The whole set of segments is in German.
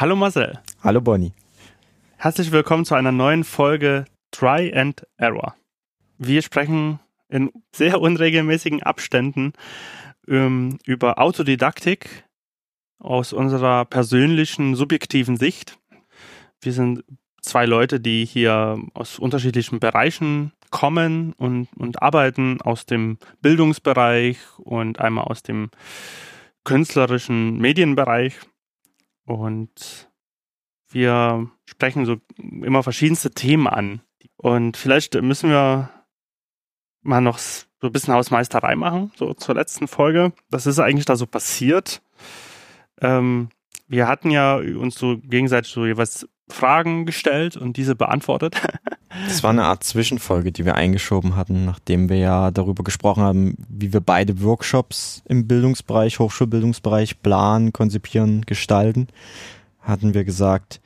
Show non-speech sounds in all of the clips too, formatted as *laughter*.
Hallo Marcel. Hallo Bonnie. Herzlich willkommen zu einer neuen Folge Try and Error. Wir sprechen in sehr unregelmäßigen Abständen ähm, über Autodidaktik aus unserer persönlichen, subjektiven Sicht. Wir sind zwei Leute, die hier aus unterschiedlichen Bereichen kommen und, und arbeiten, aus dem Bildungsbereich und einmal aus dem künstlerischen Medienbereich. Und wir sprechen so immer verschiedenste Themen an. Und vielleicht müssen wir mal noch so ein bisschen Hausmeisterei machen, so zur letzten Folge. Was ist eigentlich da so passiert? Ähm, wir hatten ja uns so gegenseitig so jeweils Fragen gestellt und diese beantwortet. *laughs* Das war eine Art Zwischenfolge, die wir eingeschoben hatten, nachdem wir ja darüber gesprochen haben, wie wir beide Workshops im Bildungsbereich, Hochschulbildungsbereich planen, konzipieren, gestalten. Hatten wir gesagt,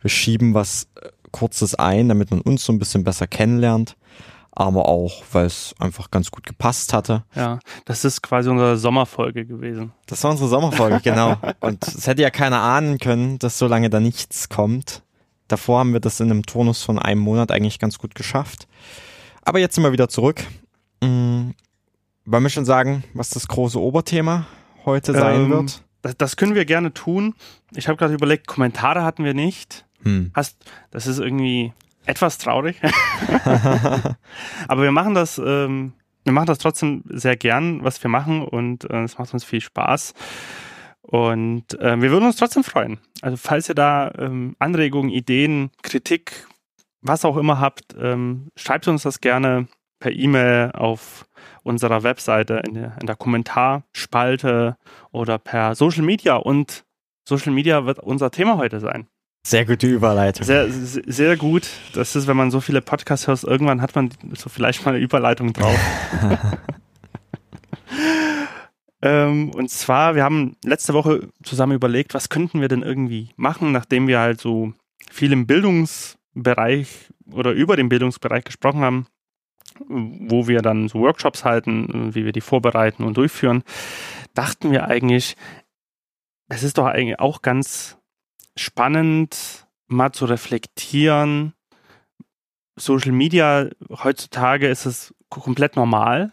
wir schieben was äh, Kurzes ein, damit man uns so ein bisschen besser kennenlernt aber auch, weil es einfach ganz gut gepasst hatte. Ja, das ist quasi unsere Sommerfolge gewesen. Das war unsere Sommerfolge, *laughs* genau. Und es hätte ja keiner ahnen können, dass so lange da nichts kommt. Davor haben wir das in einem Turnus von einem Monat eigentlich ganz gut geschafft. Aber jetzt sind wir wieder zurück. Mhm. Wollen wir schon sagen, was das große Oberthema heute sein ähm, wird? Das, das, können wir gerne tun. Ich habe gerade überlegt, Kommentare hatten wir nicht. Hm. Hast, das ist irgendwie etwas traurig. *laughs* Aber wir machen das, ähm, wir machen das trotzdem sehr gern, was wir machen und äh, es macht uns viel Spaß. Und äh, wir würden uns trotzdem freuen. Also falls ihr da ähm, Anregungen, Ideen, Kritik, was auch immer habt, ähm, schreibt uns das gerne per E-Mail auf unserer Webseite in der, in der Kommentarspalte oder per Social Media. Und Social Media wird unser Thema heute sein. Sehr gute Überleitung. Sehr, sehr gut. Das ist, wenn man so viele Podcasts hört, irgendwann hat man so vielleicht mal eine Überleitung drauf. *laughs* ähm, und zwar, wir haben letzte Woche zusammen überlegt, was könnten wir denn irgendwie machen, nachdem wir halt so viel im Bildungsbereich oder über den Bildungsbereich gesprochen haben, wo wir dann so Workshops halten, wie wir die vorbereiten und durchführen, dachten wir eigentlich, es ist doch eigentlich auch ganz spannend, mal zu reflektieren. Social Media heutzutage ist es komplett normal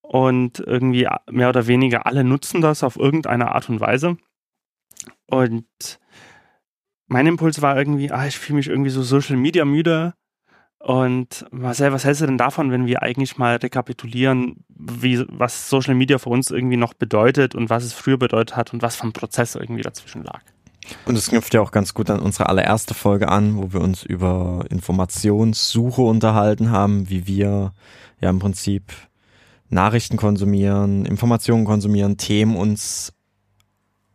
und irgendwie mehr oder weniger alle nutzen das auf irgendeine Art und Weise. Und mein Impuls war irgendwie, ah, ich fühle mich irgendwie so Social Media müde. Und Marcel, was hältst du denn davon, wenn wir eigentlich mal rekapitulieren, wie, was Social Media für uns irgendwie noch bedeutet und was es früher bedeutet hat und was vom Prozess irgendwie dazwischen lag? Und es knüpft ja auch ganz gut an unsere allererste Folge an, wo wir uns über Informationssuche unterhalten haben, wie wir ja im Prinzip Nachrichten konsumieren, Informationen konsumieren, Themen uns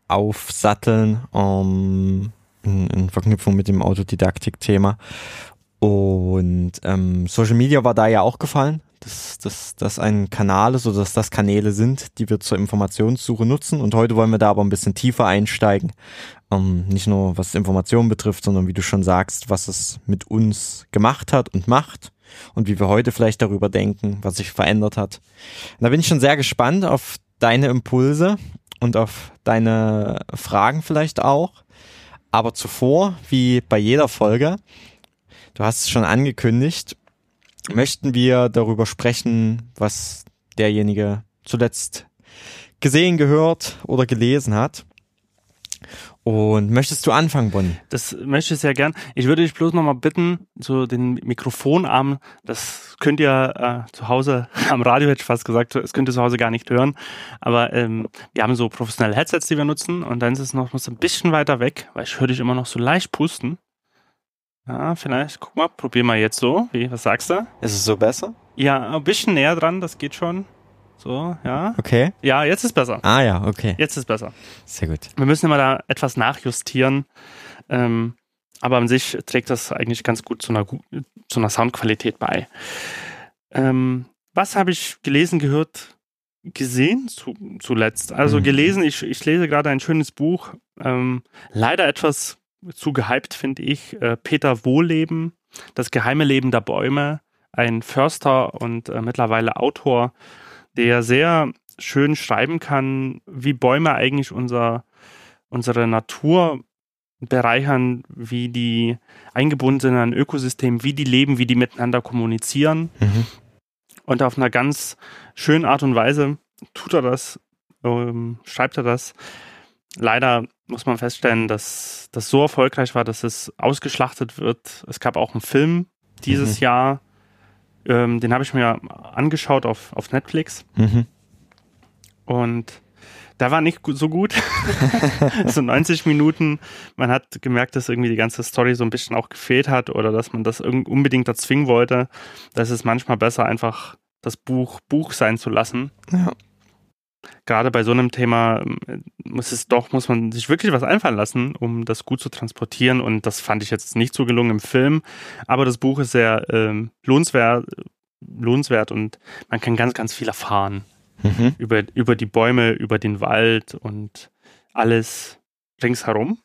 aufsatteln, um, in, in Verknüpfung mit dem Autodidaktik-Thema. Und ähm, Social Media war da ja auch gefallen, dass, dass das ein Kanal ist oder dass das Kanäle sind, die wir zur Informationssuche nutzen. Und heute wollen wir da aber ein bisschen tiefer einsteigen ähm, nicht nur was Informationen betrifft, sondern wie du schon sagst, was es mit uns gemacht hat und macht und wie wir heute vielleicht darüber denken, was sich verändert hat. Und da bin ich schon sehr gespannt auf deine Impulse und auf deine Fragen vielleicht auch. Aber zuvor, wie bei jeder Folge, du hast es schon angekündigt, möchten wir darüber sprechen, was derjenige zuletzt gesehen, gehört oder gelesen hat. Und möchtest du anfangen, Bonnie? Das möchte ich sehr gern. Ich würde dich bloß nochmal bitten, so den Mikrofonarm, das könnt ihr äh, zu Hause, *laughs* am Radio hätte ich fast gesagt, das könnt ihr zu Hause gar nicht hören. Aber ähm, wir haben so professionelle Headsets, die wir nutzen und dann ist es noch ein bisschen weiter weg, weil ich höre dich immer noch so leicht pusten. Ja, vielleicht, guck mal, probier mal jetzt so. Wie, was sagst du? Ist es so besser? Ja, ein bisschen näher dran, das geht schon. So, ja. Okay. Ja, jetzt ist besser. Ah ja, okay. Jetzt ist besser. Sehr gut. Wir müssen immer da etwas nachjustieren. Ähm, aber an sich trägt das eigentlich ganz gut zu einer, zu einer Soundqualität bei. Ähm, was habe ich gelesen, gehört, gesehen zu, zuletzt? Also mhm. gelesen, ich, ich lese gerade ein schönes Buch, ähm, leider etwas zu gehypt, finde ich. Äh, Peter Wohleben, Das geheime Leben der Bäume, ein Förster und äh, mittlerweile Autor der sehr schön schreiben kann, wie Bäume eigentlich unser, unsere Natur bereichern, wie die eingebunden sind in ein Ökosystem, wie die leben, wie die miteinander kommunizieren. Mhm. Und auf einer ganz schönen Art und Weise tut er das, ähm, schreibt er das. Leider muss man feststellen, dass das so erfolgreich war, dass es ausgeschlachtet wird. Es gab auch einen Film dieses Mhm. Jahr, ähm, den habe ich mir angeschaut auf, auf Netflix. Mhm. Und der war nicht so gut. *laughs* so 90 Minuten. Man hat gemerkt, dass irgendwie die ganze Story so ein bisschen auch gefehlt hat oder dass man das irgend- unbedingt erzwingen wollte. Das ist manchmal besser, einfach das Buch Buch sein zu lassen. Ja. Gerade bei so einem Thema ähm, muss es doch, muss man sich wirklich was einfallen lassen, um das gut zu transportieren. Und das fand ich jetzt nicht so gelungen im Film. Aber das Buch ist sehr ähm, lohnenswert, lohnenswert und man kann ganz, ganz viel erfahren Mhm. über, über die Bäume, über den Wald und alles ringsherum.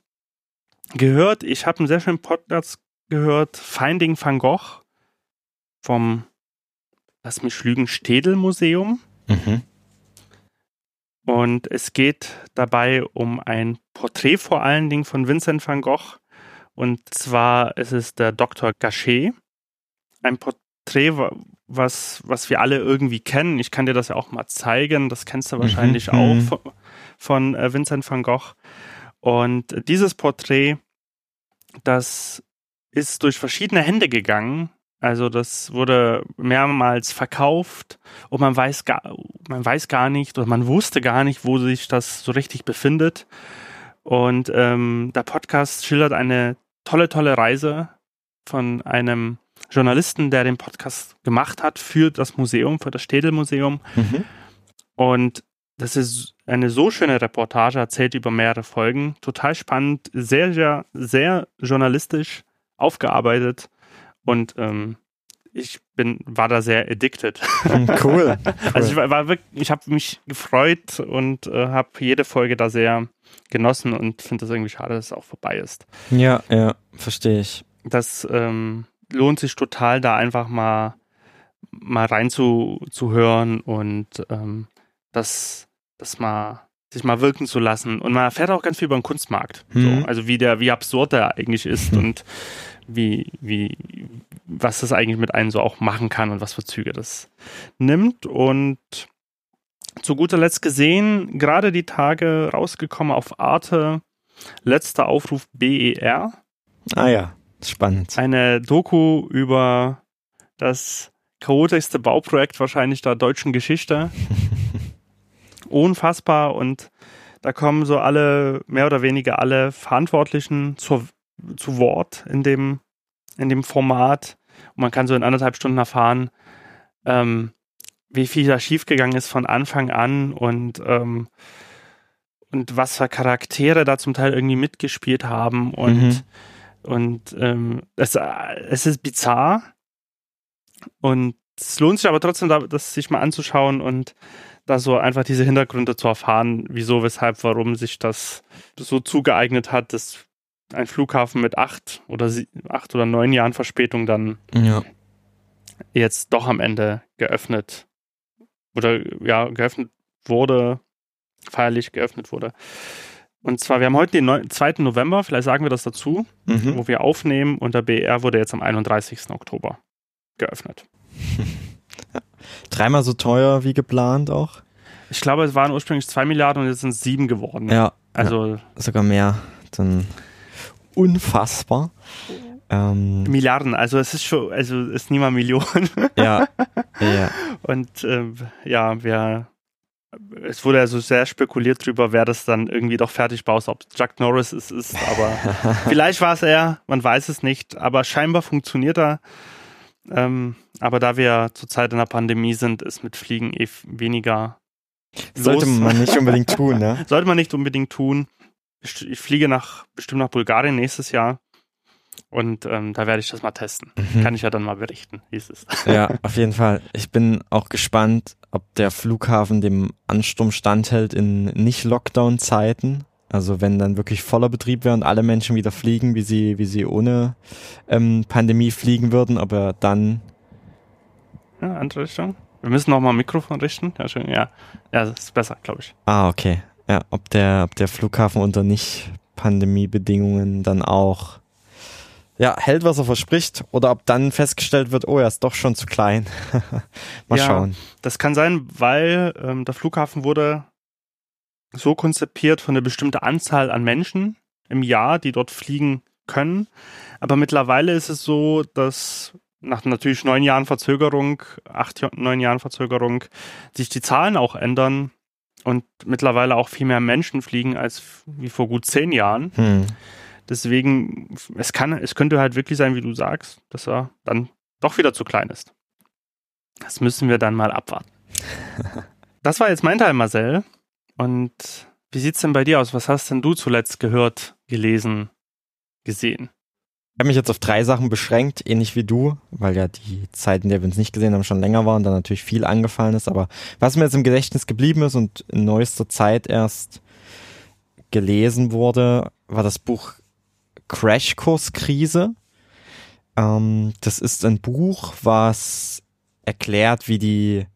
Gehört, ich habe einen sehr schönen Podcast gehört, Finding Van Gogh vom, lass mich lügen, Städel Museum. Mhm. Und es geht dabei um ein Porträt vor allen Dingen von Vincent van Gogh. Und zwar ist es der Dr. Gachet. Ein Porträt, wa- was, was wir alle irgendwie kennen. Ich kann dir das ja auch mal zeigen. Das kennst du wahrscheinlich Mhm, auch mhm. von, von äh, Vincent van Gogh. Und dieses Porträt, das ist durch verschiedene Hände gegangen. Also das wurde mehrmals verkauft und man weiß gar, man weiß gar nicht oder man wusste gar nicht, wo sich das so richtig befindet. Und ähm, der Podcast schildert eine tolle, tolle Reise von einem Journalisten, der den Podcast gemacht hat für das Museum, für das Städel-Museum. Mhm. Und das ist eine so schöne Reportage, erzählt über mehrere Folgen. Total spannend, sehr, sehr, sehr journalistisch aufgearbeitet. Und ähm, ich bin, war da sehr addicted. Cool. *laughs* Also ich war, war wirklich, ich habe mich gefreut und äh, habe jede Folge da sehr genossen und finde das irgendwie schade, dass es auch vorbei ist. Ja, ja, verstehe ich. Das ähm, lohnt sich total, da einfach mal mal rein zu, zu hören und ähm, das, das mal sich mal wirken zu lassen. Und man erfährt auch ganz viel über den Kunstmarkt. Mhm. So, also wie der, wie absurd der eigentlich ist Mhm. *laughs* und wie, wie, was das eigentlich mit einem so auch machen kann und was für Züge das nimmt. Und zu guter Letzt gesehen, gerade die Tage rausgekommen auf Arte, letzter Aufruf BER, Ah ja, spannend. eine Doku über das chaotischste Bauprojekt wahrscheinlich der deutschen Geschichte. *laughs* Unfassbar und da kommen so alle, mehr oder weniger alle Verantwortlichen zur, zu Wort in dem, in dem Format. Und man kann so in anderthalb Stunden erfahren, ähm, wie viel da schiefgegangen ist von Anfang an und, ähm, und was für Charaktere da zum Teil irgendwie mitgespielt haben und Mhm. und ähm, es, es ist bizarr. Und es lohnt sich aber trotzdem, da, das sich mal anzuschauen und da so einfach diese Hintergründe zu erfahren, wieso, weshalb, warum sich das so zugeeignet hat, dass ein Flughafen mit acht oder acht oder neun Jahren Verspätung dann Ja. jetzt doch am Ende geöffnet oder ja, geöffnet wurde, feierlich geöffnet wurde. Und zwar, wir haben heute den neun- 2. November, vielleicht sagen wir das dazu, Mhm. wo wir aufnehmen und der BR wurde jetzt am 31. Oktober geöffnet. *laughs* Dreimal so teuer wie geplant auch. Ich glaube, es waren ursprünglich 2 Milliarden und jetzt sind es 7 geworden. Ja, Also sogar mehr. Dann unfassbar. Ähm, Milliarden, also es ist schon, also es ist niemand Millionen. *laughs* ja, ja. Und ähm, ja, wir, es wurde also sehr spekuliert drüber, wer das dann irgendwie doch fertig baut, ob Chuck Norris es ist, aber *laughs* vielleicht war es er, man weiß es nicht, aber scheinbar funktioniert er. Ähm, aber da wir zurzeit in der Pandemie sind, ist mit Fliegen eh weniger Sollte los. man nicht unbedingt tun, ne? *laughs* Sollte man nicht unbedingt tun. Ich, fliege nach, bestimmt nach Bulgarien nächstes Jahr. Und ähm, da werde ich das mal testen. Mhm. Kann ich ja dann mal berichten, wie es ist. Ja, *laughs* auf jeden Fall. Ich bin auch gespannt, ob der Flughafen dem Ansturm standhält in Nicht-Lockdown-Zeiten. Also wenn dann wirklich voller Betrieb wäre und alle Menschen wieder fliegen, wie sie, wie sie ohne ähm, Pandemie fliegen würden, ob er dann Ja, andere Richtung. Wir müssen noch mal ein Mikrofon richten. Ja, schön. Ja, ja das ist besser, glaube ich. Ah, okay. Ja, ob der, ob der Flughafen unter nicht Pandemiebedingungen dann auch ja, hält, was er verspricht, oder ob dann festgestellt wird, oh, er ist doch schon zu klein. *laughs* Mal ja, schauen. Das kann sein, weil ähm, der Flughafen wurde so konzipiert von einer bestimmten Anzahl an Menschen im Jahr, die dort fliegen können. Aber mittlerweile ist es so, dass nach natürlich neun Jahren Verzögerung, acht, neun Jahren Verzögerung, sich die Zahlen auch ändern und mittlerweile auch viel mehr Menschen fliegen als wie vor gut zehn Jahren. Hm. Deswegen, es kann, es könnte halt wirklich sein, wie du sagst, dass er dann doch wieder zu klein ist. Das müssen wir dann mal abwarten. *laughs* das war jetzt mein Teil, Marcel. Und wie sieht's denn bei dir aus? Was hast denn du zuletzt gehört, gelesen, gesehen? Ich habe mich jetzt auf drei Sachen beschränkt, ähnlich wie du, weil ja die Zeiten, in der wir uns nicht gesehen haben, schon länger waren, da natürlich viel angefallen ist. Aber was mir jetzt im Gedächtnis geblieben ist und in neuester Zeit erst gelesen wurde, war das Buch Crashkurs-Krise. Ähm, das ist ein Buch, was erklärt, wie die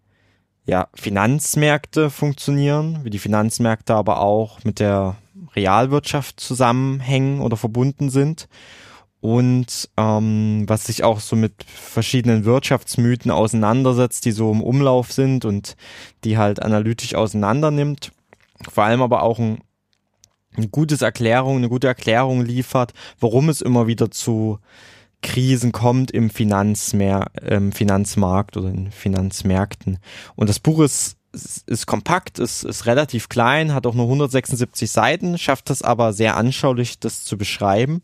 ja, Finanzmärkte funktionieren, wie die Finanzmärkte aber auch mit der Realwirtschaft zusammenhängen oder verbunden sind und ähm, was sich auch so mit verschiedenen Wirtschaftsmythen auseinandersetzt, die so im Umlauf sind und die halt analytisch auseinander nimmt. Vor allem aber auch ein eine gutes Erklärung, eine gute Erklärung liefert, warum es immer wieder zu Krisen kommt im Finanzmer im Finanzmarkt oder in Finanzmärkten. Und das Buch ist, ist kompakt, ist, ist relativ klein, hat auch nur 176 Seiten, schafft es aber sehr anschaulich, das zu beschreiben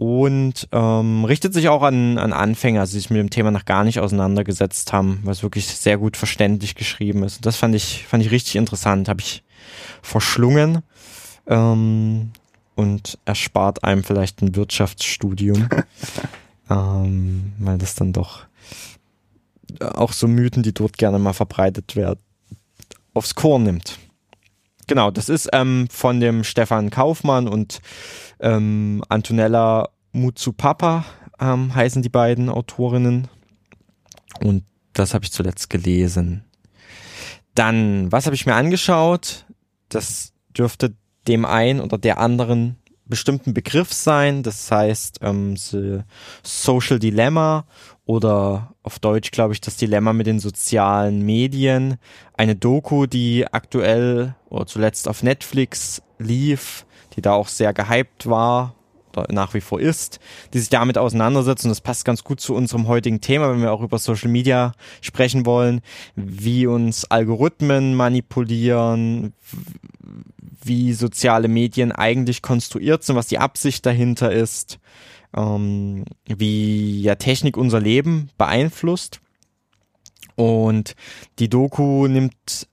und ähm, richtet sich auch an, an Anfänger, die sich mit dem Thema noch gar nicht auseinandergesetzt haben, was wirklich sehr gut verständlich geschrieben ist. Und das fand ich, fand ich richtig interessant, habe ich verschlungen ähm, und erspart einem vielleicht ein Wirtschaftsstudium, *laughs* ähm, weil das dann doch auch so Mythen, die dort gerne mal verbreitet werden, aufs Korn nimmt. Genau, das ist ähm, von dem Stefan Kaufmann und ähm, Antonella Mutsupapa ähm, heißen die beiden Autorinnen. Und das habe ich zuletzt gelesen. Dann, was habe ich mir angeschaut? Das dürfte dem einen oder der anderen bestimmten Begriff sein. Das heißt, ähm, Social Dilemma oder auf Deutsch glaube ich das Dilemma mit den sozialen Medien. Eine Doku, die aktuell oder zuletzt auf Netflix lief, die da auch sehr gehypt war oder nach wie vor ist, die sich damit auseinandersetzt. Und das passt ganz gut zu unserem heutigen Thema, wenn wir auch über Social Media sprechen wollen, wie uns Algorithmen manipulieren, wie soziale Medien eigentlich konstruiert sind, was die Absicht dahinter ist, ähm, wie ja Technik unser Leben beeinflusst. Und die Doku nimmt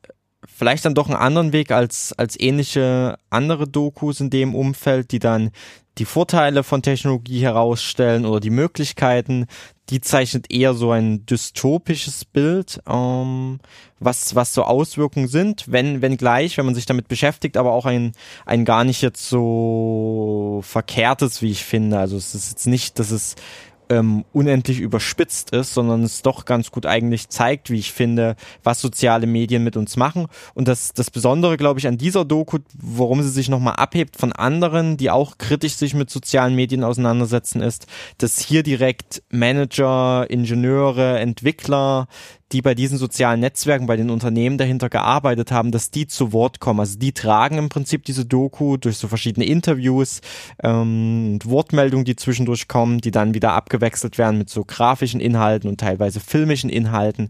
vielleicht dann doch einen anderen Weg als, als ähnliche andere Dokus in dem Umfeld, die dann die Vorteile von Technologie herausstellen oder die Möglichkeiten, die zeichnet eher so ein dystopisches Bild, ähm, was, was so Auswirkungen sind, wenn, wenn gleich, wenn man sich damit beschäftigt, aber auch ein, ein gar nicht jetzt so verkehrtes, wie ich finde. Also es ist jetzt nicht, dass es ähm, unendlich überspitzt ist, sondern es doch ganz gut eigentlich zeigt, wie ich finde, was soziale Medien mit uns machen. Und das, das Besondere, glaube ich, an dieser Doku, worum sie sich nochmal abhebt von anderen, die auch kritisch sich mit sozialen Medien auseinandersetzen, ist, dass hier direkt Manager, Ingenieure, Entwickler, die bei diesen sozialen Netzwerken, bei den Unternehmen dahinter gearbeitet haben, dass die zu Wort kommen. Also die tragen im Prinzip diese Doku durch so verschiedene Interviews ähm, und Wortmeldungen, die zwischendurch kommen, die dann wieder abgewechselt werden mit so grafischen Inhalten und teilweise filmischen Inhalten.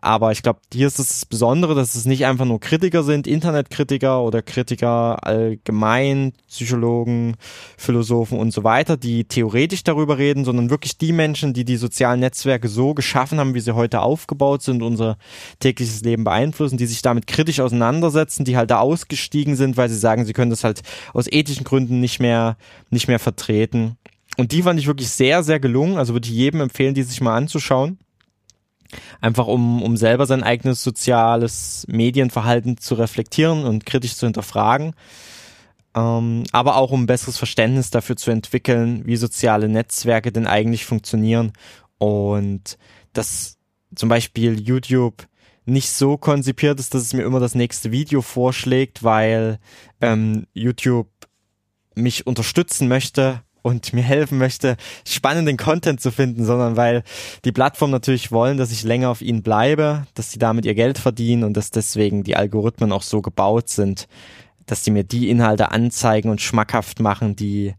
Aber ich glaube, hier ist das Besondere, dass es nicht einfach nur Kritiker sind, Internetkritiker oder Kritiker allgemein, Psychologen, Philosophen und so weiter, die theoretisch darüber reden, sondern wirklich die Menschen, die die sozialen Netzwerke so geschaffen haben, wie sie heute aufgebaut sind, unser tägliches Leben beeinflussen, die sich damit kritisch auseinandersetzen, die halt da ausgestiegen sind, weil sie sagen, sie können das halt aus ethischen Gründen nicht mehr, nicht mehr vertreten. Und die fand ich wirklich sehr, sehr gelungen. Also würde ich jedem empfehlen, die sich mal anzuschauen. Einfach um, um selber sein eigenes soziales Medienverhalten zu reflektieren und kritisch zu hinterfragen. Ähm, aber auch um ein besseres Verständnis dafür zu entwickeln, wie soziale Netzwerke denn eigentlich funktionieren. Und dass zum Beispiel YouTube nicht so konzipiert ist, dass es mir immer das nächste Video vorschlägt, weil ähm, YouTube mich unterstützen möchte und mir helfen möchte, spannenden Content zu finden, sondern weil die Plattformen natürlich wollen, dass ich länger auf ihnen bleibe, dass sie damit ihr Geld verdienen und dass deswegen die Algorithmen auch so gebaut sind, dass die mir die Inhalte anzeigen und schmackhaft machen, die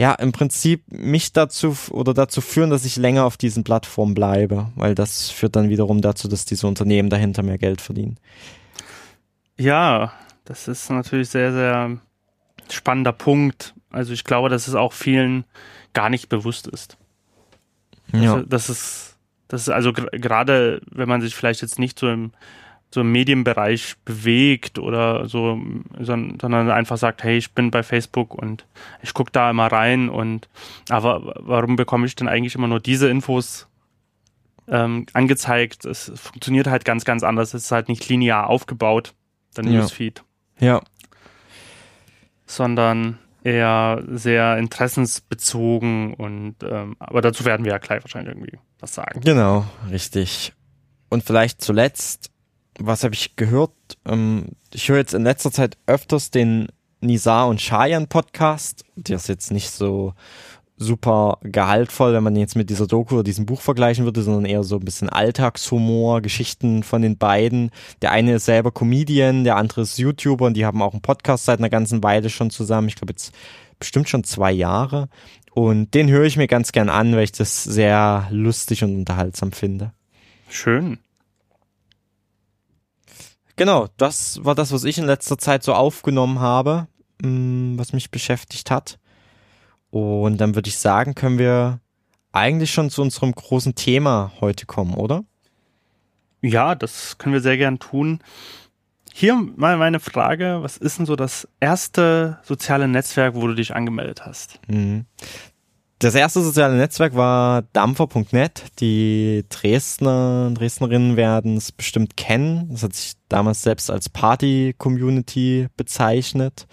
ja im Prinzip mich dazu oder dazu führen, dass ich länger auf diesen Plattformen bleibe, weil das führt dann wiederum dazu, dass diese Unternehmen dahinter mehr Geld verdienen. Ja, das ist natürlich sehr, sehr spannender Punkt. Also ich glaube, dass es auch vielen gar nicht bewusst ist. Ja. Also, das ist, das ist also gerade, wenn man sich vielleicht jetzt nicht so im, so im Medienbereich bewegt oder so, sondern einfach sagt, hey, ich bin bei Facebook und ich gucke da immer rein und aber warum bekomme ich denn eigentlich immer nur diese Infos ähm, angezeigt? Es funktioniert halt ganz, ganz anders. Es ist halt nicht linear aufgebaut, der Newsfeed. Ja. Sondern eher sehr interessensbezogen und ähm, aber dazu werden wir ja gleich wahrscheinlich irgendwie was sagen. Genau, richtig. Und vielleicht zuletzt, was habe ich gehört? Ähm, ich höre jetzt in letzter Zeit öfters den Nizar und Shayan Podcast. Der ist jetzt nicht so super gehaltvoll, wenn man jetzt mit dieser Doku oder diesem Buch vergleichen würde, sondern eher so ein bisschen Alltagshumor, Geschichten von den beiden. Der eine ist selber Comedian, der andere ist YouTuber und die haben auch einen Podcast seit einer ganzen Weile schon zusammen. Ich glaube jetzt bestimmt schon zwei Jahre. Und den höre ich mir ganz gern an, weil ich das sehr lustig und unterhaltsam finde. Schön. Genau, das war das, was ich in letzter Zeit so aufgenommen habe, mm, was mich beschäftigt hat. Und dann würde ich sagen, können wir eigentlich schon zu unserem großen Thema heute kommen, oder? Ja, das können wir sehr gern tun. Hier mal meine Frage, was ist denn so das erste soziale Netzwerk, wo du dich angemeldet hast? Mhm. Das erste soziale Netzwerk war dampfer.net. Die Dresdner, Dresdnerinnen werden es bestimmt kennen. Das hat sich damals selbst als Party-Community bezeichnet.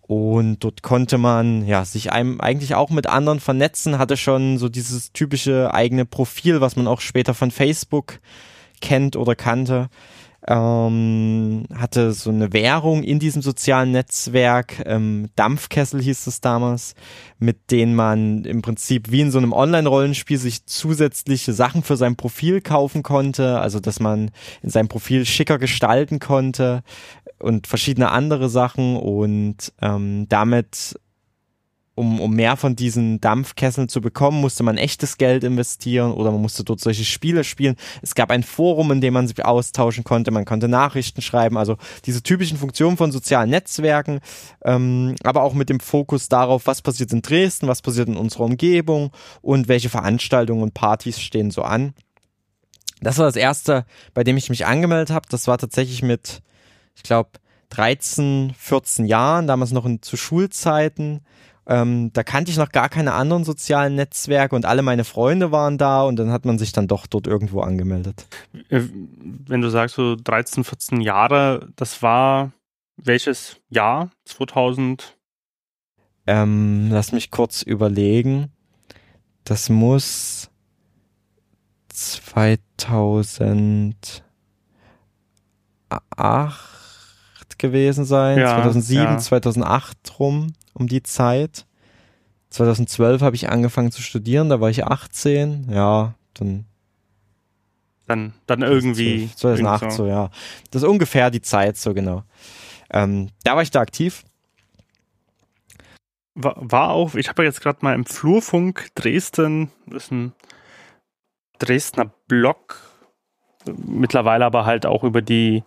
Und dort konnte man ja sich einem eigentlich auch mit anderen vernetzen, hatte schon so dieses typische eigene Profil, was man auch später von Facebook kennt oder kannte. Ähm, hatte so eine Währung in diesem sozialen Netzwerk, ähm, Dampfkessel hieß es damals, mit denen man im Prinzip wie in so einem Online-Rollenspiel sich zusätzliche Sachen für sein Profil kaufen konnte, also dass man in seinem Profil schicker gestalten konnte, und verschiedene andere Sachen. Und ähm, damit um, um mehr von diesen Dampfkesseln zu bekommen, musste man echtes Geld investieren oder man musste dort solche Spiele spielen. Es gab ein Forum, in dem man sich austauschen konnte, man konnte Nachrichten schreiben, also diese typischen Funktionen von sozialen Netzwerken, ähm, aber auch mit dem Fokus darauf, was passiert in Dresden, was passiert in unserer Umgebung und welche Veranstaltungen und Partys stehen so an. Das war das erste, bei dem ich mich angemeldet habe. Das war tatsächlich mit ich glaube, 13, 14 Jahren, damals noch in, zu Schulzeiten. Ähm, da kannte ich noch gar keine anderen sozialen Netzwerke und alle meine Freunde waren da und dann hat man sich dann doch dort irgendwo angemeldet. Äh, wenn du sagst so 13, 14 Jahre, das war welches Jahr? 2000? Ähm, lass mich kurz überlegen. Das muss 2008 gewesen sein, ja, 2007, ja. 2008 rum, um die Zeit. 2012 habe ich angefangen zu studieren, da war ich 18, ja, dann dann, dann irgendwie. 2008 so. so. ja. Das ist ungefähr die Zeit, so genau. Ähm, da war ich da aktiv. War, war auch, ich habe jetzt gerade mal im Flurfunk Dresden, das ist ein Dresdner Blog, mittlerweile aber halt auch über die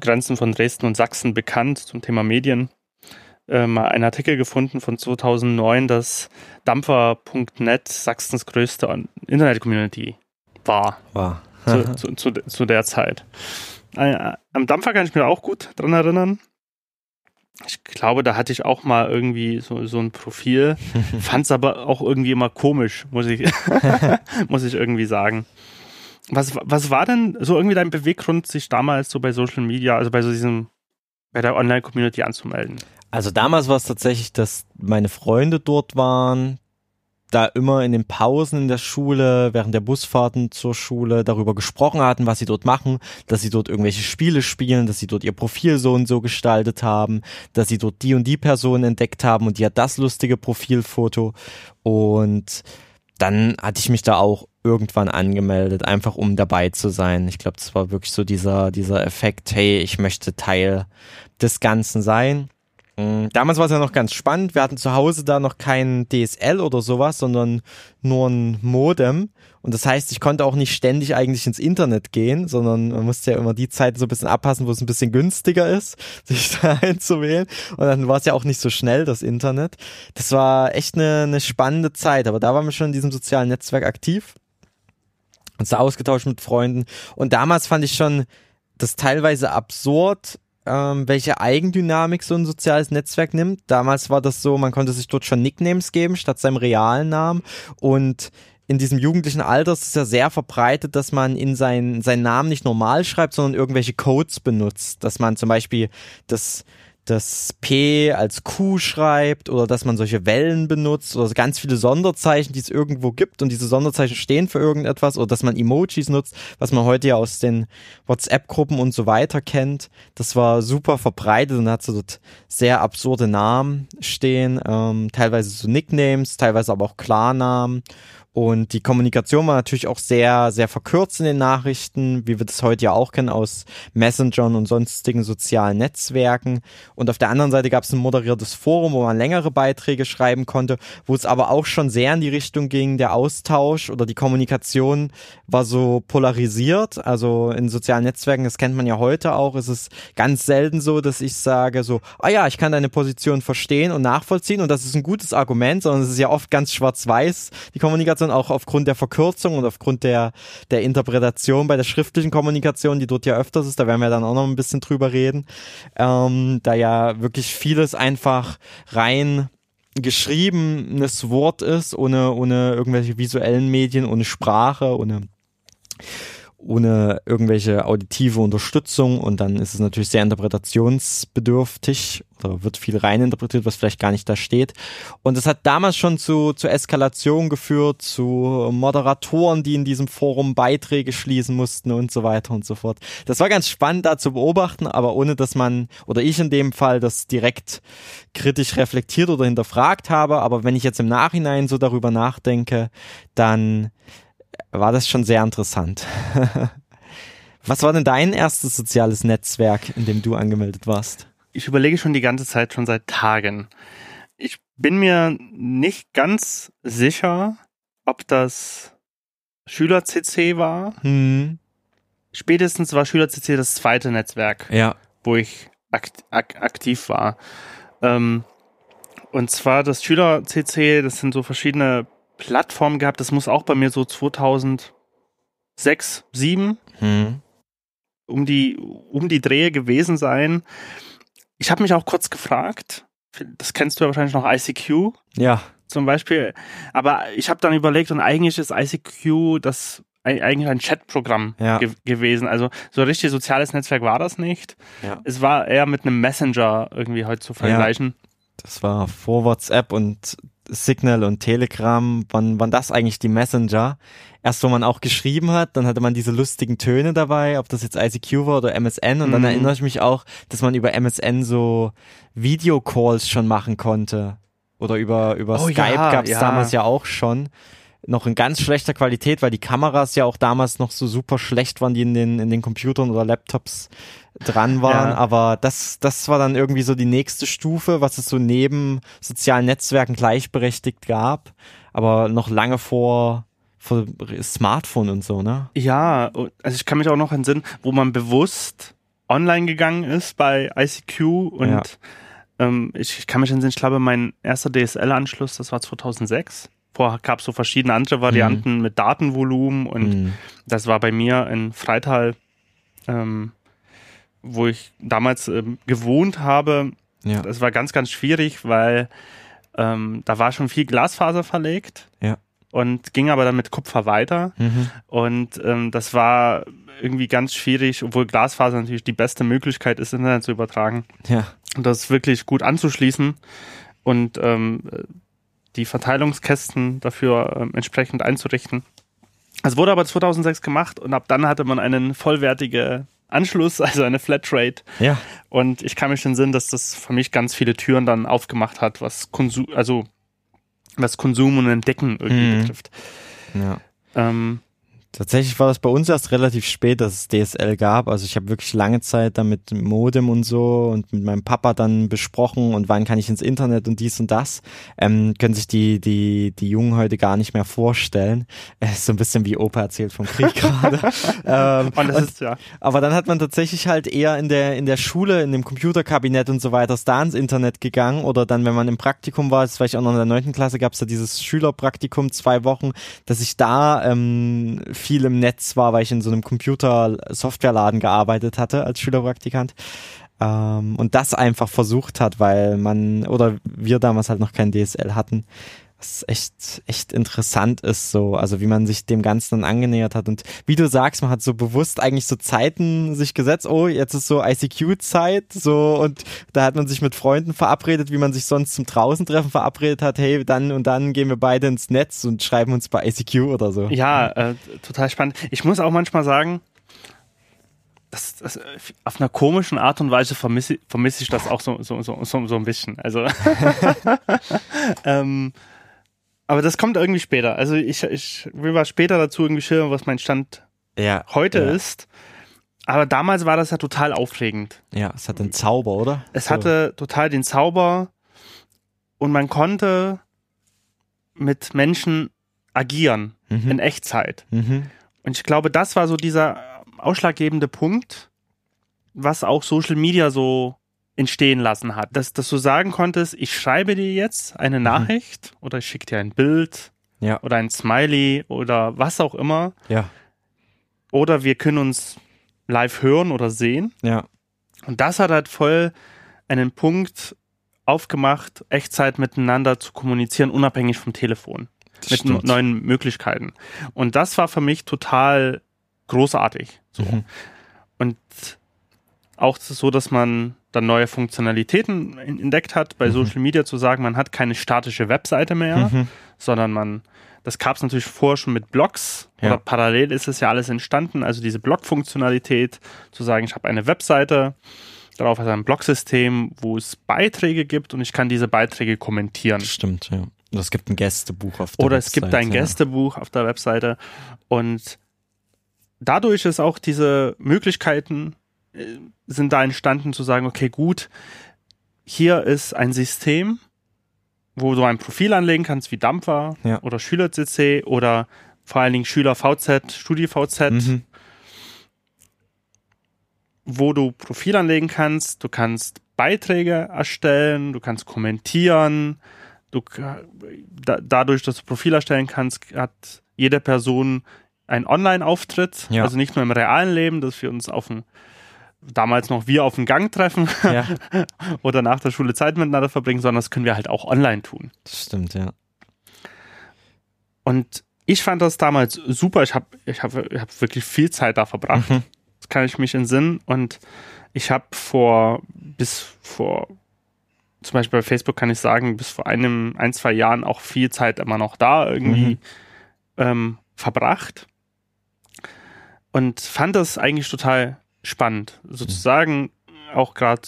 Grenzen von Dresden und Sachsen bekannt zum Thema Medien. Äh, mal einen Artikel gefunden von 2009, dass Dampfer.net Sachsens größte Internet-Community war. War. zu, *laughs* zu, zu, zu, der Zeit. Äh, am Dampfer kann ich mir auch gut dran erinnern. Ich glaube, da hatte ich auch mal irgendwie so, so ein Profil, *laughs* fand es aber auch irgendwie immer komisch, muss ich, *laughs* muss ich irgendwie sagen. Was, was war denn so irgendwie dein Beweggrund, sich damals so bei Social Media, also bei so diesem, bei der Online-Community anzumelden? Also damals war es tatsächlich, dass meine Freunde dort waren, da immer in den Pausen in der Schule, während der Busfahrten zur Schule darüber gesprochen hatten, was sie dort machen, dass sie dort irgendwelche Spiele spielen, dass sie dort ihr Profil so und so gestaltet haben, dass sie dort die und die Person entdeckt haben und die hat das lustige Profilfoto und dann hatte ich mich da auch irgendwann angemeldet, einfach um dabei zu sein. Ich glaube, das war wirklich so dieser, dieser Effekt, hey, ich möchte Teil des Ganzen sein. Mm, damals war es ja noch ganz spannend. Wir hatten zu Hause da noch kein DSL oder sowas, sondern nur ein Modem. Und das heißt, ich konnte auch nicht ständig eigentlich ins Internet gehen, sondern man musste ja immer die Zeit so ein bisschen abpassen, wo es ein bisschen günstiger ist, *laughs* sich da einzuwählen. Und dann war es ja auch nicht so schnell, das Internet. Das war echt eine, eine spannende Zeit. Aber da waren wir schon in diesem sozialen Netzwerk aktiv. Uns ausgetauscht mit Freunden. Und damals fand ich schon das teilweise absurd, ähm, welche Eigendynamik so ein soziales Netzwerk nimmt. Damals war das so, man konnte sich dort schon Nicknames geben statt seinem realen Namen und in diesem jugendlichen Alter ist es ja sehr verbreitet, dass man in seinen, seinen Namen nicht normal schreibt, sondern irgendwelche Codes benutzt. Dass man zum Beispiel das das P als Q schreibt oder dass man solche Wellen benutzt oder ganz viele Sonderzeichen, die es irgendwo gibt und diese Sonderzeichen stehen für irgendetwas oder dass man Emojis nutzt, was man heute ja aus den WhatsApp-Gruppen und so weiter kennt. Das war super verbreitet und hat so dort sehr absurde Namen stehen, ähm, teilweise so Nicknames, teilweise aber auch Klarnamen und die Kommunikation war natürlich auch sehr, sehr verkürzt in den Nachrichten, wie wir das heute ja auch kennen aus Messengern und sonstigen sozialen Netzwerken. Und auf der anderen Seite gab es ein moderiertes Forum, wo man längere Beiträge schreiben konnte, wo es aber auch schon sehr in die Richtung ging, der Austausch oder die Kommunikation war so polarisiert. Also in sozialen Netzwerken, das kennt man ja heute auch, ist es ganz selten so, dass ich sage so, ah ja, ich kann deine Position verstehen und nachvollziehen und das ist ein gutes Argument, sondern es ist ja oft ganz schwarz-weiß, die Kommunikation dann auch aufgrund der Verkürzung und aufgrund der, der Interpretation bei der schriftlichen Kommunikation, die dort ja öfters ist, da werden wir dann auch noch ein bisschen drüber reden, ähm, da ja wirklich vieles einfach rein geschriebenes Wort ist, ohne, ohne irgendwelche visuellen Medien, ohne Sprache, ohne ohne irgendwelche auditive Unterstützung und dann ist es natürlich sehr interpretationsbedürftig oder wird viel reininterpretiert, was vielleicht gar nicht da steht. Und es hat damals schon zu, zu Eskalation geführt, zu Moderatoren, die in diesem Forum Beiträge schließen mussten und so weiter und so fort. Das war ganz spannend da zu beobachten, aber ohne dass man, oder ich in dem Fall, das direkt kritisch reflektiert oder hinterfragt habe. Aber wenn ich jetzt im Nachhinein so darüber nachdenke, dann war das schon sehr interessant. *laughs* Was war denn dein erstes soziales Netzwerk, in dem du angemeldet warst? Ich überlege schon die ganze Zeit, schon seit Tagen. Ich bin mir nicht ganz sicher, ob das Schüler-CC war. Hm. Spätestens war Schüler-CC das zweite Netzwerk, ja. wo ich akt ak aktiv war. Ähm, und zwar das Schüler-CC, das sind so verschiedene Plattform gehabt. Das muss auch bei mir so 2006, 2007 hm. um die um die Drehe gewesen sein. Ich habe mich auch kurz gefragt. Das kennst du ja wahrscheinlich noch ICQ. Ja. Zum Beispiel. Aber ich habe dann überlegt und eigentlich ist ICQ das eigentlich ein Chatprogramm ja. ge gewesen. Also so ein richtig soziales Netzwerk war das nicht. Ja. Es war eher mit einem Messenger irgendwie heute zu vergleichen. Ja. Das war vor WhatsApp und Signal und Telegram, wann, wann das eigentlich die Messenger? Erst wo man auch geschrieben hat, dann hatte man diese lustigen Töne dabei, ob das jetzt ICQ war oder MSN und dann mhm. erinnere ich mich auch, dass man über MSN so Videocalls schon machen konnte. Oder über, über oh, Skype ja, gab es ja. damals ja auch schon noch in ganz schlechter Qualität, weil die Kameras ja auch damals noch so super schlecht waren, die in den, in den Computern oder Laptops dran waren. Ja. Aber das, das war dann irgendwie so die nächste Stufe, was es so neben sozialen Netzwerken gleichberechtigt gab. Aber noch lange vor, vor Smartphone und so, ne? Ja, also ich kann mich auch noch entsinnen, wo man bewusst online gegangen ist bei ICQ und ja. ähm, ich, ich kann mich entsinnen, ich glaube, mein erster DSL-Anschluss, das war 2006 vorher gab es so verschiedene andere Varianten mhm. mit Datenvolumen und mhm. das war bei mir in Freital, ähm, wo ich damals ähm, gewohnt habe. Ja. Das war ganz, ganz schwierig, weil ähm, da war schon viel Glasfaser verlegt. Ja. Und ging aber dann mit Kupfer weiter. Mhm. Und ähm, das war irgendwie ganz schwierig, obwohl Glasfaser natürlich die beste Möglichkeit ist, Internet zu übertragen. Ja. Und das wirklich gut anzuschließen. Und ähm, die Verteilungskästen dafür ähm, entsprechend einzurichten. Es wurde aber 2006 gemacht und ab dann hatte man einen vollwertigen Anschluss, *laughs* also eine Flatrate. Ja. Und ich kann mich schon sehen, dass das für mich ganz viele Türen dann aufgemacht hat, was Konsum, also was Konsum und Entdecken irgendwie Mhm. betrifft. Ja. Ähm, Tatsächlich war das bei uns erst relativ spät, dass es DSL gab. Also ich habe wirklich lange Zeit damit Modem und so und mit meinem Papa dann besprochen und wann kann ich ins Internet und dies und das. Ähm, können sich die, die, die Jungen heute gar nicht mehr vorstellen. *laughs* Ist so ein bisschen wie Opa erzählt vom Krieg *laughs* gerade. ähm, und das und- ist ja. aber dann hat man tatsächlich halt eher in der, in der Schule, in dem Computerkabinett und so weiter, ist da ins Internet gegangen oder dann, wenn man im Praktikum war, das war ich auch noch in der neunten Klasse, gab es da dieses Schülerpraktikum, zwei Wochen, dass ich da ähm, viel im Netz war, weil ich in so einem Computer-Softwareladen gearbeitet hatte als Schülerpraktikant. Ähm, und das einfach versucht hat, weil man, oder wir damals halt noch kein DSL hatten, was echt, echt interessant ist, so, also wie man sich dem Ganzen dann angenähert hat. Und wie du sagst, man hat so bewusst eigentlich so Zeiten sich gesetzt, oh, jetzt ist so ICQ-Zeit, so, und da hat man sich mit Freunden verabredet, wie man sich sonst zum Draußentreffen verabredet hat, hey, dann und dann gehen wir beide ins Netz und schreiben uns bei ICQ oder so. Ja, äh, total spannend. Ich muss auch manchmal sagen, das, das, auf einer komischen Art und Weise vermisse, vermisse ich das auch so, so, so, so, so ein bisschen. Also, *laughs* ähm, aber das kommt irgendwie später. Also ich, ich will was später dazu irgendwie schildern, was mein Stand Ja. heute ja. ist. Aber damals war das ja total aufregend. Ja, es hat einen Zauber, oder? Es So. hatte total den Zauber und man konnte mit Menschen agieren Mhm. in Echtzeit. Mhm. Und ich glaube, das war so dieser ausschlaggebende Punkt, was auch Social Media so entstehen lassen hat. Dass, dass du sagen konntest, ich schreibe dir jetzt eine Nachricht oder ich schicke dir ein Bild Ja. oder ein Smiley oder was auch immer. Ja. Oder wir können uns live hören oder sehen. Ja. Und das hat halt voll einen Punkt aufgemacht, Echtzeit miteinander zu kommunizieren, unabhängig vom Telefon mit Stimmt. neuen Möglichkeiten. Und das war für mich total großartig. So. Mhm. Und auch so, dass man dann neue Funktionalitäten entdeckt hat, bei Mhm. Social Media zu sagen, man hat keine statische Webseite mehr, Mhm. sondern man, das gab es natürlich vorher schon mit Blogs Ja. oder parallel ist es ja alles entstanden, also diese Blog-Funktionalität, zu sagen, ich habe eine Webseite, darauf ist ein Blogsystem, wo es Beiträge gibt und ich kann diese Beiträge kommentieren. Stimmt, ja. Und es gibt ein Gästebuch auf der Oder es gibt ein ja. Gästebuch auf der Webseite und dadurch ist auch diese Möglichkeiten sind da entstanden zu sagen, okay, gut, hier ist ein System, wo du ein Profil anlegen kannst wie Dampfer Ja. oder SchülerCC oder vor allen Dingen SchülerVZ, StudiVZ, Mhm. wo du Profil anlegen kannst, du kannst Beiträge erstellen, du kannst kommentieren, du da, dadurch, dass du Profil erstellen kannst, hat jede Person einen Online-Auftritt, Ja. also nicht nur im realen Leben, dass wir uns auf dem damals noch wir auf dem Gang treffen Ja, *laughs* oder nach der Schule Zeit miteinander verbringen, sondern das können wir halt auch online tun. das stimmt, ja. Und ich fand das damals super. Ich habe ich hab, ich hab wirklich viel Zeit da verbracht. Mhm. Das kann ich mich entsinnen. Und ich habe vor, bis vor, zum Beispiel bei Facebook kann ich sagen, bis vor einem, ein, zwei Jahren auch viel Zeit immer noch da irgendwie Mhm. ähm, verbracht. Und fand das eigentlich total spannend. Sozusagen auch gerade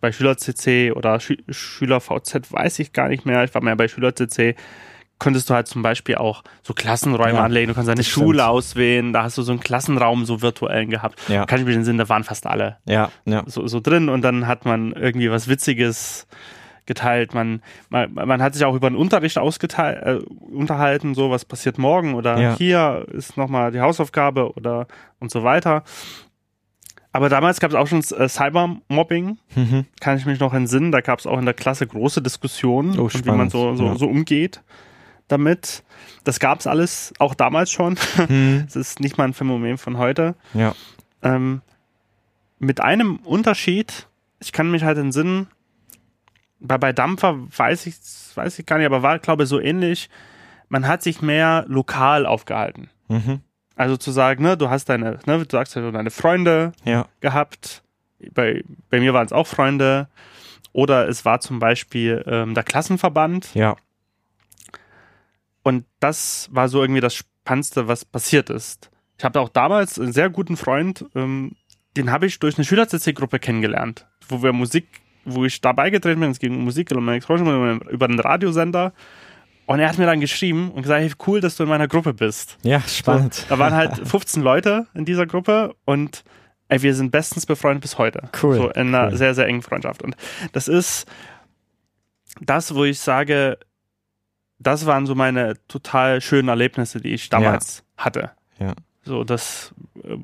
bei SchülerCC oder Schü SchülerVZ weiß ich gar nicht mehr. Ich war mehr bei SchülerCC. Konntest du halt zum Beispiel auch so Klassenräume Ja, anlegen. Du kannst deine das Schule stimmt. auswählen. Da hast du so einen Klassenraum so virtuellen gehabt. Ja, Kann ich mich entsinnen, da waren fast alle ja, ja. so, so drin und dann hat man irgendwie was Witziges geteilt. Man, man, man hat sich auch über den Unterricht ausgeteilt, äh, unterhalten, so was passiert morgen oder Ja. hier ist nochmal die Hausaufgabe oder und so weiter. Aber damals gab es auch schon äh, Cybermobbing, Mhm. kann ich mich noch entsinnen. Da gab es auch in der Klasse große Diskussionen, Oh, wie man so, so, ja. so umgeht damit. Das gab es alles auch damals schon. Mhm. *laughs* Es ist nicht mal ein Phänomen von heute. Ja, Ähm, mit einem Unterschied, ich kann mich halt entsinnen, bei, bei Dampfer weiß ich, weiß ich gar nicht, aber war, glaube ich, so ähnlich. Man hat sich mehr lokal aufgehalten. mhm. Also zu sagen, ne, du hast deine, ne, du sagst ja, du deine Freunde ja, gehabt. Bei, bei mir waren es auch Freunde. Oder es war zum Beispiel ähm, der Klassenverband. ja, Und das war so irgendwie das Spannendste, was passiert ist. Ich habe auch damals einen sehr guten Freund, ähm, den habe ich durch eine Schüler-CC-Gruppe kennengelernt, wo wir Musik, wo ich da beigetreten bin, es ging um Musik und über einen Radiosender. Und er hat mir dann geschrieben und gesagt, hey, cool, dass du in meiner Gruppe bist. Ja, spannend. So, da waren halt *laughs* 15 Leute in dieser Gruppe und ey, wir sind bestens befreundet bis heute. Cool. So in einer cool. sehr, sehr engen Freundschaft. Und das ist das, wo ich sage, das waren so meine total schönen Erlebnisse, die ich damals ja. hatte. Ja. So, das äh,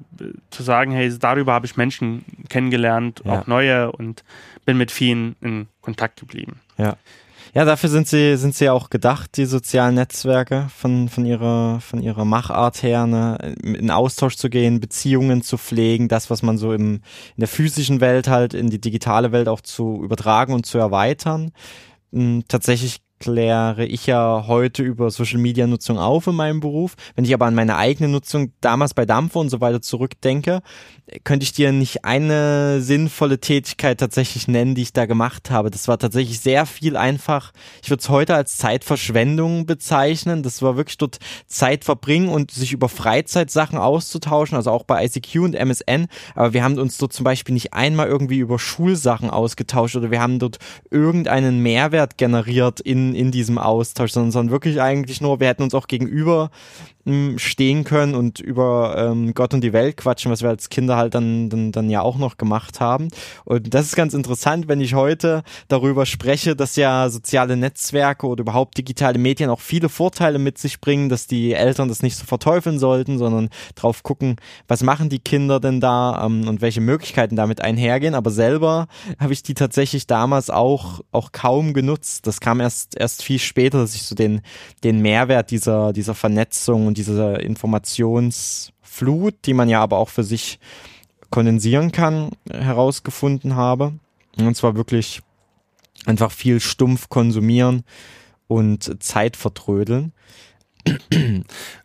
zu sagen, hey, darüber habe ich Menschen kennengelernt, Ja. auch neue und bin mit vielen in Kontakt geblieben. Ja. Ja, dafür sind sie, sind sie auch gedacht, die sozialen Netzwerke von, von ihrer, von ihrer Machart her, ne, in Austausch zu gehen, Beziehungen zu pflegen, das, was man so im, in der physischen Welt halt in die digitale Welt auch zu übertragen und zu erweitern. Mm, Tatsächlich kläre ich ja heute über Social Media Nutzung auf in meinem Beruf. Wenn ich aber an meine eigene Nutzung damals bei Dampfer und so weiter zurückdenke, könnte ich dir nicht eine sinnvolle Tätigkeit tatsächlich nennen, die ich da gemacht habe. Das war tatsächlich sehr viel einfach. Ich würde es heute als Zeitverschwendung bezeichnen. Das war wirklich dort Zeit verbringen und sich über Freizeitsachen auszutauschen, also auch bei ICQ und MSN. Aber wir haben uns dort zum Beispiel nicht einmal irgendwie über Schulsachen ausgetauscht oder wir haben dort irgendeinen Mehrwert generiert in, in diesem Austausch, sondern, sondern wirklich eigentlich nur, wir hätten uns auch gegenüber stehen können und über ähm, Gott und die Welt quatschen, was wir als Kinder halt dann, dann, dann ja auch noch gemacht haben. Und das ist ganz interessant, wenn ich heute darüber spreche, dass ja soziale Netzwerke oder überhaupt digitale Medien auch viele Vorteile mit sich bringen, dass die Eltern das nicht so verteufeln sollten, sondern drauf gucken, was machen die Kinder denn da ähm, und welche Möglichkeiten damit einhergehen. Aber selber habe ich die tatsächlich damals auch, auch kaum genutzt. Das kam erst, erst viel später, dass ich so den, den Mehrwert dieser, dieser Vernetzung und dieser Informationsflut, die man ja aber auch für sich kondensieren kann, herausgefunden habe. Und zwar wirklich einfach viel stumpf konsumieren und Zeit vertrödeln.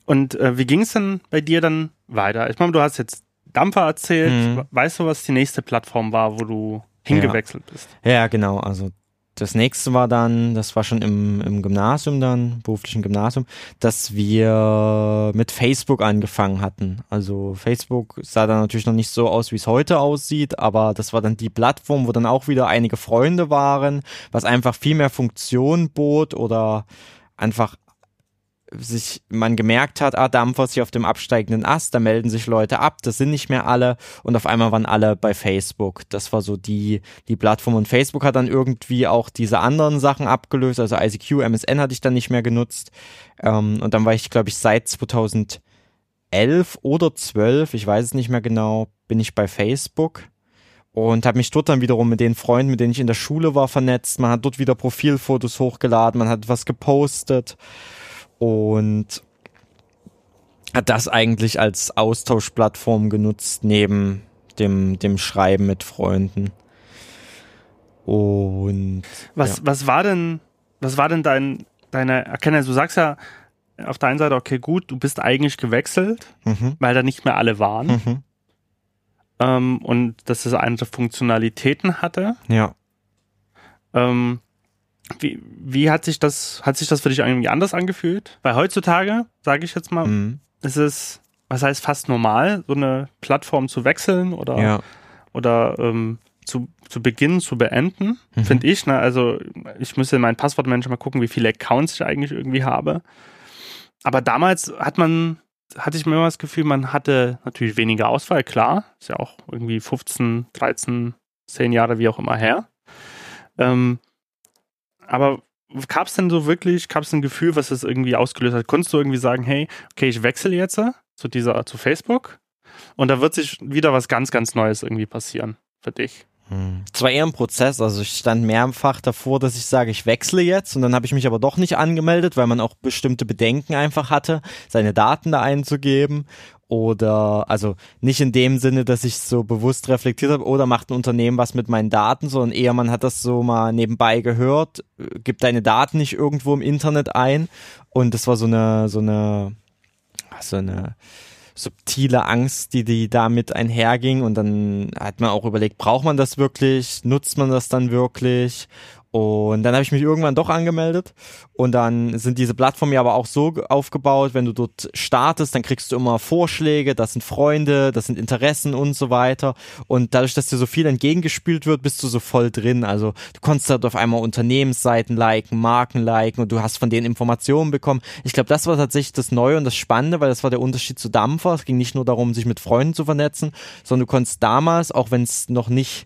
Und äh, wie ging es denn bei dir dann weiter? Ich meine, du hast jetzt Dampfer erzählt. Mhm. Weißt du, was die nächste Plattform war, wo du hingewechselt bist? Ja, genau. Also das nächste war dann, das war schon im, im Gymnasium dann, beruflichen Gymnasium, dass wir mit Facebook angefangen hatten. Also Facebook sah dann natürlich noch nicht so aus, wie es heute aussieht, aber das war dann die Plattform, wo dann auch wieder einige Freunde waren, was einfach viel mehr Funktion bot oder einfach sich man gemerkt hat, ah, Dampfer hier auf dem absteigenden Ast, da melden sich Leute ab, das sind nicht mehr alle. Und auf einmal waren alle bei Facebook. Das war so die, die Plattform. Und Facebook hat dann irgendwie auch diese anderen Sachen abgelöst, also ICQ, MSN hatte ich dann nicht mehr genutzt. Ähm, und dann war ich, glaube ich, seit 2011 oder 12, ich weiß es nicht mehr genau, bin ich bei Facebook und habe mich dort dann wiederum mit den Freunden, mit denen ich in der Schule war, vernetzt. Man hat dort wieder Profilfotos hochgeladen, man hat was gepostet und hat das eigentlich als Austauschplattform genutzt neben dem, dem Schreiben mit Freunden. Und Was, ja. was war denn, was war denn dein, deine Erkenntnis? Du sagst ja auf der einen Seite, okay, gut, du bist eigentlich gewechselt, Mhm. weil da nicht mehr alle waren Mhm. ähm, und dass es andere Funktionalitäten hatte. Ja. Ähm, wie, wie hat sich das, hat sich das für dich irgendwie anders angefühlt? Weil heutzutage, sage ich jetzt mal, Mhm. ist es, was heißt fast normal, so eine Plattform zu wechseln oder, Ja. oder ähm, zu, zu beginnen, zu beenden, Mhm. finde ich. Ne? Also ich müsste in meinen Passwortmanager mal gucken, wie viele Accounts ich eigentlich irgendwie habe. Aber damals hat man, hatte ich mir immer das Gefühl, man hatte natürlich weniger Auswahl, klar. Ist ja auch irgendwie 15, 13, 10 Jahre, wie auch immer her. Ähm, aber gab es denn so wirklich, gab es ein Gefühl, was das irgendwie ausgelöst hat? Konntest du irgendwie sagen, hey, okay, ich wechsle jetzt zu dieser, zu Facebook und da wird sich wieder was ganz, ganz Neues irgendwie passieren für dich? Es war eher ein Prozess, also ich stand mehrfach davor, dass ich sage, ich wechsle jetzt und dann habe ich mich aber doch nicht angemeldet, weil man auch bestimmte Bedenken einfach hatte, seine Daten da einzugeben oder also nicht in dem Sinne, dass ich so bewusst reflektiert habe, oder macht ein Unternehmen was mit meinen Daten, sondern eher man hat das so mal nebenbei gehört, äh, gibt deine Daten nicht irgendwo im Internet ein und das war so eine so eine so eine subtile Angst, die, die damit einherging. Und dann hat man auch überlegt, braucht man das wirklich? Nutzt man das dann wirklich? Und dann habe ich mich irgendwann doch angemeldet und dann sind diese Plattformen ja aber auch so aufgebaut, wenn du dort startest, dann kriegst du immer Vorschläge, das sind Freunde, das sind Interessen und so weiter. Und dadurch, dass dir so viel entgegengespült wird, bist du so voll drin. Also du konntest dort auf einmal Unternehmensseiten liken, Marken liken und du hast von denen Informationen bekommen. Ich glaube, das war tatsächlich das Neue und das Spannende, weil das war der Unterschied zu Dampfer. Es ging nicht nur darum, sich mit Freunden zu vernetzen, sondern du konntest damals, auch wenn es noch nicht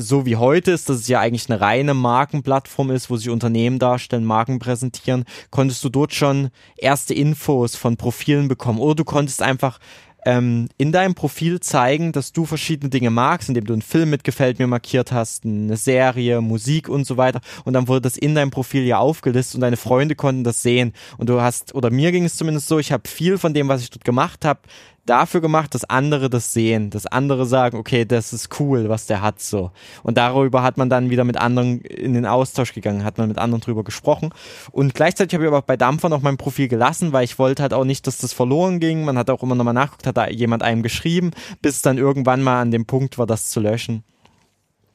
so wie heute ist, dass es ja eigentlich eine reine Markenplattform ist, wo sich Unternehmen darstellen, Marken präsentieren, konntest du dort schon erste Infos von Profilen bekommen. Oder du konntest einfach ähm, in deinem Profil zeigen, dass du verschiedene Dinge magst, indem du einen Film mit Gefällt mir markiert hast, eine Serie, Musik und so weiter. Und dann wurde das in deinem Profil ja aufgelistet und deine Freunde konnten das sehen. Und du hast, oder mir ging es zumindest so, ich habe viel von dem, was ich dort gemacht habe, dafür gemacht, dass andere das sehen, dass andere sagen, okay, das ist cool, was der hat so. Und darüber hat man dann wieder mit anderen in den Austausch gegangen, hat man mit anderen drüber gesprochen. Und gleichzeitig habe ich aber bei Dampfer noch mein Profil gelassen, weil ich wollte halt auch nicht, dass das verloren ging. Man hat auch immer nochmal nachgeguckt, hat da jemand einem geschrieben, bis dann irgendwann mal an dem Punkt war, das zu löschen.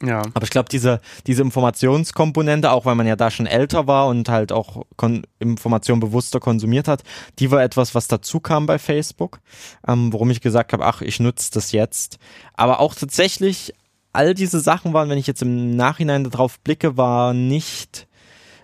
Ja. Aber ich glaube, diese, diese Informationskomponente, auch weil man ja da schon älter war und halt auch Kon Informationen bewusster konsumiert hat, die war etwas, was dazu kam bei Facebook, ähm, worum ich gesagt habe, ach, ich nutze das jetzt. Aber auch tatsächlich, all diese Sachen waren, wenn ich jetzt im Nachhinein darauf blicke, war nicht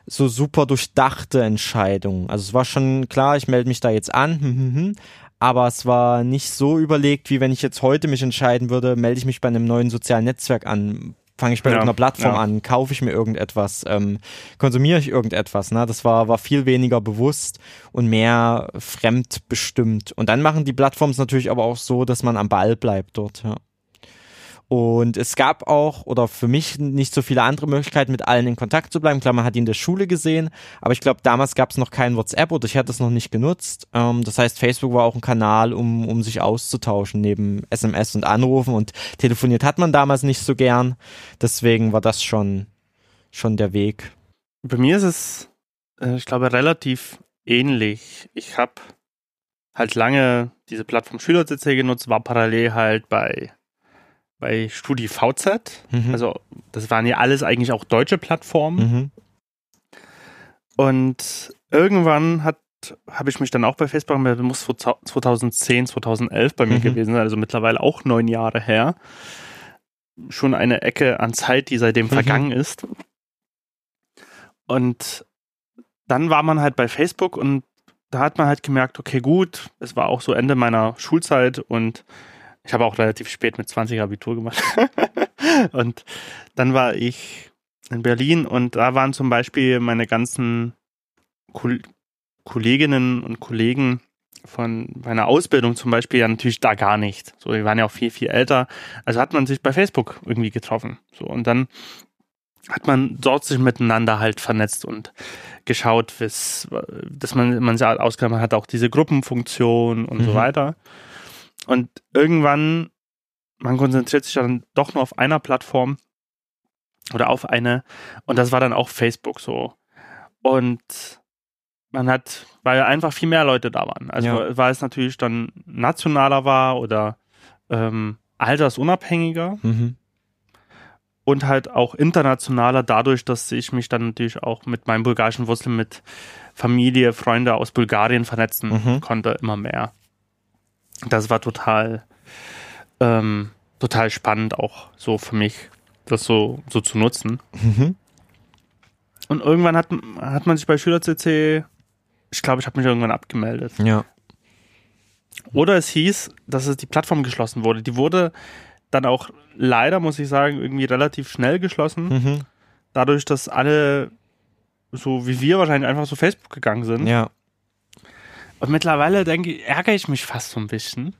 so super durchdachte Entscheidungen. Also es war schon klar, ich melde mich da jetzt an, hm, hm, hm, aber es war nicht so überlegt, wie wenn ich jetzt heute mich entscheiden würde, melde ich mich bei einem neuen sozialen Netzwerk an, fange ich bei ja, irgendeiner Plattform ja. an, kaufe ich mir irgendetwas, ähm, konsumiere ich irgendetwas. Ne? Das war, war viel weniger bewusst und mehr fremdbestimmt. Und dann machen die Plattformen es natürlich aber auch so, dass man am Ball bleibt dort. Ja. Und es gab auch, oder für mich nicht so viele andere Möglichkeiten, mit allen in Kontakt zu bleiben. Klar, man hat ihn in der Schule gesehen, aber ich glaube, damals gab es noch kein WhatsApp oder ich hatte es noch nicht genutzt. Ähm, das heißt, Facebook war auch ein Kanal, um, um sich auszutauschen, neben SMS und Anrufen. Und telefoniert hat man damals nicht so gern. Deswegen war das schon, schon der Weg. Bei mir ist es, äh, ich glaube, relativ ähnlich. Ich habe halt lange diese Plattform SchülerCC genutzt, war parallel halt bei bei StudiVZ. Mhm. Also das waren ja alles eigentlich auch deutsche Plattformen. Mhm. Und irgendwann hat habe ich mich dann auch bei Facebook gemeldet, muss 2010, 2011 bei mir mhm. gewesen sein, also mittlerweile auch neun Jahre her. Schon eine Ecke an Zeit, die seitdem mhm. vergangen ist. Und dann war man halt bei Facebook und da hat man halt gemerkt, okay, gut, es war auch so Ende meiner Schulzeit und ich habe auch relativ spät mit 20 Abitur gemacht. *laughs* und dann war ich in Berlin und da waren zum Beispiel meine ganzen Kol Kolleginnen und Kollegen von meiner Ausbildung zum Beispiel ja natürlich da gar nicht. So, die waren ja auch viel, viel älter. Also hat man sich bei Facebook irgendwie getroffen. So, und dann hat man dort sich miteinander halt vernetzt und geschaut, dass man, man sich ausgegangen hat, auch diese Gruppenfunktion und mhm. so weiter. Und irgendwann, man konzentriert sich dann doch nur auf einer Plattform oder auf eine. Und das war dann auch Facebook so. Und man hat, weil einfach viel mehr Leute da waren. Also ja. weil es natürlich dann nationaler war oder ähm, altersunabhängiger. Mhm. Und halt auch internationaler dadurch, dass ich mich dann natürlich auch mit meinen bulgarischen Wurzeln mit Familie, Freunde aus Bulgarien vernetzen mhm. konnte, immer mehr das war total, ähm, total spannend auch so für mich, das so, so zu nutzen. Mhm. Und irgendwann hat, hat man sich bei SchülerCC, ich glaube, ich habe mich irgendwann abgemeldet. Ja. Oder es hieß, dass es die Plattform geschlossen wurde. Die wurde dann auch leider, muss ich sagen, irgendwie relativ schnell geschlossen. Mhm. Dadurch, dass alle so wie wir wahrscheinlich einfach zu Facebook gegangen sind. Ja. Und mittlerweile denke ärgere ich mich fast so ein bisschen.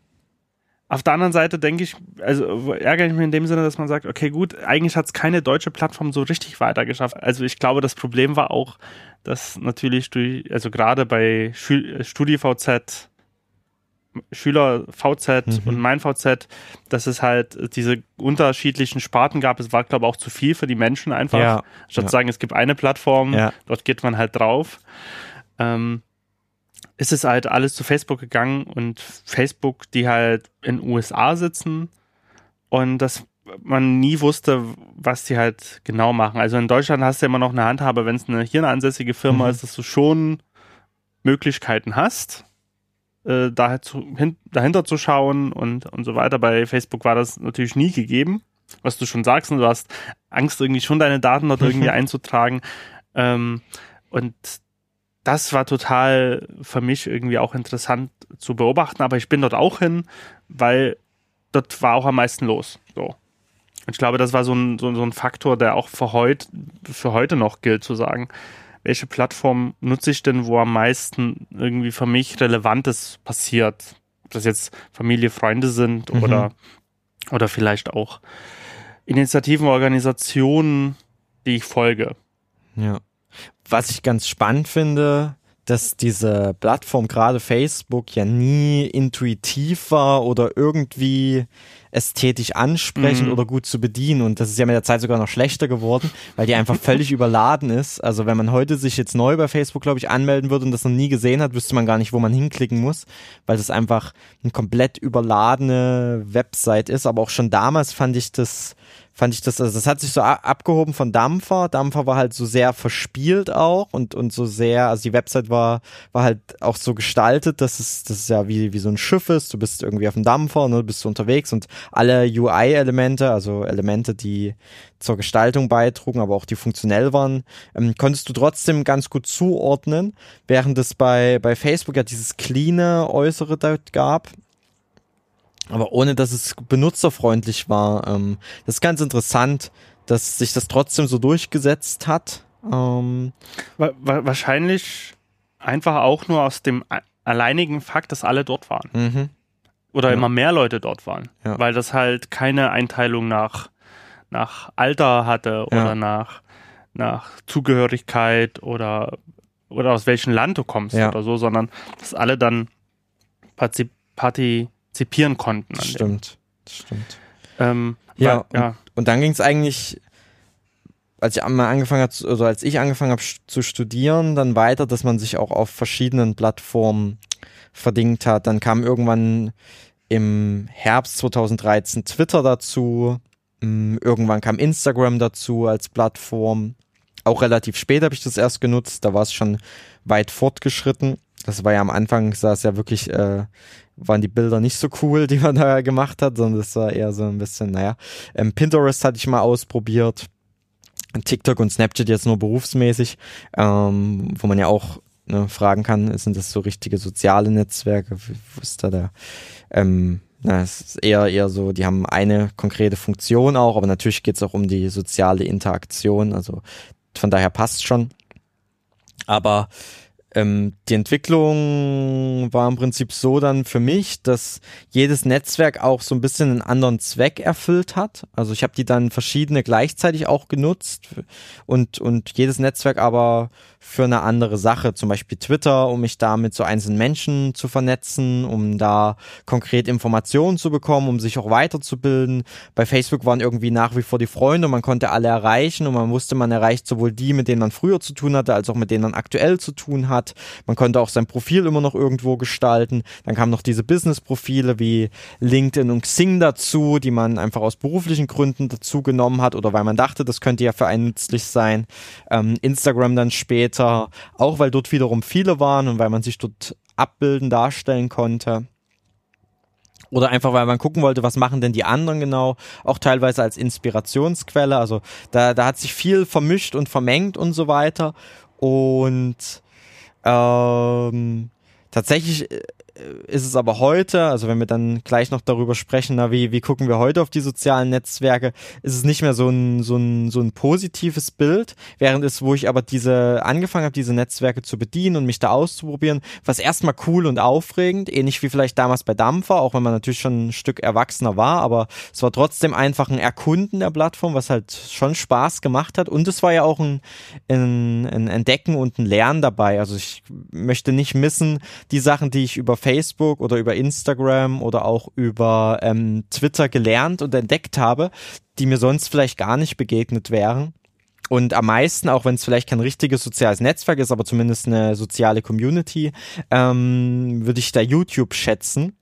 Auf der anderen Seite denke ich, also ärgere ich mich in dem Sinne, dass man sagt, okay, gut, eigentlich hat es keine deutsche Plattform so richtig weitergeschafft. Also ich glaube, das Problem war auch, dass natürlich durch, also gerade bei StudiVZ, Schüler VZ mhm. und mein VZ, dass es halt diese unterschiedlichen Sparten gab. Es war, glaube ich, auch zu viel für die Menschen einfach. Ja. Statt ja. zu sagen, es gibt eine Plattform, ja. dort geht man halt drauf. Ähm, ist es halt alles zu Facebook gegangen und Facebook, die halt in USA sitzen und das man nie wusste, was die halt genau machen. Also in Deutschland hast du immer noch eine Handhabe, wenn es eine hirnansässige Firma mhm. ist, dass du schon Möglichkeiten hast, äh, dazu, hin, dahinter zu schauen und, und so weiter. Bei Facebook war das natürlich nie gegeben, was du schon sagst, und du hast Angst, irgendwie schon deine Daten dort irgendwie *laughs* einzutragen. Ähm, und das war total für mich irgendwie auch interessant zu beobachten, aber ich bin dort auch hin, weil dort war auch am meisten los. So. Und ich glaube, das war so ein, so, so ein Faktor, der auch für, heut, für heute noch gilt, zu sagen, welche Plattform nutze ich denn, wo am meisten irgendwie für mich Relevantes passiert. Ob das jetzt Familie, Freunde sind mhm. oder, oder vielleicht auch Initiativen, Organisationen, die ich folge. Ja. Was ich ganz spannend finde, dass diese Plattform, gerade Facebook, ja nie intuitiv war oder irgendwie ästhetisch ansprechend mhm. oder gut zu bedienen. Und das ist ja mit der Zeit sogar noch schlechter geworden, weil die einfach völlig *laughs* überladen ist. Also wenn man heute sich jetzt neu bei Facebook, glaube ich, anmelden würde und das noch nie gesehen hat, wüsste man gar nicht, wo man hinklicken muss, weil das einfach eine komplett überladene Website ist. Aber auch schon damals fand ich das fand ich das, also das hat sich so abgehoben von Dampfer. Dampfer war halt so sehr verspielt auch und, und so sehr, also die Website war, war halt auch so gestaltet, dass es, das ist ja wie, wie so ein Schiff ist. Du bist irgendwie auf dem Dampfer, ne, bist du unterwegs und alle UI-Elemente, also Elemente, die zur Gestaltung beitrugen, aber auch die funktionell waren, ähm, konntest du trotzdem ganz gut zuordnen, während es bei, bei Facebook ja dieses clean Äußere dort gab aber ohne dass es benutzerfreundlich war. Ähm, das ist ganz interessant, dass sich das trotzdem so durchgesetzt hat. Ähm, wahrscheinlich einfach auch nur aus dem alleinigen Fakt, dass alle dort waren. Mhm. Oder ja. immer mehr Leute dort waren. Ja. Weil das halt keine Einteilung nach, nach Alter hatte oder ja. nach, nach Zugehörigkeit oder, oder aus welchem Land du kommst oder so, sondern dass alle dann Party partizipieren konnten. Das stimmt, das stimmt. Ähm, ja, weil, ja. Und, und dann ging es eigentlich, als ich mal angefangen habe, also als ich angefangen habe zu studieren, dann weiter, dass man sich auch auf verschiedenen Plattformen verdingt hat. Dann kam irgendwann im Herbst 2013 Twitter dazu. Mm, irgendwann kam Instagram dazu als Plattform. Auch relativ spät habe ich das erst genutzt. Da war es schon weit fortgeschritten. Das war ja am Anfang, sah es ja wirklich äh, waren die Bilder nicht so cool, *laughs* die man da gemacht hat, sondern das war eher so ein bisschen, naja. Ähm, Pinterest hatte ich mal ausprobiert. TikTok und Snapchat jetzt nur berufsmäßig, ähm, wo man ja auch ne, fragen kann, sind das so richtige soziale Netzwerke? Wo ist da der? Ähm, na, es ist eher eher so, die haben eine konkrete Funktion auch, aber natürlich geht es auch um die soziale Interaktion. Also von daher passt schon. Aber ähm, die Entwicklung war im Prinzip so dann für mich, dass jedes Netzwerk auch so ein bisschen einen anderen Zweck erfüllt hat. Also ich habe die dann verschiedene gleichzeitig auch genutzt und, und jedes Netzwerk aber für eine andere Sache, zum Beispiel Twitter, um mich da mit so einzelnen Menschen zu vernetzen, um da konkret Informationen zu bekommen, um sich auch weiterzubilden. Bei Facebook waren irgendwie nach wie vor die Freunde, man konnte alle erreichen und man wusste, man erreicht sowohl die, mit denen man früher zu tun hatte, als auch mit denen man aktuell zu tun hat. Man konnte auch sein Profil immer noch irgendwo gestalten. Dann kamen noch diese Business-Profile wie LinkedIn und Xing dazu, die man einfach aus beruflichen Gründen dazu genommen hat oder weil man dachte, das könnte ja für einen nützlich sein. Ähm, Instagram dann später später, auch weil dort wiederum viele waren und weil man sich dort abbilden, darstellen konnte. Oder einfach, weil man gucken wollte, was machen denn die anderen genau, auch teilweise als Inspirationsquelle. Also da, da hat sich viel vermischt und vermengt und so weiter. Und ähm, tatsächlich äh, ist es aber heute, also wenn wir dann gleich noch darüber sprechen, na, wie, wie gucken wir heute auf die sozialen Netzwerke, ist es nicht mehr so ein, so ein, so ein positives Bild, während es, wo ich aber diese, angefangen habe, diese Netzwerke zu bedienen und mich da auszuprobieren, was erstmal cool und aufregend, ähnlich wie vielleicht damals bei Dampfer, auch wenn man natürlich schon ein Stück erwachsener war, aber es war trotzdem einfach ein Erkunden der Plattform, was halt schon Spaß gemacht hat. Und es war ja auch ein, ein, ein Entdecken und ein Lernen dabei, also ich möchte nicht missen, die Sachen, die ich über Facebook Facebook oder über Instagram oder auch über ähm, Twitter gelernt und entdeckt habe, die mir sonst vielleicht gar nicht begegnet wären. Und am meisten, auch wenn es vielleicht kein richtiges soziales Netzwerk ist, aber zumindest eine soziale Community, ähm, würde ich da YouTube schätzen.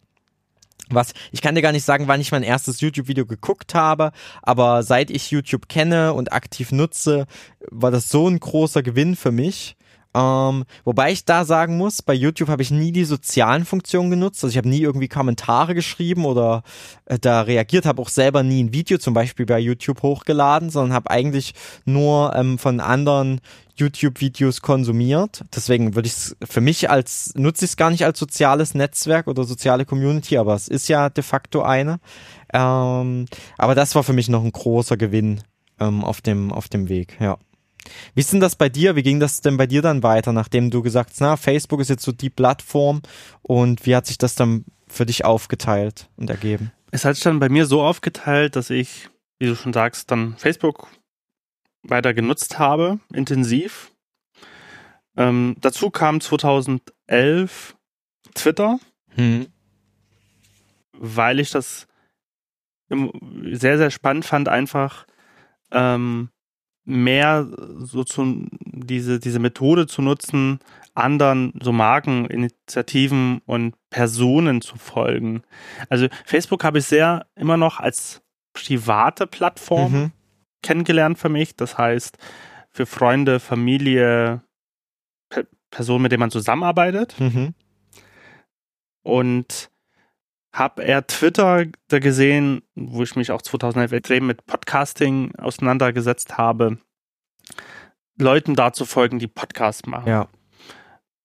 was, ich kann dir gar nicht sagen, wann ich mein erstes YouTube-Video geguckt habe, aber seit ich YouTube kenne und aktiv nutze, war das so ein großer Gewinn für mich. Ähm, wobei ich da sagen muss, bei YouTube habe ich nie die sozialen Funktionen genutzt. Also ich habe nie irgendwie Kommentare geschrieben oder äh, da reagiert, habe auch selber nie ein Video zum Beispiel bei YouTube hochgeladen, sondern habe eigentlich nur ähm, von anderen YouTube-Videos konsumiert. Deswegen würde ich es für mich als, nutze ich es gar nicht als soziales Netzwerk oder soziale Community, aber es ist ja de facto eine. Ähm, aber das war für mich noch ein großer Gewinn ähm, auf, dem, auf dem Weg, ja. Wie ist denn das bei dir? Wie ging das denn bei dir dann weiter, nachdem du gesagt hast, na, Facebook ist jetzt so die Plattform und wie hat sich das dann für dich aufgeteilt und ergeben? Es hat sich dann bei mir so aufgeteilt, dass ich, wie du schon sagst, dann Facebook weiter genutzt habe, intensiv. Ähm, dazu kam 2011 Twitter, hm. weil ich das sehr, sehr spannend fand, einfach ähm, mehr so zu, diese, diese Methode zu nutzen, anderen so Markeninitiativen und Personen zu folgen. Also Facebook habe ich sehr immer noch als private Plattform mhm kennengelernt für mich. Das heißt, für Freunde, Familie, Pe Personen, mit denen man zusammenarbeitet. Mhm. Und habe er Twitter da gesehen, wo ich mich auch 2011 extrem mit Podcasting auseinandergesetzt habe, Leuten da zu folgen, die Podcasts machen. Ja.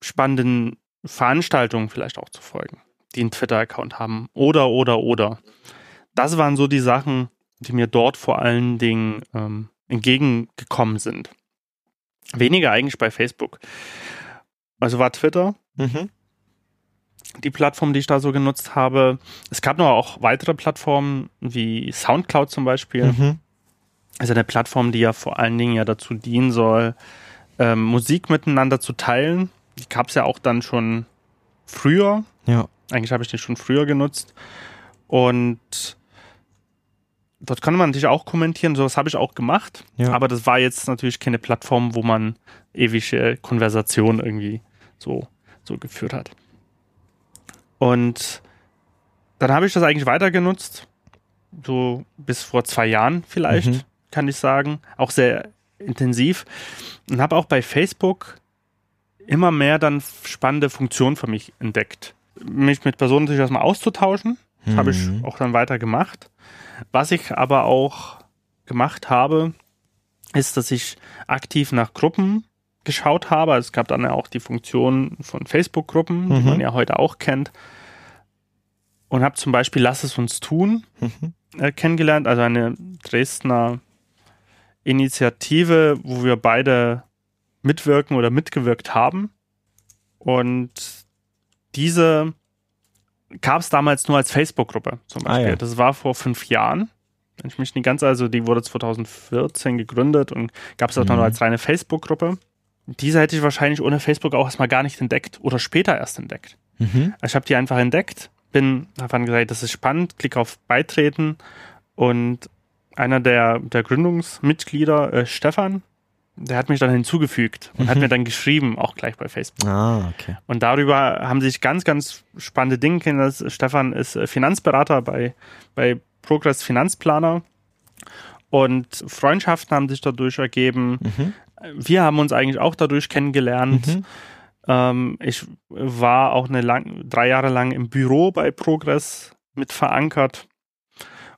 Spannenden Veranstaltungen vielleicht auch zu folgen, die einen Twitter-Account haben. Oder, oder, oder. Das waren so die Sachen, die mir dort vor allen Dingen ähm, entgegengekommen sind. Weniger eigentlich bei Facebook. Also war Twitter mhm. Die Plattform, die ich da so genutzt habe. Es gab noch auch weitere Plattformen wie SoundCloud zum Beispiel. Mhm. Also eine Plattform, die ja vor allen Dingen ja dazu dienen soll, ähm, Musik miteinander zu teilen. Die gab es ja auch dann schon früher. Ja. Eigentlich habe ich die schon früher genutzt. Und dort kann man natürlich auch kommentieren, sowas habe ich auch gemacht. Ja. Aber das war jetzt natürlich keine Plattform, wo man ewige Konversation irgendwie so, so geführt hat. Und dann habe ich das eigentlich weiter genutzt, so bis vor zwei Jahren vielleicht, mhm. kann ich sagen. Auch sehr intensiv. Und habe auch bei Facebook immer mehr dann spannende Funktionen für mich entdeckt. Mich mit Personen natürlich erstmal auszutauschen. Das mhm. habe ich auch dann weiter gemacht. Was ich aber auch gemacht habe, ist, dass ich aktiv nach Gruppen geschaut habe. Es gab dann ja auch die Funktion von Facebook-Gruppen, mhm. die man ja heute auch kennt. Und habe zum Beispiel Lass es uns tun mhm. äh, kennengelernt, also eine Dresdner Initiative, wo wir beide mitwirken oder mitgewirkt haben. Und diese gab es damals nur als Facebook-Gruppe zum Beispiel. Ah, ja. Das war vor fünf Jahren. Wenn ich mich nicht ganz, also die wurde 2014 gegründet und gab es auch mhm. nur als reine Facebook-Gruppe. Diese hätte ich wahrscheinlich ohne Facebook auch erstmal gar nicht entdeckt oder später erst entdeckt. Mhm. Ich habe die einfach entdeckt, bin, habe dann gesagt, das ist spannend, klick auf Beitreten und einer der, der Gründungsmitglieder, äh, Stefan, der hat mich dann hinzugefügt und mhm. hat mir dann geschrieben, auch gleich bei Facebook. Ah, okay. Und darüber haben sich ganz, ganz spannende Dinge kennengelernt. Stefan ist äh, Finanzberater bei, bei Progress Finanzplaner und Freundschaften haben sich dadurch ergeben. Mhm. Wir haben uns eigentlich auch dadurch kennengelernt. Mhm. Ähm, ich war auch eine lang, drei Jahre lang im Büro bei Progress mit verankert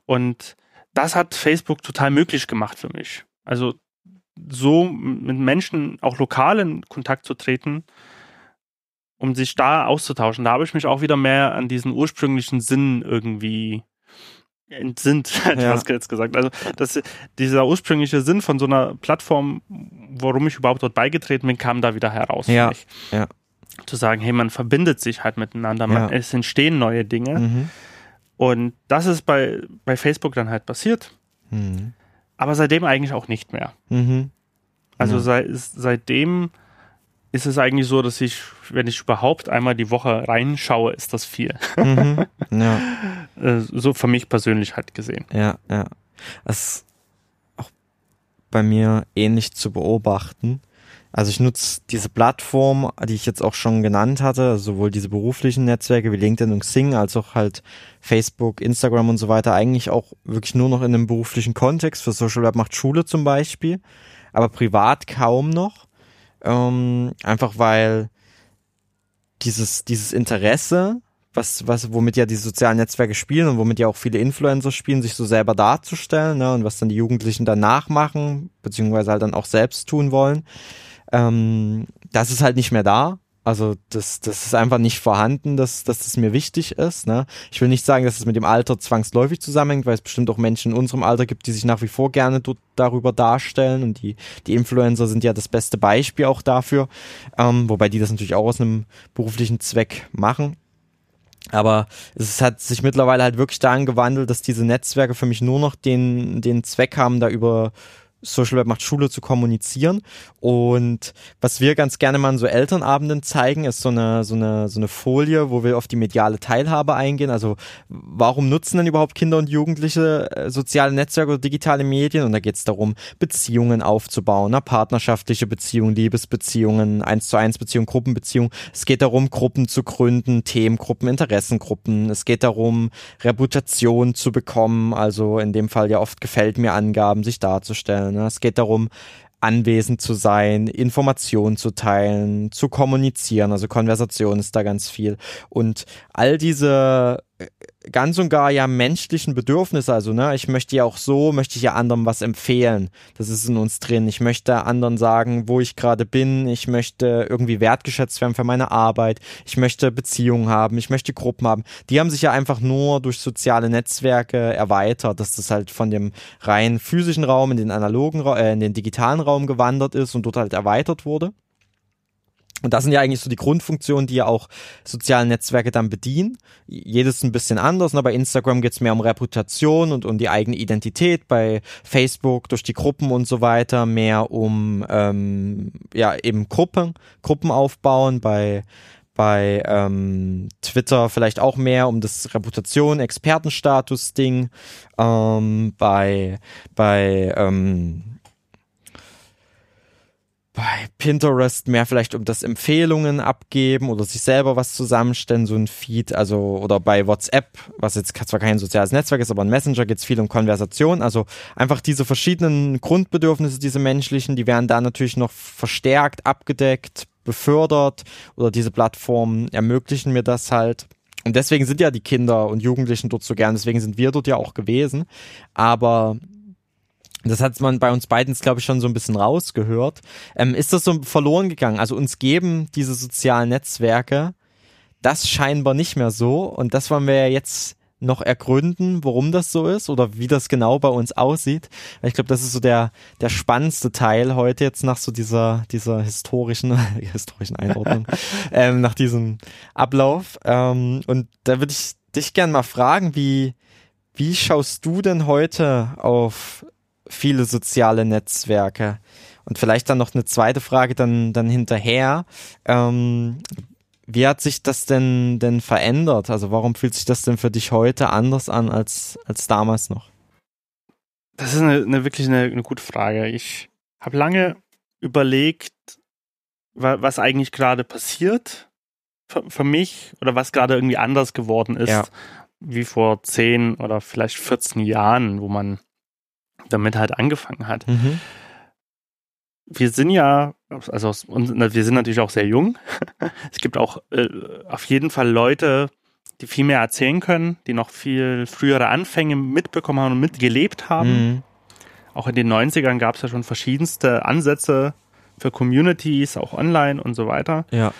und das hat Facebook total möglich gemacht für mich. Also so mit Menschen auch lokal in Kontakt zu treten, um sich da auszutauschen. Da habe ich mich auch wieder mehr an diesen ursprünglichen Sinn irgendwie entsinnt, *laughs* hätte ja. ich jetzt gesagt. Also das, dieser ursprüngliche Sinn von so einer Plattform, warum ich überhaupt dort beigetreten bin, kam da wieder heraus. Ja. ja. Zu sagen, hey, man verbindet sich halt miteinander, man, ja. es entstehen neue Dinge. Mhm. Und das ist bei, bei Facebook dann halt passiert. Mhm aber seitdem eigentlich auch nicht mehr. Mhm. Also ja. seit, seitdem ist es eigentlich so, dass ich, wenn ich überhaupt einmal die Woche reinschaue, ist das viel. Mhm. *laughs* Ja. Äh, so für mich persönlich halt gesehen. Ja, ja. Das ist auch bei mir ähnlich zu beobachten. Also ich nutze diese Plattform, die ich jetzt auch schon genannt hatte, sowohl diese beruflichen Netzwerke wie LinkedIn und Xing, als auch halt Facebook, Instagram und so weiter, eigentlich auch wirklich nur noch in einem beruflichen Kontext. Für Social Web macht Schule zum Beispiel, aber privat kaum noch. Ähm, einfach weil dieses, dieses Interesse, was, was, womit ja die sozialen Netzwerke spielen und womit ja auch viele Influencer spielen, sich so selber darzustellen, ne, und was dann die Jugendlichen danach machen, beziehungsweise halt dann auch selbst tun wollen, ähm, das ist halt nicht mehr da. Also das, das ist einfach nicht vorhanden, dass, dass das mir wichtig ist. Ne? Ich will nicht sagen, dass es mit dem Alter zwangsläufig zusammenhängt, weil es bestimmt auch Menschen in unserem Alter gibt, die sich nach wie vor gerne dort darüber darstellen und die, die Influencer sind ja das beste Beispiel auch dafür, ähm, wobei die das natürlich auch aus einem beruflichen Zweck machen. Aber es hat sich mittlerweile halt wirklich daran gewandelt, dass diese Netzwerke für mich nur noch den, den Zweck haben, da über Social Web macht Schule zu kommunizieren. Und was wir ganz gerne mal an so Elternabenden zeigen, ist so eine, so eine, so eine Folie, wo wir auf die mediale Teilhabe eingehen. Also warum nutzen denn überhaupt Kinder und Jugendliche äh, soziale Netzwerke oder digitale Medien? Und da geht es darum, Beziehungen aufzubauen, ne? partnerschaftliche Beziehungen, Liebesbeziehungen, eins zu eins Beziehungen, Gruppenbeziehungen. Es geht darum, Gruppen zu gründen, Themengruppen, Interessengruppen. Es geht darum, Reputation zu bekommen, also in dem Fall ja oft gefällt mir Angaben, sich darzustellen. Ne? Es geht darum, anwesend zu sein, Informationen zu teilen, zu kommunizieren. Also Konversation ist da ganz viel. Und all diese ganz und gar ja menschlichen Bedürfnisse. Also, ne, ich möchte ja auch so, möchte ich ja anderen was empfehlen. Das ist in uns drin. Ich möchte anderen sagen, wo ich gerade bin. Ich möchte irgendwie wertgeschätzt werden für meine Arbeit. Ich möchte Beziehungen haben. Ich möchte Gruppen haben. Die haben sich ja einfach nur durch soziale Netzwerke erweitert, dass das halt von dem rein physischen Raum in den analogen, äh, in den digitalen Raum gewandert ist und dort halt erweitert wurde. Und das sind ja eigentlich so die Grundfunktionen, die ja auch soziale Netzwerke dann bedienen. Jedes ein bisschen anders. Ne? Bei Instagram geht's mehr um Reputation und um die eigene Identität. Bei Facebook durch die Gruppen und so weiter mehr um ähm, ja eben Gruppen, Gruppen aufbauen. Bei bei ähm, Twitter vielleicht auch mehr um das Reputation, Expertenstatus-Ding. Ähm, bei bei ähm, bei Pinterest mehr vielleicht um das Empfehlungen abgeben oder sich selber was zusammenstellen, so ein Feed, also oder bei WhatsApp, was jetzt zwar kein soziales Netzwerk ist, aber ein Messenger geht es viel um Konversation, also einfach diese verschiedenen Grundbedürfnisse, diese menschlichen, die werden da natürlich noch verstärkt, abgedeckt, befördert oder diese Plattformen ermöglichen mir das halt. Und deswegen sind ja die Kinder und Jugendlichen dort so gern, deswegen sind wir dort ja auch gewesen. Aber das hat man bei uns beiden, glaube ich, schon so ein bisschen rausgehört. Ähm, ist das so verloren gegangen? Also uns geben diese sozialen Netzwerke das scheinbar nicht mehr so. Und das wollen wir ja jetzt noch ergründen, warum das so ist oder wie das genau bei uns aussieht. Ich glaube, das ist so der, der spannendste Teil heute jetzt nach so dieser, dieser historischen, *laughs* historischen Einordnung, *laughs* ähm, nach diesem Ablauf. Ähm, und da würde ich dich gerne mal fragen, wie, wie schaust du denn heute auf viele soziale Netzwerke. Und vielleicht dann noch eine zweite Frage dann, dann hinterher. Ähm, wie hat sich das denn, denn verändert? Also warum fühlt sich das denn für dich heute anders an als, als damals noch? Das ist eine, eine wirklich eine, eine gute Frage. Ich habe lange überlegt, was eigentlich gerade passiert für, für, mich oder was gerade irgendwie anders geworden ist, ja. wie vor zehn oder vielleicht 14 Jahren, wo man damit halt angefangen hat. Mhm. Wir sind ja, also wir sind natürlich auch sehr jung. *laughs* es gibt auch äh, auf jeden Fall Leute, die viel mehr erzählen können, die noch viel frühere Anfänge mitbekommen haben und mitgelebt haben. Mhm. Auch in den 90ern gab es ja schon verschiedenste Ansätze für Communities, auch online und so weiter. Ja.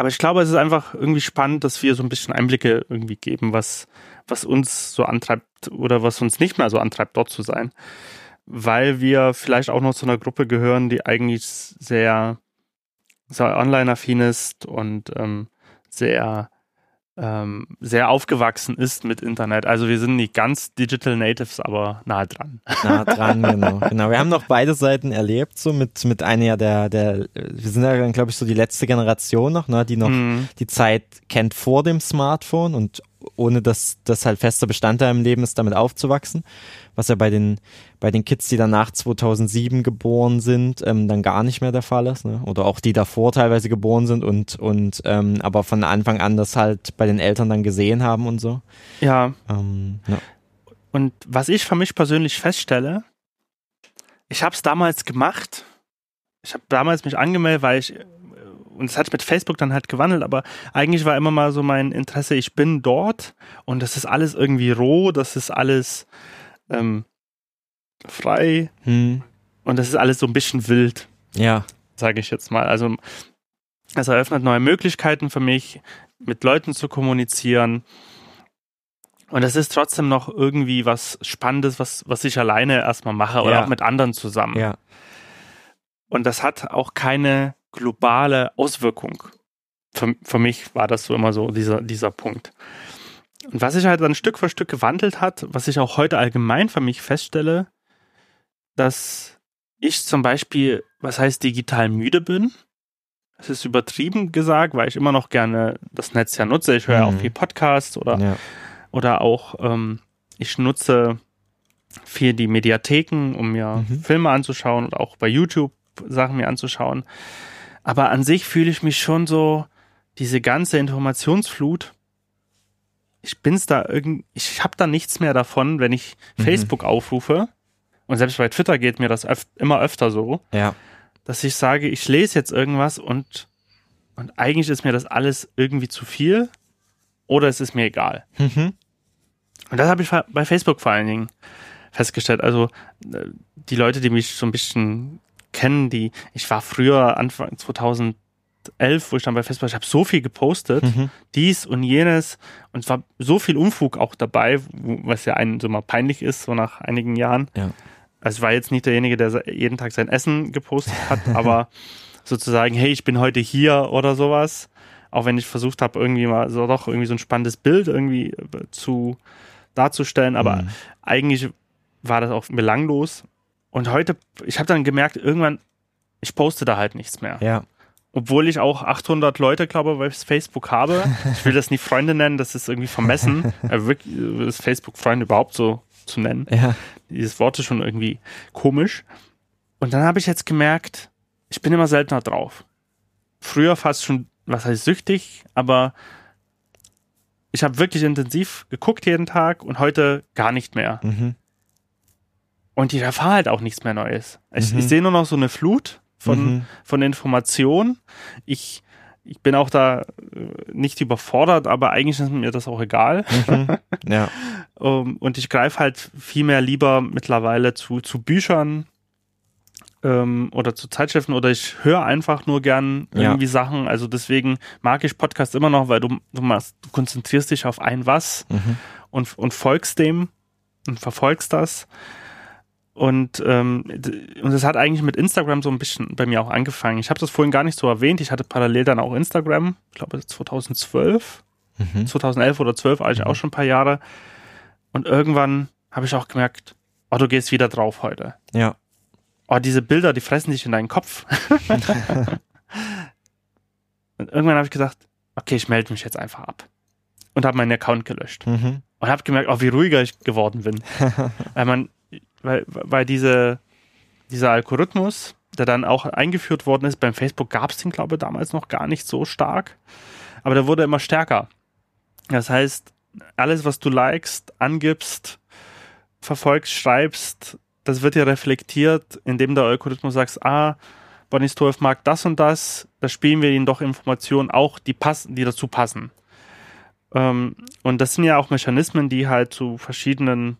Aber ich glaube, es ist einfach irgendwie spannend, dass wir so ein bisschen Einblicke irgendwie geben, was, was uns so antreibt oder was uns nicht mehr so antreibt, dort zu sein. Weil wir vielleicht auch noch zu einer Gruppe gehören, die eigentlich sehr, sehr online-affin ist und ähm, sehr ähm, sehr aufgewachsen ist mit Internet. Also wir sind nicht ganz Digital Natives, aber nah dran. Nah dran, genau. genau. Wir haben noch beide Seiten erlebt, so mit, mit einer der, der, wir sind ja, glaube ich, so die letzte Generation noch, ne, die noch mhm. die Zeit kennt vor dem Smartphone und ohne dass das halt fester Bestandteil im Leben ist, damit aufzuwachsen. Was ja bei den, bei den Kids, die dann nach 2007 geboren sind, ähm, dann gar nicht mehr der Fall ist. Ne? Oder auch die davor teilweise geboren sind und, und ähm, aber von Anfang an das halt bei den Eltern dann gesehen haben und so. Ja. Ähm, ja. Und was ich für mich persönlich feststelle, ich habe es damals gemacht. Ich habe damals mich angemeldet, weil ich und es hat sich mit Facebook dann halt gewandelt, aber eigentlich war immer mal so mein Interesse, ich bin dort und das ist alles irgendwie roh, das ist alles ähm, frei Hm. und das ist alles so ein bisschen wild, Ja. sage ich jetzt mal. Also es eröffnet neue Möglichkeiten für mich, mit Leuten zu kommunizieren. Und es ist trotzdem noch irgendwie was Spannendes, was, was ich alleine erstmal mache oder Ja. auch mit anderen zusammen. Ja. Und das hat auch keine globale Auswirkung. Für, für mich war das so immer so dieser, dieser Punkt. Und was sich halt dann Stück für Stück gewandelt hat, was ich auch heute allgemein für mich feststelle, dass ich zum Beispiel, was heißt digital müde bin. Es ist übertrieben gesagt, weil ich immer noch gerne das Netz ja nutze. Ich höre ja Mhm. auch viel Podcasts oder ja. oder auch ähm, ich nutze viel die Mediatheken, um mir Mhm. Filme anzuschauen oder auch bei YouTube Sachen mir anzuschauen. Aber an sich fühle ich mich schon so, diese ganze Informationsflut, ich bin's da irgend, ich habe da nichts mehr davon, wenn ich Mhm. Facebook aufrufe. Und selbst bei Twitter geht mir das öf immer öfter so, Ja. dass ich sage, ich lese jetzt irgendwas und, und eigentlich ist mir das alles irgendwie zu viel oder es ist mir egal. Mhm. Und das habe ich bei Facebook vor allen Dingen festgestellt. Also äh, die Leute, die mich so ein bisschen kennen, die, ich war früher Anfang 2011, wo ich dann bei Facebook, ich habe so viel gepostet, Mhm. dies und jenes und es war so viel Unfug auch dabei, was ja einen so mal peinlich ist, so nach einigen Jahren. Ja. Also ich war jetzt nicht derjenige, der jeden Tag sein Essen gepostet hat, *laughs* aber sozusagen, hey, ich bin heute hier oder sowas. Auch wenn ich versucht habe, irgendwie mal so doch irgendwie so ein spannendes Bild irgendwie äh, zu darzustellen, aber Mhm. eigentlich war das auch belanglos. Und heute, ich habe dann gemerkt, irgendwann, ich poste da halt nichts mehr. Ja. Obwohl ich auch 800 Leute, glaube ich, bei Facebook habe. Ich will das nicht Freunde nennen, das ist irgendwie vermessen. *laughs* äh, wirklich, äh, ist Facebook-Freunde überhaupt so zu nennen Ja. dieses Wort ist schon irgendwie komisch. Und dann habe ich jetzt gemerkt, ich bin immer seltener drauf. Früher fast schon, was heißt süchtig, aber ich habe wirklich intensiv geguckt jeden Tag und heute gar nicht mehr. Mhm. Und ich erfahre halt auch nichts mehr Neues. Ich, Mhm. ich sehe nur noch so eine Flut von, Mhm. von Informationen. Ich, ich bin auch da äh, nicht überfordert, aber eigentlich ist mir das auch egal. Mhm. *laughs* Ja. Ähm, und ich greife halt viel mehr lieber mittlerweile zu, zu Büchern ähm, oder zu Zeitschriften oder ich höre einfach nur gern Ja. irgendwie Sachen. Also deswegen mag ich Podcast immer noch, weil du, du machst, du konzentrierst dich auf ein was Mhm. und, und folgst dem und verfolgst das. Und, ähm, und das hat eigentlich mit Instagram so ein bisschen bei mir auch angefangen. Ich habe das vorhin gar nicht so erwähnt. Ich hatte parallel dann auch Instagram, ich glaube 2012. Mhm. 2011 oder 12, eigentlich auch schon ein paar Jahre. Und irgendwann habe ich auch gemerkt, oh, du gehst wieder drauf heute. Ja. Oh, diese Bilder, die fressen dich in deinen Kopf. *laughs* und irgendwann habe ich gesagt, okay, ich melde mich jetzt einfach ab. Und habe meinen Account gelöscht. Mhm. Und habe gemerkt, oh, wie ruhiger ich geworden bin. *laughs* weil man, weil, weil diese, dieser Algorithmus, der dann auch eingeführt worden ist, beim Facebook gab es den, glaube ich, damals noch gar nicht so stark. Aber der wurde immer stärker. Das heißt, alles, was du likest, angibst, verfolgst, schreibst, das wird ja reflektiert, indem der Algorithmus sagt, ah, Bonnie Stolf mag das und das, da spielen wir ihnen doch Informationen auch, die passen, die dazu passen. Ähm, und das sind ja auch Mechanismen, die halt zu verschiedenen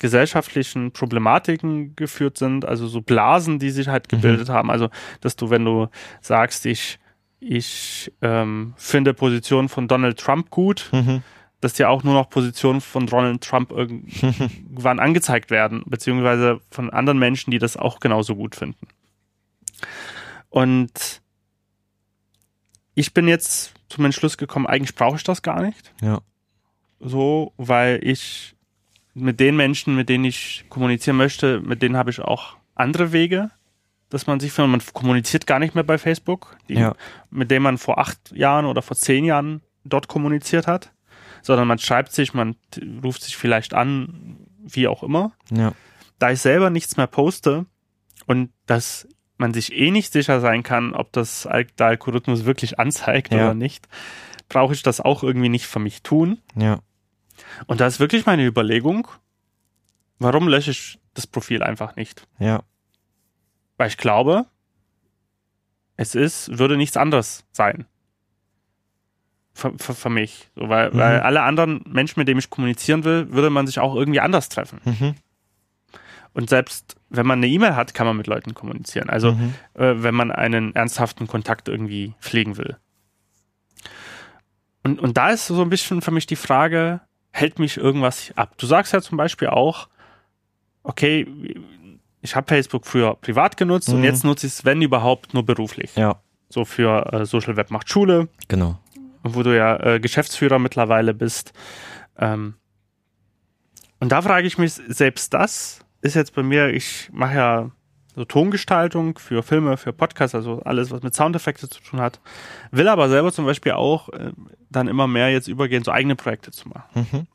gesellschaftlichen Problematiken geführt sind, also so Blasen, die sich halt gebildet haben. Also, dass du, wenn du sagst, ich, ich ähm, finde Positionen von Donald Trump gut, Mhm. dass dir auch nur noch Positionen von Donald Trump irgendwann *laughs* angezeigt werden, beziehungsweise von anderen Menschen, die das auch genauso gut finden. Und ich bin jetzt zum Entschluss gekommen, eigentlich brauche ich das gar nicht. Ja. So, weil ich mit den Menschen, mit denen ich kommunizieren möchte, mit denen habe ich auch andere Wege, dass man sich findet. Man kommuniziert gar nicht mehr bei Facebook, die, Ja. mit denen man vor acht Jahren oder vor zehn Jahren dort kommuniziert hat. sondern man schreibt sich, man ruft sich vielleicht an, wie auch immer. Ja. Da ich selber nichts mehr poste und dass man sich eh nicht sicher sein kann, ob das der Algorithmus wirklich anzeigt Ja. oder nicht, brauche ich das auch irgendwie nicht für mich tun. Ja. Und da ist wirklich meine Überlegung, warum lösche ich das Profil einfach nicht? Ja. Weil ich glaube, es ist, würde nichts anderes sein. Für, für, für mich. So, weil, Mhm. weil alle anderen Menschen, mit denen ich kommunizieren will, würde man sich auch irgendwie anders treffen. Mhm. Und selbst wenn man eine E-Mail hat, kann man mit Leuten kommunizieren. Also Mhm. äh, wenn man einen ernsthaften Kontakt irgendwie pflegen will. Und, und da ist so ein bisschen für mich die Frage, hält mich irgendwas ab? Du sagst ja zum Beispiel auch, okay, ich habe Facebook früher privat genutzt und Mhm. jetzt nutze ich es, wenn überhaupt, nur beruflich. Ja. So für äh, Social Web macht Schule, Genau. wo du ja äh, Geschäftsführer mittlerweile bist. Ähm, und da frage ich mich, selbst das ist jetzt bei mir, ich mache ja so Tongestaltung für Filme, für Podcasts, also alles, was mit Soundeffekte zu tun hat, will aber selber zum Beispiel auch äh, dann immer mehr jetzt übergehen, so eigene Projekte zu machen. Mhm.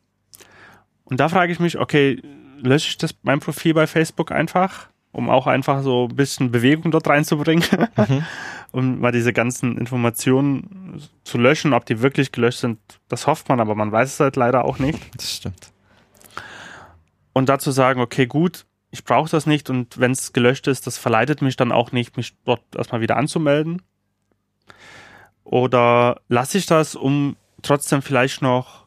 Und da frage ich mich, okay, lösche ich das mein Profil bei Facebook einfach, um auch einfach so ein bisschen Bewegung dort reinzubringen, *laughs* Mhm. um mal diese ganzen Informationen zu löschen. Ob die wirklich gelöscht sind, das hofft man, aber man weiß es halt leider auch nicht. Das stimmt. Und dazu sagen, okay, gut, ich brauche das nicht und wenn es gelöscht ist, das verleitet mich dann auch nicht, mich dort erstmal wieder anzumelden. Oder lasse ich das, um trotzdem vielleicht noch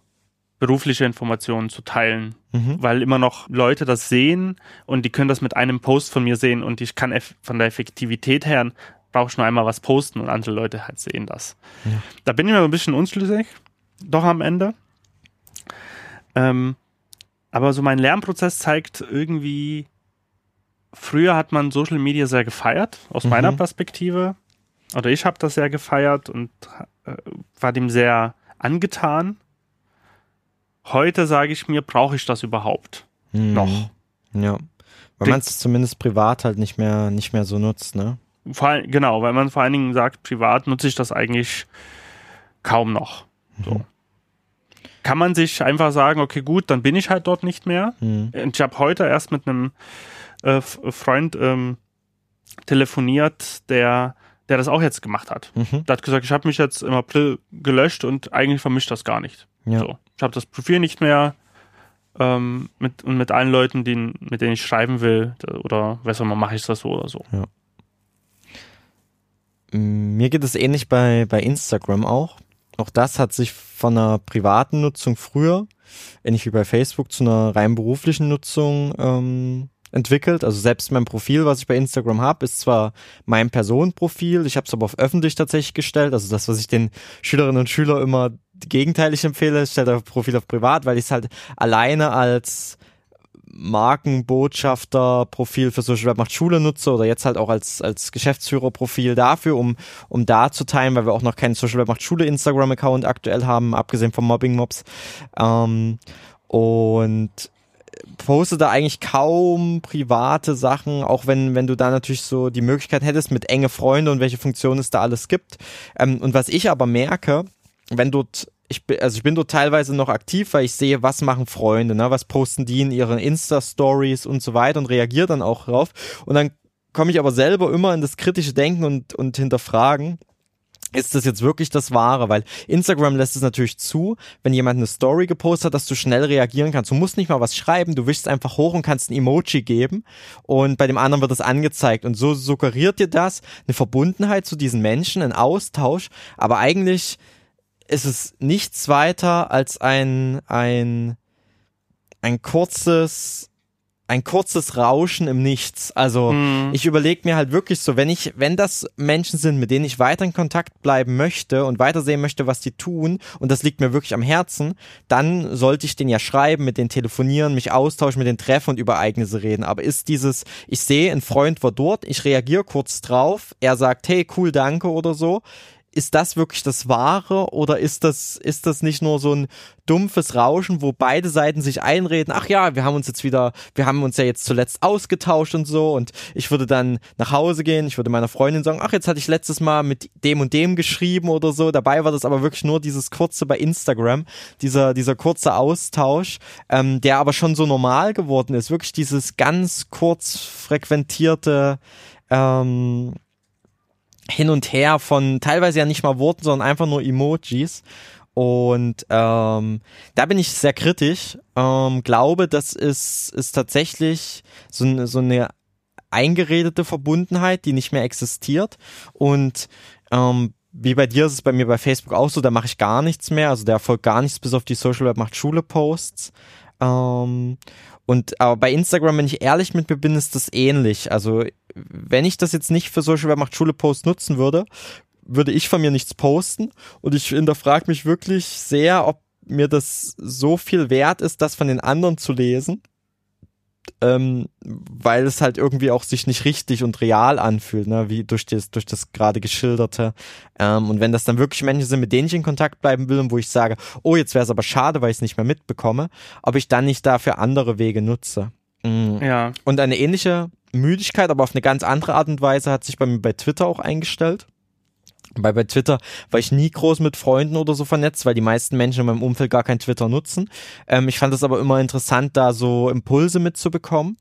berufliche Informationen zu teilen, Mhm. weil immer noch Leute das sehen und die können das mit einem Post von mir sehen und ich kann von der Effektivität her brauche ich nur einmal was posten und andere Leute halt sehen das. Ja. Da bin ich mir ein bisschen unschlüssig, doch am Ende. Ähm, aber so mein Lernprozess zeigt irgendwie, früher hat man Social Media sehr gefeiert, aus Mhm. meiner Perspektive. Oder ich habe das sehr gefeiert und äh, war dem sehr angetan. Heute sage ich mir, brauche ich das überhaupt? Mhm. Noch. Ja. Weil man es zumindest privat halt nicht mehr, nicht mehr so nutzt, ne? Vor, all- genau, weil man vor allen Dingen sagt, privat nutze ich das eigentlich kaum noch. So. Mhm. Kann man sich einfach sagen, okay, gut, dann bin ich halt dort nicht mehr. Mhm. Und ich habe heute erst mit einem äh, F- Freund ähm, telefoniert, der, der das auch jetzt gemacht hat. Mhm. Der hat gesagt, ich habe mich jetzt im April gelöscht und eigentlich vermischt das gar nicht. Ja. So. Ich habe das Profil nicht mehr ähm, mit, und mit allen Leuten, die, mit denen ich schreiben will, oder auch immer, mache ich das so oder so. Mm, Mir geht es ähnlich bei, bei Instagram auch. Auch das hat sich von einer privaten Nutzung früher, ähnlich wie bei Facebook, zu einer rein beruflichen Nutzung ähm, entwickelt. Also selbst mein Profil, was ich bei Instagram habe, ist zwar mein Personenprofil, ich habe es aber auf öffentlich tatsächlich gestellt. Also das, was ich den Schülerinnen und Schülern immer gegenteilig empfehle, ich stelle das Profil auf privat, weil ich es halt alleine als Markenbotschafter-Profil für Social Web macht Schule nutze oder jetzt halt auch als, als Geschäftsführer-Profil dafür, um, um da zu teilen, weil wir auch noch keinen Social Web macht Schule Instagram-Account aktuell haben, abgesehen vom Mobbing-Mobs. Ähm, und poste da eigentlich kaum private Sachen, auch wenn, wenn du da natürlich so die Möglichkeit hättest mit enge Freunde und welche Funktionen es da alles gibt. Ähm, und was ich aber merke, wenn dort ich bin, also ich bin dort teilweise noch aktiv, weil ich sehe, was machen Freunde, ne? was posten die in ihren Insta-Stories und so weiter und reagiere dann auch drauf. Und dann komme ich aber selber immer in das kritische Denken und, und hinterfragen, ist das jetzt wirklich das Wahre? Weil Instagram lässt es natürlich zu, wenn jemand eine Story gepostet hat, dass du schnell reagieren kannst. Du musst nicht mal was schreiben, du wischst einfach hoch und kannst ein Emoji geben und bei dem anderen wird es angezeigt. Und so suggeriert dir das eine Verbundenheit zu diesen Menschen, ein Austausch, aber eigentlich ist es nichts weiter als ein, ein, ein kurzes, ein kurzes Rauschen im Nichts. Also Mhm. ich überlege mir halt wirklich so, wenn ich, wenn das Menschen sind, mit denen ich weiter in Kontakt bleiben möchte und weiter sehen möchte, was die tun, und das liegt mir wirklich am Herzen, dann sollte ich denen ja schreiben, mit denen telefonieren, mich austauschen, mit denen treffen und über Ereignisse reden. Aber ist dieses, ich sehe, ein Freund war dort, ich reagiere kurz drauf, er sagt, hey, cool, danke oder so, ist das wirklich das Wahre oder ist das, ist das nicht nur so ein dumpfes Rauschen, wo beide Seiten sich einreden, ach ja, wir haben uns jetzt wieder, wir haben uns ja jetzt zuletzt ausgetauscht und so und ich würde dann nach Hause gehen, ich würde meiner Freundin sagen, ach, jetzt hatte ich letztes Mal mit dem und dem geschrieben oder so, dabei war das aber wirklich nur dieses kurze bei Instagram, dieser, dieser kurze Austausch, ähm, der aber schon so normal geworden ist, wirklich dieses ganz kurz frequentierte, ähm, hin und her von teilweise ja nicht mal Worten, sondern einfach nur Emojis. Und ähm, da bin ich sehr kritisch. Ähm, glaube, das ist, ist tatsächlich so, eine so eine eingeredete Verbundenheit, die nicht mehr existiert. Und ähm, wie bei dir ist es bei mir bei Facebook auch so, da mache ich gar nichts mehr. Also der folgt gar nichts bis auf die Social Web macht Schule Posts. Ähm, und aber bei Instagram, wenn ich ehrlich mit mir bin, ist das ähnlich. Also wenn ich das jetzt nicht für Social Web macht Schule Post nutzen würde, würde ich von mir nichts posten. Und ich hinterfrage mich wirklich sehr, ob mir das so viel wert ist, das von den anderen zu lesen ähm, weil es halt irgendwie auch sich nicht richtig und real anfühlt, ne, wie durch das, durch das gerade geschilderte. Ähm, und wenn das dann wirklich Menschen sind, mit denen ich in Kontakt bleiben will und wo ich sage, oh, jetzt wäre es aber schade, weil ich es nicht mehr mitbekomme, ob ich dann nicht dafür andere Wege nutze. Mhm. Ja. Und eine ähnliche Müdigkeit, aber auf eine ganz andere Art und Weise hat sich bei mir bei Twitter auch eingestellt. Weil bei Twitter war ich nie groß mit Freunden oder so vernetzt, weil die meisten Menschen in meinem Umfeld gar kein Twitter nutzen. Ähm, ich fand es aber immer interessant, da so Impulse mitzubekommen.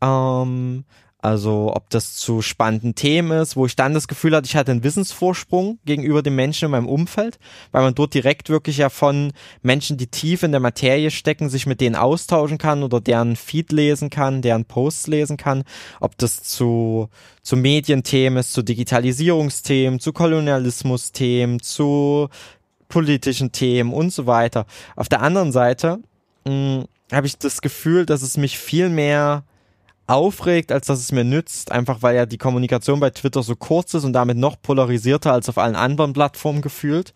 Ähm, also ob das zu spannenden Themen ist, wo ich dann das Gefühl hatte, ich hatte einen Wissensvorsprung gegenüber den Menschen in meinem Umfeld, weil man dort direkt wirklich ja von Menschen, die tief in der Materie stecken, sich mit denen austauschen kann oder deren Feed lesen kann, deren Posts lesen kann, ob das zu, zu Medienthemen ist, zu Digitalisierungsthemen, zu Kolonialismusthemen, zu politischen Themen und so weiter. Auf der anderen Seite hm, habe ich das Gefühl, dass es mich viel mehr aufregt, als dass es mir nützt, einfach weil ja die Kommunikation bei Twitter so kurz ist und damit noch polarisierter als auf allen anderen Plattformen gefühlt.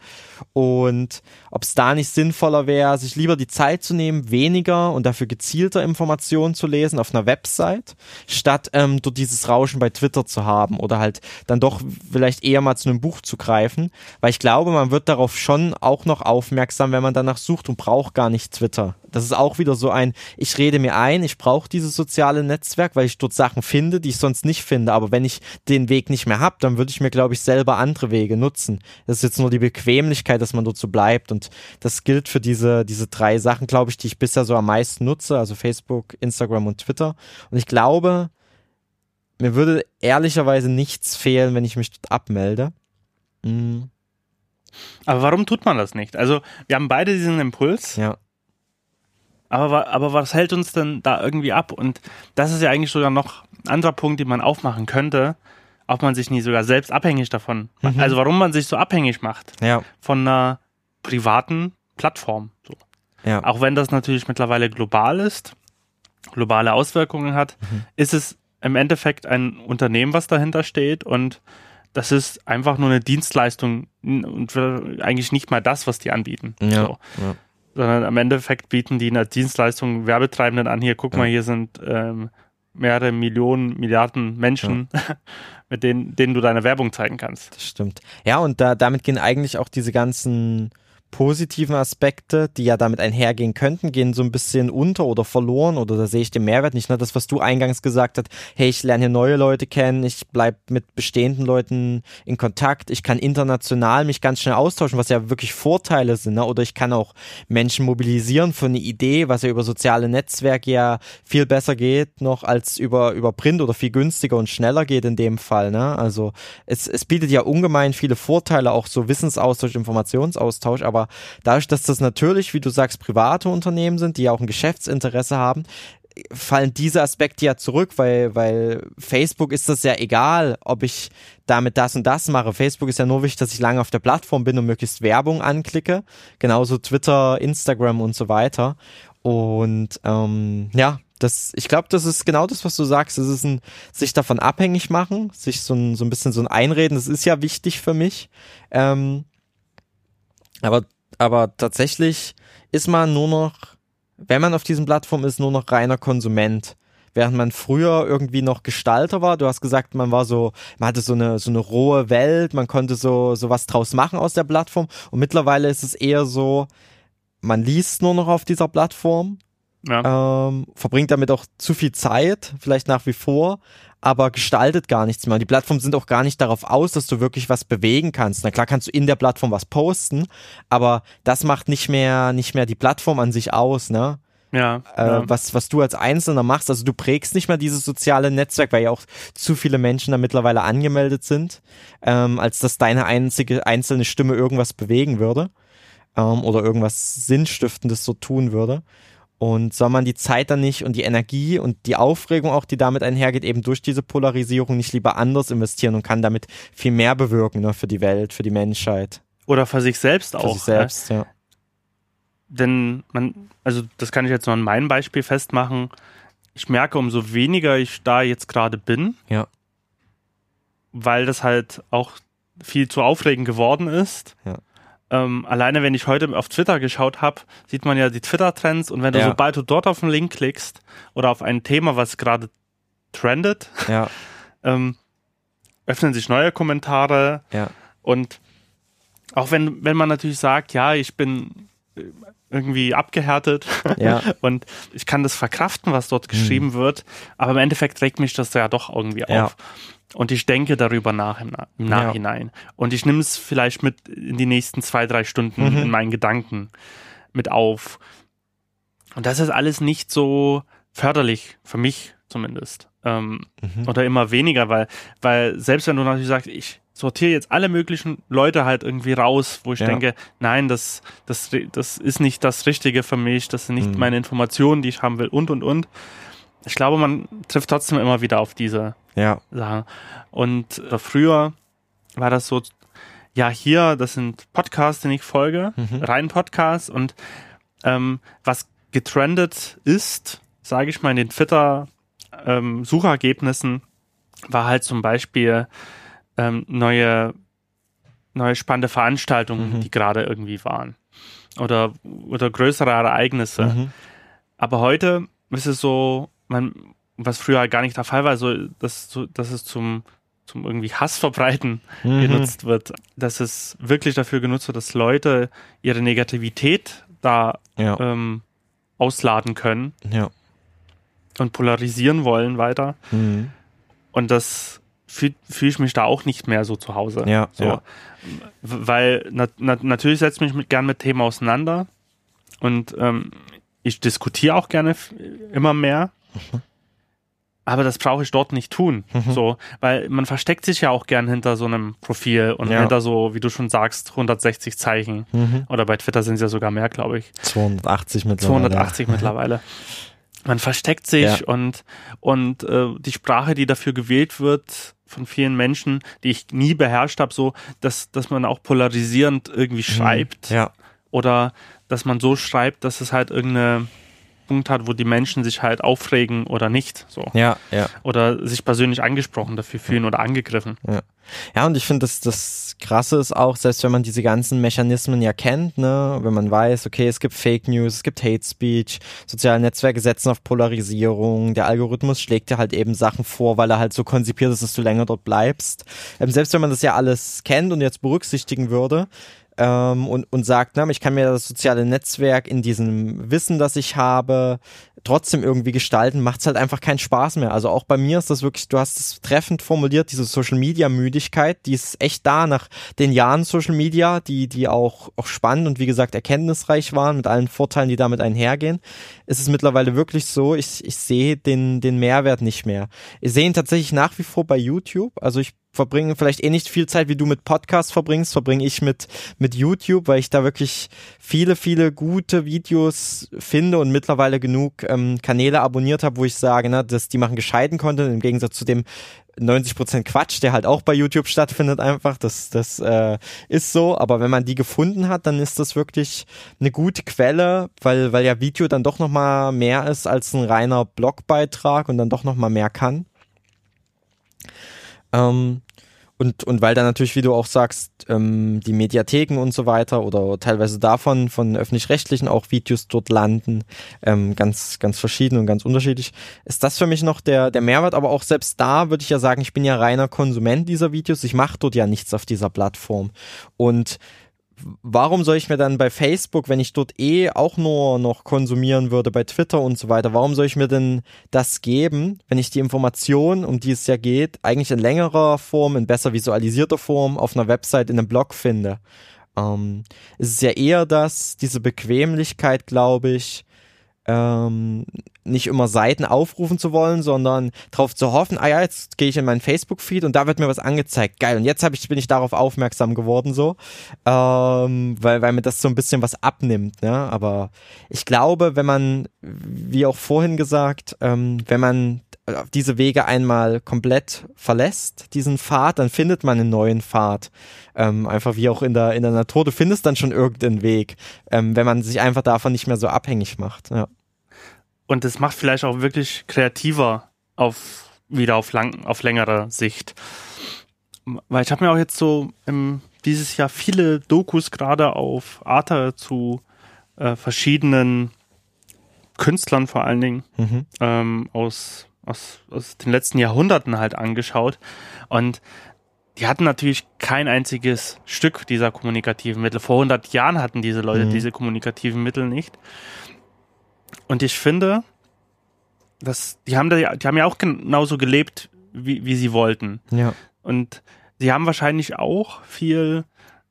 Und ob es da nicht sinnvoller wäre, sich lieber die Zeit zu nehmen, weniger und dafür gezielter Informationen zu lesen auf einer Website, statt ähm, dort dieses Rauschen bei Twitter zu haben oder halt dann doch vielleicht eher mal zu einem Buch zu greifen, weil ich glaube, man wird darauf schon auch noch aufmerksam, wenn man danach sucht und braucht gar nicht Twitter. Das ist auch wieder so ein, ich rede mir ein, ich brauche dieses soziale Netzwerk, weil ich dort Sachen finde, die ich sonst nicht finde. Aber wenn ich den Weg nicht mehr habe, dann würde ich mir, glaube ich, selber andere Wege nutzen. Das ist jetzt nur die Bequemlichkeit, dass man dort so bleibt. Und das gilt für diese, diese drei Sachen, glaube ich, die ich bisher so am meisten nutze, also Facebook, Instagram und Twitter. Und ich glaube, mir würde ehrlicherweise nichts fehlen, wenn ich mich dort abmelde. Mhm. Aber warum tut man das nicht? Also, wir haben beide diesen Impuls. Ja. Aber, aber was hält uns denn da irgendwie ab? Und das ist ja eigentlich sogar noch ein anderer Punkt, den man aufmachen könnte, ob man sich nie sogar selbst abhängig davon, mhm. also warum man sich so abhängig macht ja. von einer privaten Plattform. So. Ja. Auch wenn das natürlich mittlerweile global ist, globale Auswirkungen hat, mhm. ist es im Endeffekt ein Unternehmen, was dahinter steht und das ist einfach nur eine Dienstleistung und eigentlich nicht mal das, was die anbieten. Ja, so. ja sondern am Endeffekt bieten die eine Dienstleistung Werbetreibenden an. Hier, guck ja. mal, hier sind ähm, mehrere Millionen, Milliarden Menschen, ja. *laughs* mit denen, denen du deine Werbung zeigen kannst. Das stimmt. Ja, und da, damit gehen eigentlich auch diese ganzen positiven Aspekte, die ja damit einhergehen könnten, gehen so ein bisschen unter oder verloren oder da sehe ich den Mehrwert nicht. Ne? Das, was du eingangs gesagt hast, hey, ich lerne hier neue Leute kennen, ich bleib mit bestehenden Leuten in Kontakt, ich kann international mich ganz schnell austauschen, was ja wirklich Vorteile sind. Ne? Oder ich kann auch Menschen mobilisieren für eine Idee, was ja über soziale Netzwerke ja viel besser geht noch als über, über Print oder viel günstiger und schneller geht in dem Fall. Ne? Also es, es bietet ja ungemein viele Vorteile, auch so Wissensaustausch, Informationsaustausch, aber aber dadurch, dass das natürlich, wie du sagst, private Unternehmen sind, die ja auch ein Geschäftsinteresse haben, fallen diese Aspekte ja zurück, weil, weil Facebook ist das ja egal, ob ich damit das und das mache. Facebook ist ja nur wichtig, dass ich lange auf der Plattform bin und möglichst Werbung anklicke. Genauso Twitter, Instagram und so weiter. Und ähm, ja, das, ich glaube, das ist genau das, was du sagst. Es ist ein sich davon abhängig machen, sich so ein, so ein bisschen so ein Einreden. Das ist ja wichtig für mich. Ähm, aber, aber tatsächlich ist man nur noch, wenn man auf diesen Plattformen ist, nur noch reiner Konsument. während man früher irgendwie noch Gestalter war. Du hast gesagt, man war so, man hatte so eine so eine rohe Welt, man konnte so so was draus machen aus der Plattform. Und mittlerweile ist es eher so, man liest nur noch auf dieser Plattform, ja. ähm, verbringt damit auch zu viel Zeit, vielleicht nach wie vor, aber gestaltet gar nichts mehr. Die Plattformen sind auch gar nicht darauf aus, dass du wirklich was bewegen kannst. Na klar kannst du in der Plattform was posten, aber das macht nicht mehr, nicht mehr die Plattform an sich aus, ne? Ja, äh, ja. Was, was du als Einzelner machst. Also du prägst nicht mehr dieses soziale Netzwerk, weil ja auch zu viele Menschen da mittlerweile angemeldet sind, ähm, als dass deine einzige einzelne Stimme irgendwas bewegen würde ähm, oder irgendwas Sinnstiftendes so tun würde. Und soll man die Zeit dann nicht und die Energie und die Aufregung auch, die damit einhergeht, eben durch diese Polarisierung nicht lieber anders investieren und kann damit viel mehr bewirken ne, für die Welt, für die Menschheit. Oder für sich selbst für auch. sich selbst, ja. Denn man, also das kann ich jetzt nur an meinem Beispiel festmachen. Ich merke, umso weniger ich da jetzt gerade bin, Ja. weil das halt auch viel zu aufregend geworden ist. Ja. Ähm, alleine wenn ich heute auf Twitter geschaut habe, sieht man ja die Twitter-Trends und wenn du Ja. sobald du dort auf den Link klickst oder auf ein Thema, was gerade trendet, Ja, *laughs* ähm, öffnen sich neue Kommentare. Ja, und auch wenn, wenn man natürlich sagt, ja, ich bin irgendwie abgehärtet ja, *laughs* und ich kann das verkraften, was dort geschrieben wird, aber im Endeffekt regt mich das ja doch irgendwie Ja. auf. Und ich denke darüber nach im, Na im Ja. Nachhinein. Und ich nehme es vielleicht mit in die nächsten zwei, drei Stunden Mhm. in meinen Gedanken mit auf. Und das ist alles nicht so förderlich, für mich zumindest. Ähm, Mhm. Oder immer weniger, weil, weil selbst wenn du natürlich sagst, ich sortiere jetzt alle möglichen Leute halt irgendwie raus, wo ich Ja. denke, nein, das, das, das ist nicht das Richtige für mich, das sind nicht Mhm. meine Informationen, die ich haben will und und und. Ich glaube, man trifft trotzdem immer wieder auf diese ja, Sachen. Und äh, früher war das so, ja, hier, das sind Podcasts, die ich folge, Mhm. rein Podcasts und ähm, was getrendet ist, sage ich mal, in den Twitter-Suchergebnissen, war halt zum Beispiel ähm, neue, neue spannende Veranstaltungen, Mhm. die gerade irgendwie waren. Oder, oder größere Ereignisse. Mhm. Aber heute ist es so, man, was früher halt gar nicht der Fall war, so, dass, so, dass es zum, zum irgendwie Hass verbreiten Mhm. genutzt wird, dass es wirklich dafür genutzt wird, dass Leute ihre Negativität da Ja, ähm, ausladen können ja. Und polarisieren wollen weiter. Mhm. Und das fühle fühl ich mich da auch nicht mehr so zu Hause. Ja, so. ja. Weil na, na, natürlich setze ich mich mit, gern mit Themen auseinander und ähm, ich diskutiere auch gerne immer mehr. Mhm. Aber das brauche ich dort nicht tun. So, weil man versteckt sich ja auch gern hinter so einem Profil und Ja. hinter so, wie du schon sagst, 160 Zeichen. Mhm. Oder bei Twitter sind es ja sogar mehr, glaube ich. 280 mittlerweile. 280 mittlerweile. *laughs* Man versteckt sich Ja. und, und äh, die Sprache, die dafür gewählt wird von vielen Menschen, die ich nie beherrscht habe, so, dass, dass man auch polarisierend irgendwie schreibt Mhm. Ja, oder dass man so schreibt, dass es halt irgendeinen Punkt hat, wo die Menschen sich halt aufregen oder nicht, so. ja, ja. Oder sich persönlich angesprochen dafür fühlen oder angegriffen. Ja, und ich finde, das, das Krasse ist auch, selbst wenn man diese ganzen Mechanismen ja kennt, ne, wenn man weiß, okay, es gibt Fake News, es gibt Hate Speech, soziale Netzwerke setzen auf Polarisierung, der Algorithmus schlägt dir halt eben Sachen vor, weil er halt so konzipiert ist, dass du länger dort bleibst. Ähm, selbst wenn man das ja alles kennt und jetzt berücksichtigen würde, ähm, und, und sagt, na, ich kann mir das soziale Netzwerk in diesem Wissen, das ich habe, trotzdem irgendwie gestalten, macht es halt einfach keinen Spaß mehr. Also auch bei mir ist das wirklich, du hast es treffend formuliert, diese Social Media Müdigkeit, die ist echt da nach den Jahren Social Media, die, die auch, auch spannend und wie gesagt erkenntnisreich waren mit allen Vorteilen, die damit einhergehen. Ist es mittlerweile wirklich so, ich, ich sehe den, den Mehrwert nicht mehr. Ich sehe ihn tatsächlich nach wie vor bei YouTube. Also ich verbringe vielleicht eh nicht viel Zeit, wie du mit Podcasts verbringst, verbringe ich mit, mit YouTube, weil ich da wirklich viele, viele gute Videos finde und mittlerweile genug ähm, Kanäle abonniert habe, wo ich sage, ne, dass die machen gescheiten Content im Gegensatz zu dem 90% Quatsch, der halt auch bei YouTube stattfindet einfach. Das, das äh, ist so. Aber wenn man die gefunden hat, dann ist das wirklich eine gute Quelle, weil, weil ja Video dann doch nochmal mehr ist als ein reiner Blogbeitrag und dann doch nochmal mehr kann. Ähm, und, und weil dann natürlich, wie du auch sagst, ähm, die Mediatheken und so weiter oder teilweise davon, von öffentlich-rechtlichen auch Videos dort landen, ähm, ganz, ganz verschieden und ganz unterschiedlich, ist das für mich noch der, der Mehrwert. Aber auch selbst da würde ich ja sagen, ich bin ja reiner Konsument dieser Videos. Ich mache dort ja nichts auf dieser Plattform. Und warum soll ich mir dann bei Facebook, wenn ich dort eh auch nur noch konsumieren würde, bei Twitter und so weiter, warum soll ich mir denn das geben, wenn ich die Information, um die es ja geht, eigentlich in längerer Form, in besser visualisierter Form auf einer Website in einem Blog finde? Ähm, es ist ja eher das, diese Bequemlichkeit, glaube ich, ähm, nicht immer Seiten aufrufen zu wollen, sondern darauf zu hoffen, ah ja, jetzt gehe ich in meinen Facebook-Feed und da wird mir was angezeigt. Geil. Und jetzt hab ich, bin ich darauf aufmerksam geworden, so. Ähm, weil, weil mir das so ein bisschen was abnimmt, ne? Aber ich glaube, wenn man, wie auch vorhin gesagt, ähm, wenn man diese Wege einmal komplett verlässt, diesen Pfad, dann findet man einen neuen Pfad. Ähm, einfach wie auch in der, in der Natur, du findest dann schon irgendeinen Weg, ähm, wenn man sich einfach davon nicht mehr so abhängig macht. Ja. Und es macht vielleicht auch wirklich kreativer auf wieder auf lang, auf längere Sicht. Weil ich habe mir auch jetzt so im, dieses Jahr viele Dokus gerade auf Arte zu äh, verschiedenen Künstlern vor allen Dingen mhm. ähm, aus aus, aus den letzten Jahrhunderten halt angeschaut. Und die hatten natürlich kein einziges Stück dieser kommunikativen Mittel. Vor 100 Jahren hatten diese Leute mhm. diese kommunikativen Mittel nicht. Und ich finde, dass die haben da, die haben ja auch genauso gelebt, wie, wie sie wollten. Ja. Und sie haben wahrscheinlich auch viel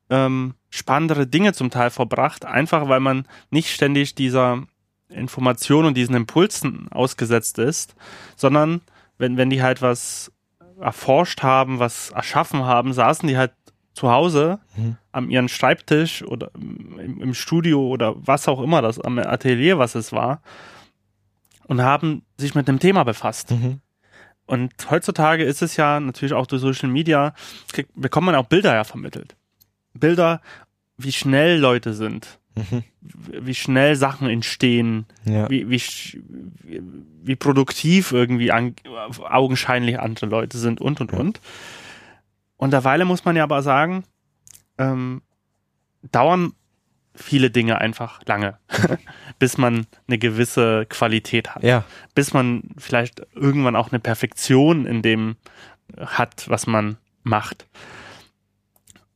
ähm, spannendere Dinge zum Teil verbracht, einfach weil man nicht ständig dieser Informationen und diesen Impulsen ausgesetzt ist, sondern wenn, wenn die halt was erforscht haben, was erschaffen haben, saßen die halt zu Hause mhm. am ihren Schreibtisch oder im, im, Studio oder was auch immer das, am Atelier, was es war, und haben sich mit dem Thema befasst. Mhm. Und heutzutage ist es ja natürlich auch durch Social Media, bekommt man auch Bilder ja vermittelt. Bilder, wie schnell Leute sind, Mhm. Wie schnell Sachen entstehen, ja. wie, wie, wie produktiv irgendwie an, augenscheinlich andere Leute sind und und ja. und. Und derweile muss man ja aber sagen, ähm, dauern viele Dinge einfach lange, *laughs* bis man eine gewisse Qualität hat. Ja. Bis man vielleicht irgendwann auch eine Perfektion in dem hat, was man macht.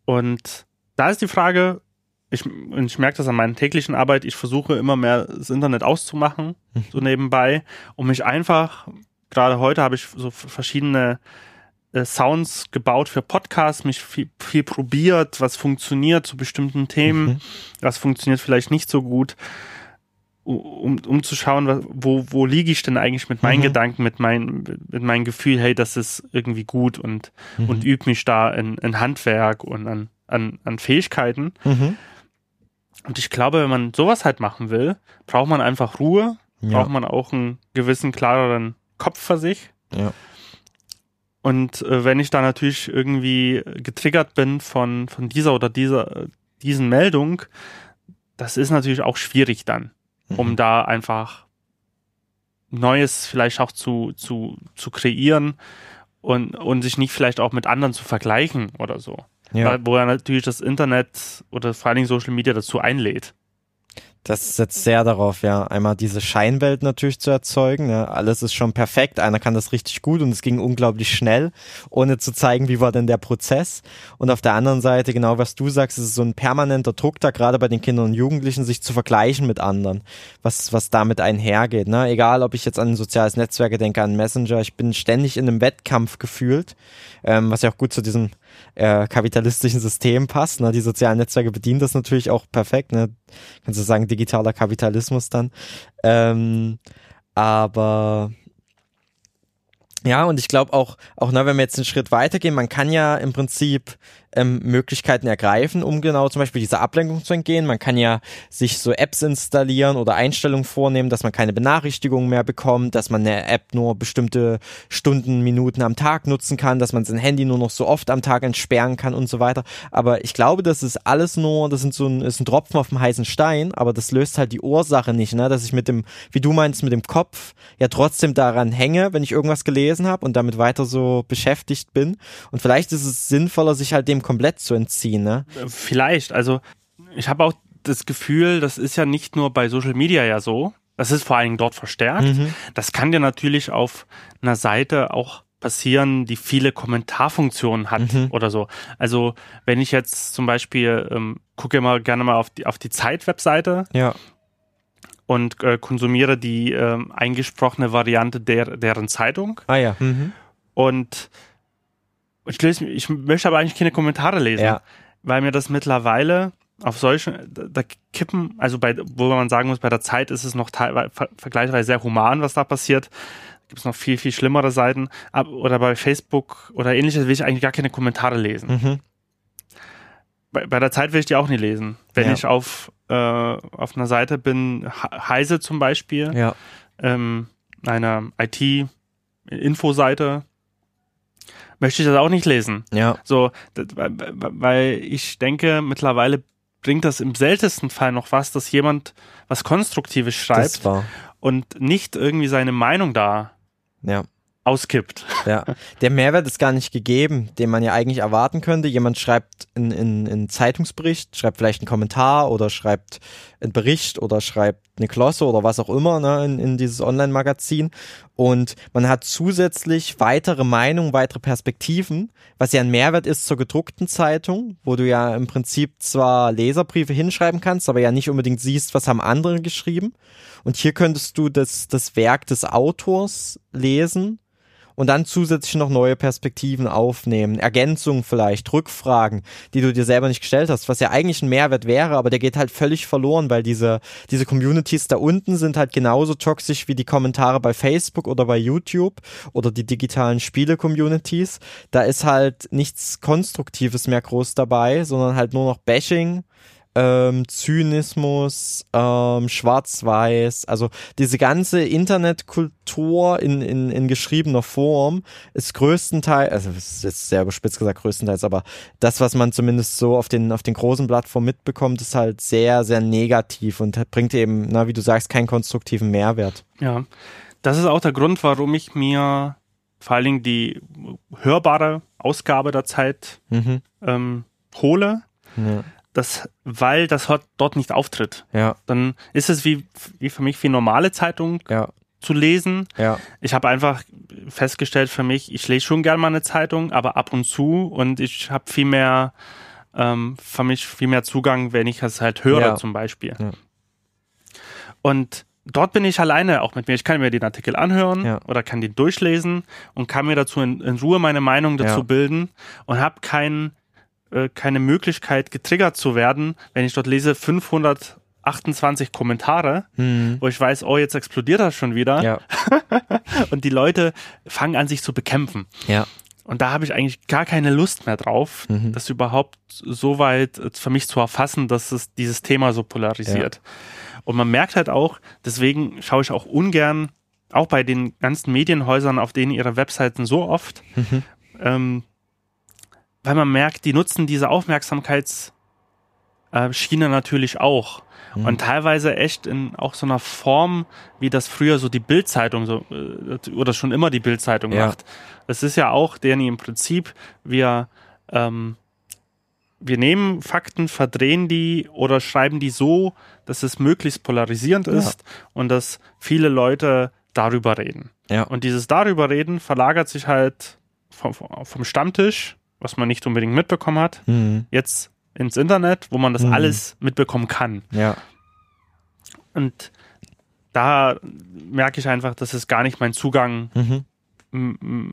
Und da ist die Frage, ich, und ich merke das an meiner täglichen Arbeit, ich versuche immer mehr das Internet auszumachen, mhm. so nebenbei, um mich einfach, gerade heute habe ich so verschiedene äh, Sounds gebaut für Podcasts, mich viel, viel probiert, was funktioniert zu bestimmten Themen, mhm. was funktioniert vielleicht nicht so gut, um, um zu schauen, wo, wo liege ich denn eigentlich mit meinen mhm. Gedanken, mit, mein, mit meinem Gefühl, hey, das ist irgendwie gut und, mhm. und übe mich da in, in Handwerk und an, an, an Fähigkeiten. Mhm. Und ich glaube, wenn man sowas halt machen will, braucht man einfach Ruhe, ja. braucht man auch einen gewissen klareren Kopf für sich. Ja. Und äh, wenn ich da natürlich irgendwie getriggert bin von, von dieser oder dieser, diesen Meldung, das ist natürlich auch schwierig dann, mhm. um da einfach Neues vielleicht auch zu, zu, zu kreieren und, und sich nicht vielleicht auch mit anderen zu vergleichen oder so. Ja. Wo er natürlich das Internet oder vor allen Dingen Social Media dazu einlädt. Das setzt sehr darauf, ja, einmal diese Scheinwelt natürlich zu erzeugen. Ja. Alles ist schon perfekt, einer kann das richtig gut und es ging unglaublich schnell, ohne zu zeigen, wie war denn der Prozess. Und auf der anderen Seite, genau was du sagst, ist so ein permanenter Druck da, gerade bei den Kindern und Jugendlichen, sich zu vergleichen mit anderen, was, was damit einhergeht. Ne? Egal, ob ich jetzt an soziales Netzwerke denke, an Messenger, ich bin ständig in einem Wettkampf gefühlt, ähm, was ja auch gut zu diesem äh, kapitalistischen System passt. Ne? Die sozialen Netzwerke bedienen das natürlich auch perfekt. Ne? Kannst du sagen, digitaler Kapitalismus dann. Ähm, aber ja, und ich glaube auch, auch na, wenn wir jetzt einen Schritt weitergehen, man kann ja im Prinzip ähm, Möglichkeiten ergreifen, um genau zum Beispiel dieser Ablenkung zu entgehen. Man kann ja sich so Apps installieren oder Einstellungen vornehmen, dass man keine Benachrichtigungen mehr bekommt, dass man eine App nur bestimmte Stunden, Minuten am Tag nutzen kann, dass man sein Handy nur noch so oft am Tag entsperren kann und so weiter. Aber ich glaube, das ist alles nur, das sind so ein, ist ein Tropfen auf dem heißen Stein, aber das löst halt die Ursache nicht, ne? Dass ich mit dem, wie du meinst, mit dem Kopf ja trotzdem daran hänge, wenn ich irgendwas gelesen habe und damit weiter so beschäftigt bin. Und vielleicht ist es sinnvoller, sich halt dem komplett zu entziehen, ne? Vielleicht. Also ich habe auch das Gefühl, das ist ja nicht nur bei Social Media ja so. Das ist vor allen Dingen dort verstärkt. Mhm. Das kann dir natürlich auf einer Seite auch passieren, die viele Kommentarfunktionen hat Mhm. oder so. Also wenn ich jetzt zum Beispiel ähm, gucke immer gerne mal auf die auf die Zeit-Webseite Ja. und äh, konsumiere die ähm, eingesprochene Variante der deren Zeitung Ah ja. Mhm. und ich, lese, ich möchte aber eigentlich keine Kommentare lesen, Ja. weil mir das mittlerweile auf solchen, da, kippen, also bei, wo man sagen muss, bei der Zeit ist es noch ver, vergleichsweise sehr human, was da passiert. Gibt es noch viel, viel schlimmere Seiten. Ab, oder bei Facebook oder ähnliches will ich eigentlich gar keine Kommentare lesen. Mhm. Bei, bei der Zeit will ich die auch nie lesen. Wenn Ja. ich auf, äh, auf einer Seite bin, He- Heise zum Beispiel, Ja. ähm, einer IT-Infoseite, möchte ich das auch nicht lesen. Ja. So, weil- ich denke, mittlerweile bringt das im seltensten Fall noch was, dass jemand was Konstruktives schreibt und nicht irgendwie seine Meinung da Ja. auskippt. Ja, der Mehrwert ist gar nicht gegeben, den man ja eigentlich erwarten könnte. Jemand schreibt einen in, in Zeitungsbericht, schreibt vielleicht einen Kommentar oder schreibt einen Bericht oder schreibt eine Klosse oder was auch immer ne, in, in dieses Online-Magazin. Und man hat zusätzlich weitere Meinungen, weitere Perspektiven, was ja ein Mehrwert ist zur gedruckten Zeitung, wo du ja im Prinzip zwar Leserbriefe hinschreiben kannst, aber ja nicht unbedingt siehst, was haben andere geschrieben. Und hier könntest du das, das Werk des Autors lesen und dann zusätzlich noch neue Perspektiven aufnehmen, Ergänzungen vielleicht, Rückfragen, die du dir selber nicht gestellt hast, was ja eigentlich ein Mehrwert wäre, aber der geht halt völlig verloren, weil diese, diese Communities da unten sind halt genauso toxisch wie die Kommentare bei Facebook oder bei YouTube oder die digitalen Spiele-Communities. Da ist halt nichts Konstruktives mehr groß dabei, sondern halt nur noch Bashing, ähm, Zynismus, ähm, Schwarz-Weiß, also diese ganze Internetkultur in, in, in geschriebener Form ist größtenteils, also es ist jetzt sehr überspitzt gesagt größtenteils, aber das, was man zumindest so auf den, auf den großen Plattformen mitbekommt, ist halt sehr, sehr negativ und bringt eben, na, wie du sagst, keinen konstruktiven Mehrwert. Ja, das ist auch der Grund, warum ich mir vor allen Dingen die hörbare Ausgabe der Zeit Mhm. ähm, hole, Ja. Das, weil das dort nicht auftritt. Ja, Dann ist es wie, wie für mich wie normale Zeitung ja, zu lesen. ja, Ich habe einfach festgestellt für mich, ich lese schon gerne mal eine Zeitung, aber ab und zu und ich habe viel mehr, ähm, für mich viel mehr Zugang, wenn ich es halt höre Ja. zum Beispiel. Ja. Und dort bin ich alleine auch mit mir. Ich kann mir den Artikel anhören Ja. oder kann den durchlesen und kann mir dazu in, in Ruhe meine Meinung dazu Ja. bilden und habe kein, äh, keine Möglichkeit getriggert zu werden, wenn ich dort lese 528 Kommentare, hm. wo ich weiß, oh, jetzt explodiert das schon wieder ja, *laughs* und die Leute fangen an, sich zu bekämpfen. ja, Und da habe ich eigentlich gar keine Lust mehr drauf, Mhm. das überhaupt so weit äh, für mich zu erfassen, dass es dieses Thema so polarisiert. Und man merkt halt auch, deswegen schaue ich auch ungern, auch bei den ganzen Medienhäusern, auf denen ihre Webseiten so oft, Mhm. ähm, weil man merkt, die nutzen diese Aufmerksamkeitsschiene natürlich auch. Mhm. Und teilweise echt in auch so einer Form, wie das früher so die Bildzeitung so äh, oder schon immer die Bildzeitung Ja. macht. Das ist ja auch deren im Prinzip, wir ähm, wir nehmen Fakten, verdrehen die oder schreiben die so, dass es möglichst polarisierend Ja. ist und dass viele Leute darüber reden. ja, Und dieses darüber reden verlagert sich halt vom, vom Stammtisch, was man nicht unbedingt mitbekommen hat, hm. jetzt ins Internet, wo man das Mhm. alles mitbekommen kann. ja, Und da merke ich einfach, dass es gar nicht mein Zugang mhm.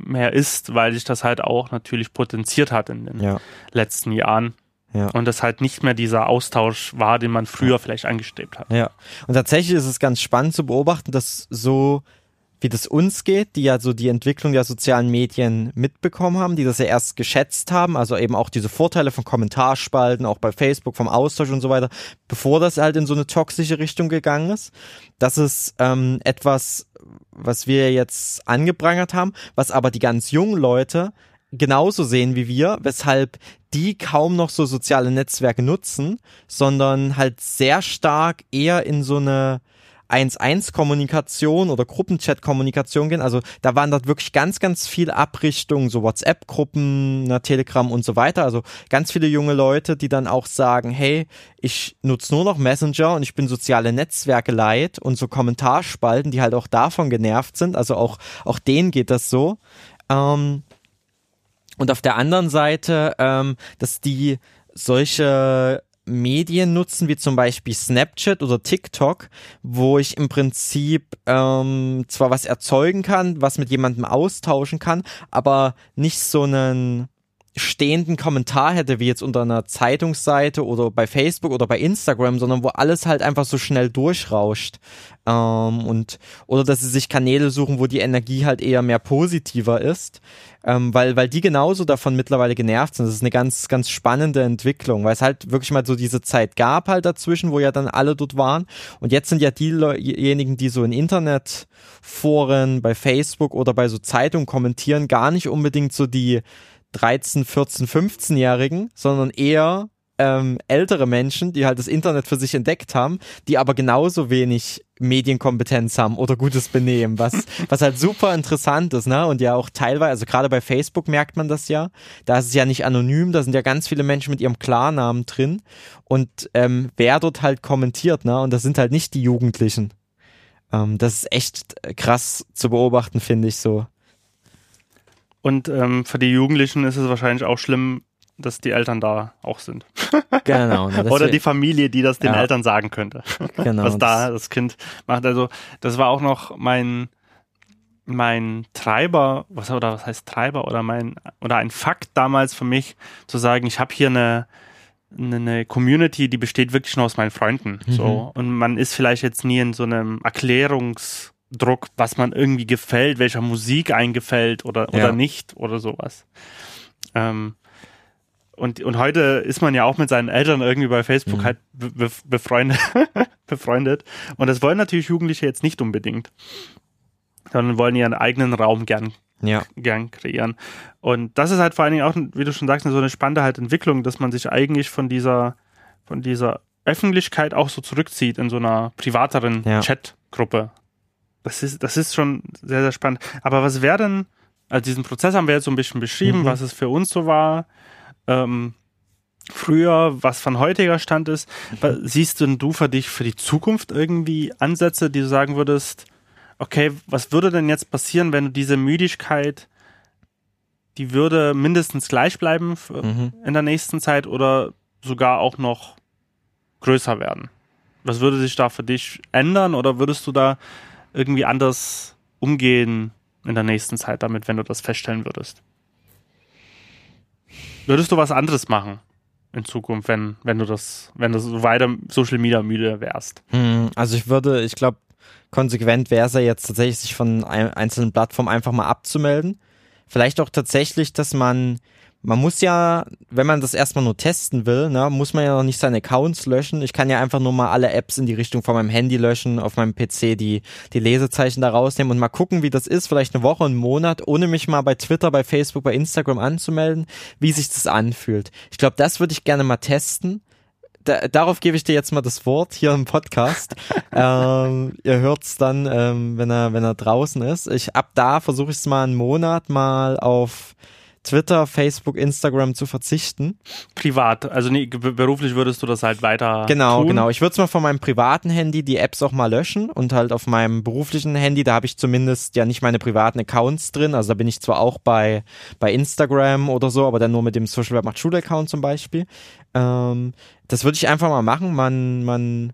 mehr ist, weil sich das halt auch natürlich potenziert hat in den ja, letzten Jahren. ja. Und das halt nicht mehr dieser Austausch war, den man früher vielleicht angestrebt hat. Ja, und tatsächlich ist es ganz spannend zu beobachten, dass so wie das uns geht, die ja so die Entwicklung der sozialen Medien mitbekommen haben, die das ja erst geschätzt haben, also eben auch diese Vorteile von Kommentarspalten, auch bei Facebook, vom Austausch und so weiter, bevor das halt in so eine toxische Richtung gegangen ist. Das ist ähm, etwas, was wir jetzt angeprangert haben, was aber die ganz jungen Leute genauso sehen wie wir, weshalb die kaum noch so soziale Netzwerke nutzen, sondern halt sehr stark eher in so eine 1-1-Kommunikation oder Gruppenchat-Kommunikation gehen. Also da waren dort wirklich ganz, ganz viel Abrichtung, so WhatsApp-Gruppen, Telegram und so weiter. Also ganz viele junge Leute, die dann auch sagen, hey, ich nutze nur noch Messenger und ich bin soziale Netzwerke leid und so Kommentarspalten, die halt auch davon genervt sind. Also auch, auch denen geht das so. Ähm, und auf der anderen Seite, ähm, dass die solche Medien nutzen, wie zum Beispiel Snapchat oder TikTok, wo ich im Prinzip ähm, zwar was erzeugen kann, was mit jemandem austauschen kann, aber nicht so einen stehenden Kommentar hätte, wie jetzt unter einer Zeitungsseite oder bei Facebook oder bei Instagram, sondern wo alles halt einfach so schnell durchrauscht. Ähm, und, oder dass sie sich Kanäle suchen, wo die Energie halt eher mehr positiver ist, ähm, weil, weil die genauso davon mittlerweile genervt sind. Das ist eine ganz, ganz spannende Entwicklung, weil es halt wirklich mal so diese Zeit gab halt dazwischen, wo ja dann alle dort waren. Und jetzt sind ja diejenigen, die so in Internetforen, bei Facebook oder bei so Zeitungen kommentieren, gar nicht unbedingt so die 13, 14, 15-Jährigen, sondern eher ähm, ältere Menschen, die halt das Internet für sich entdeckt haben, die aber genauso wenig Medienkompetenz haben oder gutes Benehmen, was, *laughs* was halt super interessant ist, ne? Und ja auch teilweise, also gerade bei Facebook merkt man das ja, da ist es ja nicht anonym, da sind ja ganz viele Menschen mit ihrem Klarnamen drin und ähm, wer dort halt kommentiert, ne? Und das sind halt nicht die Jugendlichen. Ähm, das ist echt krass zu beobachten, finde ich so. Und ähm, für die Jugendlichen ist es wahrscheinlich auch schlimm, dass die Eltern da auch sind. *laughs* Genau. Oder die Familie, die das den ja. Eltern sagen könnte. *laughs* Genau. Was da das Kind macht. Also, das war auch noch mein, mein Treiber, was oder was heißt Treiber oder mein oder ein Fakt damals für mich zu sagen, ich habe hier eine eine Community, die besteht wirklich nur aus meinen Freunden. Mhm. So und man ist vielleicht jetzt nie in so einem Erklärungs Druck, was man irgendwie gefällt, welcher Musik eingefällt oder, oder ja. nicht oder sowas. Ähm, und, und heute ist man ja auch mit seinen Eltern irgendwie bei Facebook mhm. halt be befreundet, *laughs* befreundet. Und das wollen natürlich Jugendliche jetzt nicht unbedingt, sondern wollen ihren eigenen Raum gern, ja. gern kreieren. Und das ist halt vor allen Dingen auch, wie du schon sagst, so eine spannende halt Entwicklung, dass man sich eigentlich von dieser, von dieser Öffentlichkeit auch so zurückzieht in so einer privateren ja. Chatgruppe. Das ist, das ist schon sehr, sehr spannend. Aber was wäre denn, also diesen Prozess haben wir jetzt so ein bisschen beschrieben, mhm. was es für uns so war, ähm, früher, was von heutiger Stand ist. Mhm. Siehst denn du für dich für die Zukunft irgendwie Ansätze, die du sagen würdest, okay, was würde denn jetzt passieren, wenn du diese Müdigkeit, die würde mindestens gleich bleiben mhm. in der nächsten Zeit oder sogar auch noch größer werden? Was würde sich da für dich ändern oder würdest du da irgendwie anders umgehen in der nächsten Zeit damit, wenn du das feststellen würdest? Würdest du was anderes machen in Zukunft, wenn, wenn du das, wenn du so weiter Social Media müde wärst? Hm, also ich würde, ich glaube, konsequent wäre es ja jetzt tatsächlich, sich von einzelnen Plattformen einfach mal abzumelden. Vielleicht auch tatsächlich, dass man man muss ja, wenn man das erstmal nur testen will, ne, muss man ja noch nicht seine Accounts löschen. Ich kann ja einfach nur mal alle Apps in die Richtung von meinem Handy löschen, auf meinem PC die, die Lesezeichen da rausnehmen und mal gucken, wie das ist, vielleicht eine Woche, einen Monat, ohne mich mal bei Twitter, bei Facebook, bei Instagram anzumelden, wie sich das anfühlt. Ich glaube, das würde ich gerne mal testen. Da, darauf gebe ich dir jetzt mal das Wort hier im Podcast. *laughs* ähm, ihr hört's dann, ähm, wenn er wenn er draußen ist. Ich ab da versuche ich es mal einen Monat mal auf Twitter, Facebook, Instagram zu verzichten. Privat, also nee, beruflich würdest du das halt weiter. Genau, tun. genau. Ich würde es mal von meinem privaten Handy die Apps auch mal löschen und halt auf meinem beruflichen Handy, da habe ich zumindest ja nicht meine privaten Accounts drin. Also da bin ich zwar auch bei, bei Instagram oder so, aber dann nur mit dem Social Web macht Schule Account zum Beispiel. Ähm, das würde ich einfach mal machen. Man, man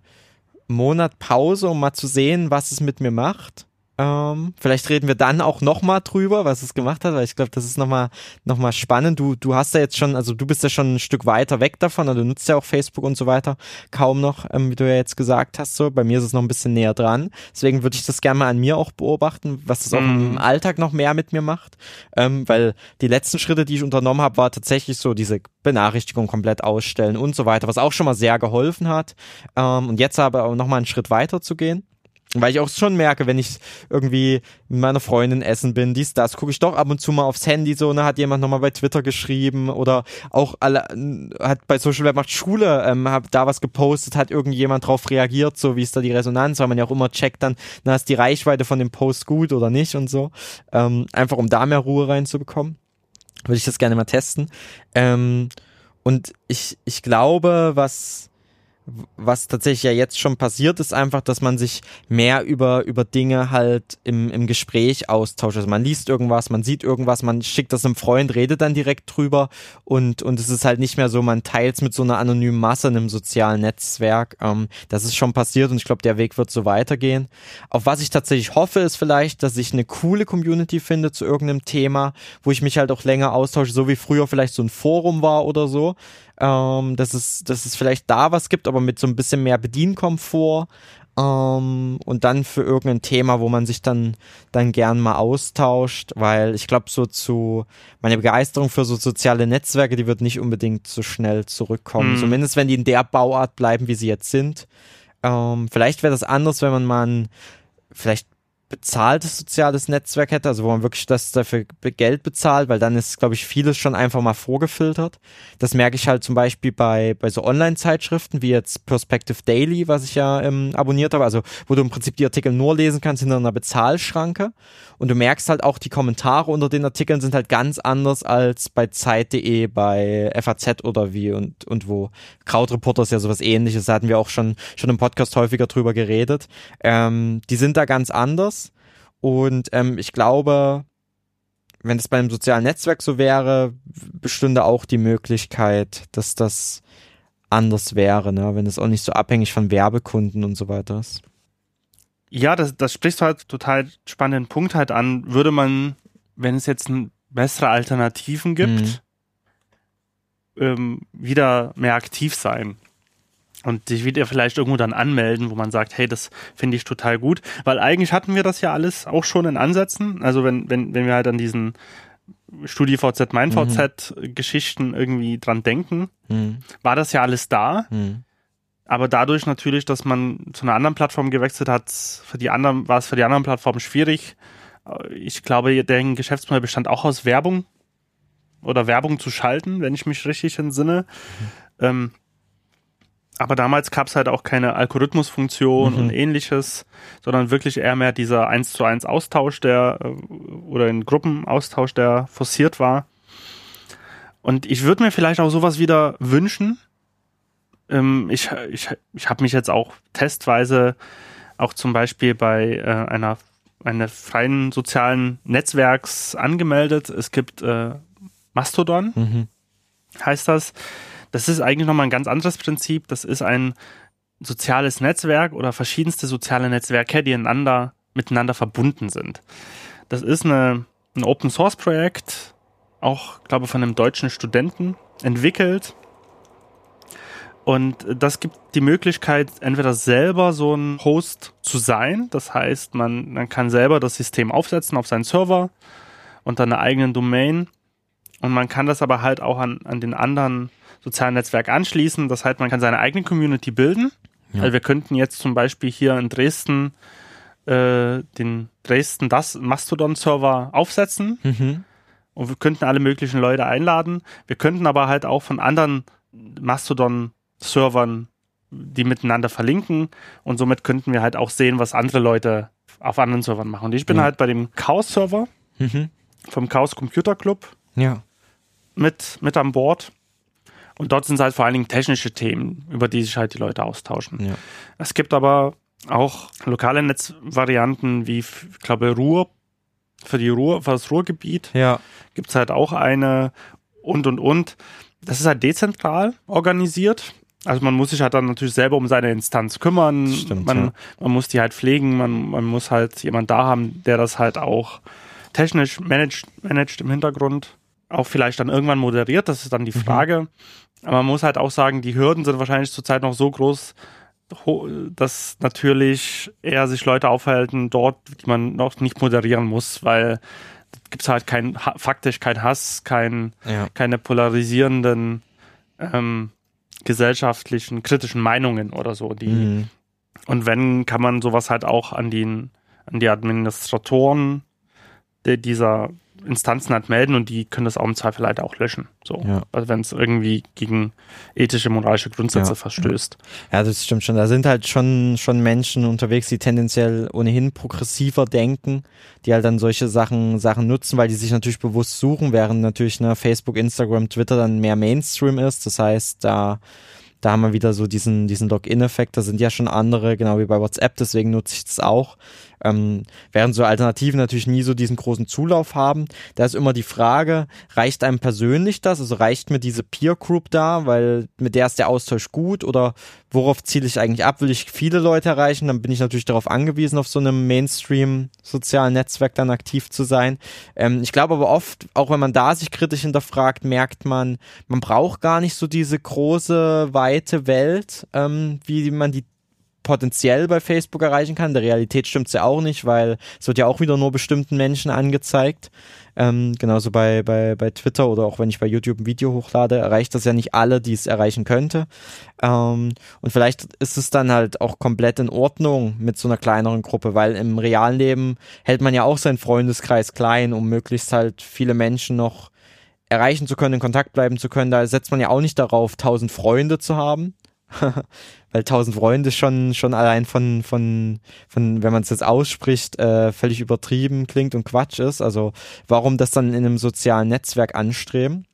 Monat Pause, um mal zu sehen, was es mit mir macht Ähm, vielleicht reden wir dann auch nochmal drüber, was es gemacht hat, weil ich glaube, das ist nochmal noch mal spannend. Du, du hast ja jetzt schon, also du bist ja schon ein Stück weiter weg davon, also du nutzt ja auch Facebook und so weiter kaum noch, ähm, wie du ja jetzt gesagt hast. So, bei mir ist es noch ein bisschen näher dran. Deswegen würde ich das gerne mal an mir auch beobachten, was das auch im Mhm. Alltag noch mehr mit mir macht. Ähm, weil die letzten Schritte, die ich unternommen habe, war tatsächlich so diese Benachrichtigung komplett ausstellen und so weiter, was auch schon mal sehr geholfen hat. Ähm, und jetzt aber auch nochmal einen Schritt weiter zu gehen. Weil ich auch schon merke, wenn ich irgendwie mit meiner Freundin essen bin, dies, das, gucke ich doch ab und zu mal aufs Handy so, ne, hat jemand nochmal bei Twitter geschrieben oder auch alle, hat bei Social Web macht Schule, ähm, hat da was gepostet, hat irgendjemand drauf reagiert, so wie ist da die Resonanz, weil man ja auch immer checkt dann, na, ist die Reichweite von dem Post gut oder nicht und so. Ähm, einfach um da mehr Ruhe reinzubekommen. Würde ich das gerne mal testen. Ähm, und ich, ich glaube, was, was tatsächlich ja jetzt schon passiert, ist einfach, dass man sich mehr über, über Dinge halt im, im Gespräch austauscht. Also man liest irgendwas, man sieht irgendwas, man schickt das einem Freund, redet dann direkt drüber und, und es ist halt nicht mehr so, man teilt es mit so einer anonymen Masse in einem sozialen Netzwerk. Ähm, das ist schon passiert und ich glaube, der Weg wird so weitergehen. Auf was ich tatsächlich hoffe, ist vielleicht, dass ich eine coole Community finde zu irgendeinem Thema, wo ich mich halt auch länger austausche, so wie früher vielleicht so ein Forum war oder so ähm, dass, es, dass es vielleicht da was gibt, aber mit so ein bisschen mehr Bedienkomfort. Ähm, und dann für irgendein Thema, wo man sich dann, dann gern mal austauscht, weil ich glaube, so zu meine Begeisterung für so soziale Netzwerke, die wird nicht unbedingt so schnell zurückkommen. Mhm. Zumindest wenn die in der Bauart bleiben, wie sie jetzt sind. Ähm, vielleicht wäre das anders, wenn man mal ein, vielleicht bezahltes soziales Netzwerk hätte, also wo man wirklich das dafür Geld bezahlt, weil dann ist, glaube ich, vieles schon einfach mal vorgefiltert. Das merke ich halt zum Beispiel bei, bei so Online-Zeitschriften wie jetzt Perspective Daily, was ich ja ähm, abonniert habe, also wo du im Prinzip die Artikel nur lesen kannst hinter einer Bezahlschranke. Und du merkst halt auch, die Kommentare unter den Artikeln sind halt ganz anders als bei Zeit.de, bei FAZ oder wie und, und wo. Krautreporter ist ja sowas ähnliches, da hatten wir auch schon, schon im Podcast häufiger drüber geredet. Ähm, die sind da ganz anders. Und ähm, ich glaube, wenn es bei einem sozialen Netzwerk so wäre, bestünde auch die Möglichkeit, dass das anders wäre, ne? wenn es auch nicht so abhängig von Werbekunden und so weiter ist. Ja, das, das sprichst du halt total spannenden Punkt halt an. Würde man, wenn es jetzt bessere Alternativen gibt, ähm, wieder mehr aktiv sein und sich wieder vielleicht irgendwo dann anmelden, wo man sagt, hey, das finde ich total gut, weil eigentlich hatten wir das ja alles auch schon in Ansätzen. Also wenn wenn wenn wir halt an diesen StudiVZ, MeinVZ Geschichten irgendwie dran denken, Hm, war das ja alles da. hm, Aber dadurch natürlich, dass man zu einer anderen Plattform gewechselt hat, für die anderen, war es für die anderen Plattformen schwierig. Ich glaube, deren Geschäftsmodell bestand auch aus Werbung oder Werbung zu schalten, wenn ich mich richtig entsinne. Ähm, aber damals gab es halt auch keine Algorithmusfunktion Mhm. und ähnliches, sondern wirklich eher mehr dieser 1 zu 1 Austausch, der äh, oder in Gruppenaustausch, der forciert war. Und ich würde mir vielleicht auch sowas wieder wünschen. Ähm, ich ich, ich habe mich jetzt auch testweise auch zum Beispiel bei äh, einer, einer freien sozialen Netzwerks angemeldet. Es gibt äh, Mastodon, mhm, heißt das. Das ist eigentlich nochmal ein ganz anderes Prinzip. Das ist ein soziales Netzwerk oder verschiedenste soziale Netzwerke, die einander, miteinander verbunden sind. Das ist eine, ein Open Source Projekt, auch, glaube von einem deutschen Studenten entwickelt. Und das gibt die Möglichkeit, entweder selber so ein Host zu sein. Das heißt, man, man kann selber das System aufsetzen auf seinen Server unter einer eigenen Domain. Und man kann das aber halt auch an, an den anderen sozialen Netzwerk anschließen. Das heißt, man kann seine eigene Community bilden. Ja. Also wir könnten jetzt zum Beispiel hier in Dresden äh, den Dresden das Mastodon-Server aufsetzen mhm, und wir könnten alle möglichen Leute einladen. Wir könnten aber halt auch von anderen Mastodon-Servern die miteinander verlinken und somit könnten wir halt auch sehen, was andere Leute auf anderen Servern machen. Und ich bin Ja. halt bei dem Chaos-Server mhm, vom Chaos Computer Club ja, mit, mit an Bord. Und dort sind es halt vor allen Dingen technische Themen, über die sich halt die Leute austauschen. ja, Es gibt aber auch lokale Netzvarianten wie, ich glaube, Ruhr, für die Ruhr, für das Ruhrgebiet ja, gibt's halt auch eine und und und. Das ist halt dezentral organisiert. Also man muss sich halt dann natürlich selber um seine Instanz kümmern. Stimmt, man, ja. man muss die halt pflegen, man, man muss halt jemand da haben, der das halt auch technisch managt, managt im Hintergrund. Auch vielleicht dann irgendwann moderiert, das ist dann die Mhm. Aber man muss halt auch sagen, die Hürden sind wahrscheinlich zurzeit noch so groß, dass natürlich eher sich Leute aufhalten dort, die man noch nicht moderieren muss, weil gibt es halt kein, faktisch kein Hass, kein, Ja. keine polarisierenden ähm, gesellschaftlichen, kritischen Meinungen oder so. Die, Mhm. Und wenn, kann man sowas halt auch an, den, an die Administratoren der, dieser Instanzen halt melden und die können das auch im Zweifel halt auch löschen. So. Ja. Also wenn es irgendwie gegen ethische, moralische Grundsätze Ja. verstößt. Ja, das stimmt schon. Da sind halt schon, schon Menschen unterwegs, die tendenziell ohnehin progressiver denken, die halt dann solche Sachen, Sachen nutzen, weil die sich natürlich bewusst suchen, während natürlich ne, Facebook, Instagram, Twitter dann mehr Mainstream ist. Das heißt, da, da haben wir wieder so diesen, diesen Login-Effekt. Da sind ja schon andere, genau wie bei WhatsApp, deswegen nutze ich das auch. Ähm, während so Alternativen natürlich nie so diesen großen Zulauf haben. Da ist immer die Frage, reicht einem persönlich das? Also reicht mir diese Peer Group da, weil mit der ist der Austausch gut oder worauf ziele ich eigentlich ab? Will ich viele Leute erreichen? Dann bin ich natürlich darauf angewiesen, auf so einem Mainstream-sozialen Netzwerk dann aktiv zu sein. Ähm, ich glaube aber oft, auch wenn man da sich kritisch hinterfragt, merkt man, man braucht gar nicht so diese große, weite Welt, ähm, wie man die potenziell bei Facebook erreichen kann. Der Realität stimmt's ja auch nicht, weil es wird ja auch wieder nur bestimmten Menschen angezeigt. Ähm, genauso bei, bei, bei Twitter oder auch wenn ich bei YouTube ein Video hochlade, erreicht das ja nicht alle, die es erreichen könnte. Ähm, und vielleicht ist es dann halt auch komplett in Ordnung mit so einer kleineren Gruppe, weil im realen Leben hält man ja auch seinen Freundeskreis klein, um möglichst halt viele Menschen noch erreichen zu können, in Kontakt bleiben zu können. Da setzt man ja auch nicht darauf, tausend Freunde zu haben. *laughs* Weil tausend Freunde schon, schon allein von, von, von, wenn man es jetzt ausspricht, äh, völlig übertrieben klingt und Quatsch ist. Also warum das dann in einem sozialen Netzwerk anstreben?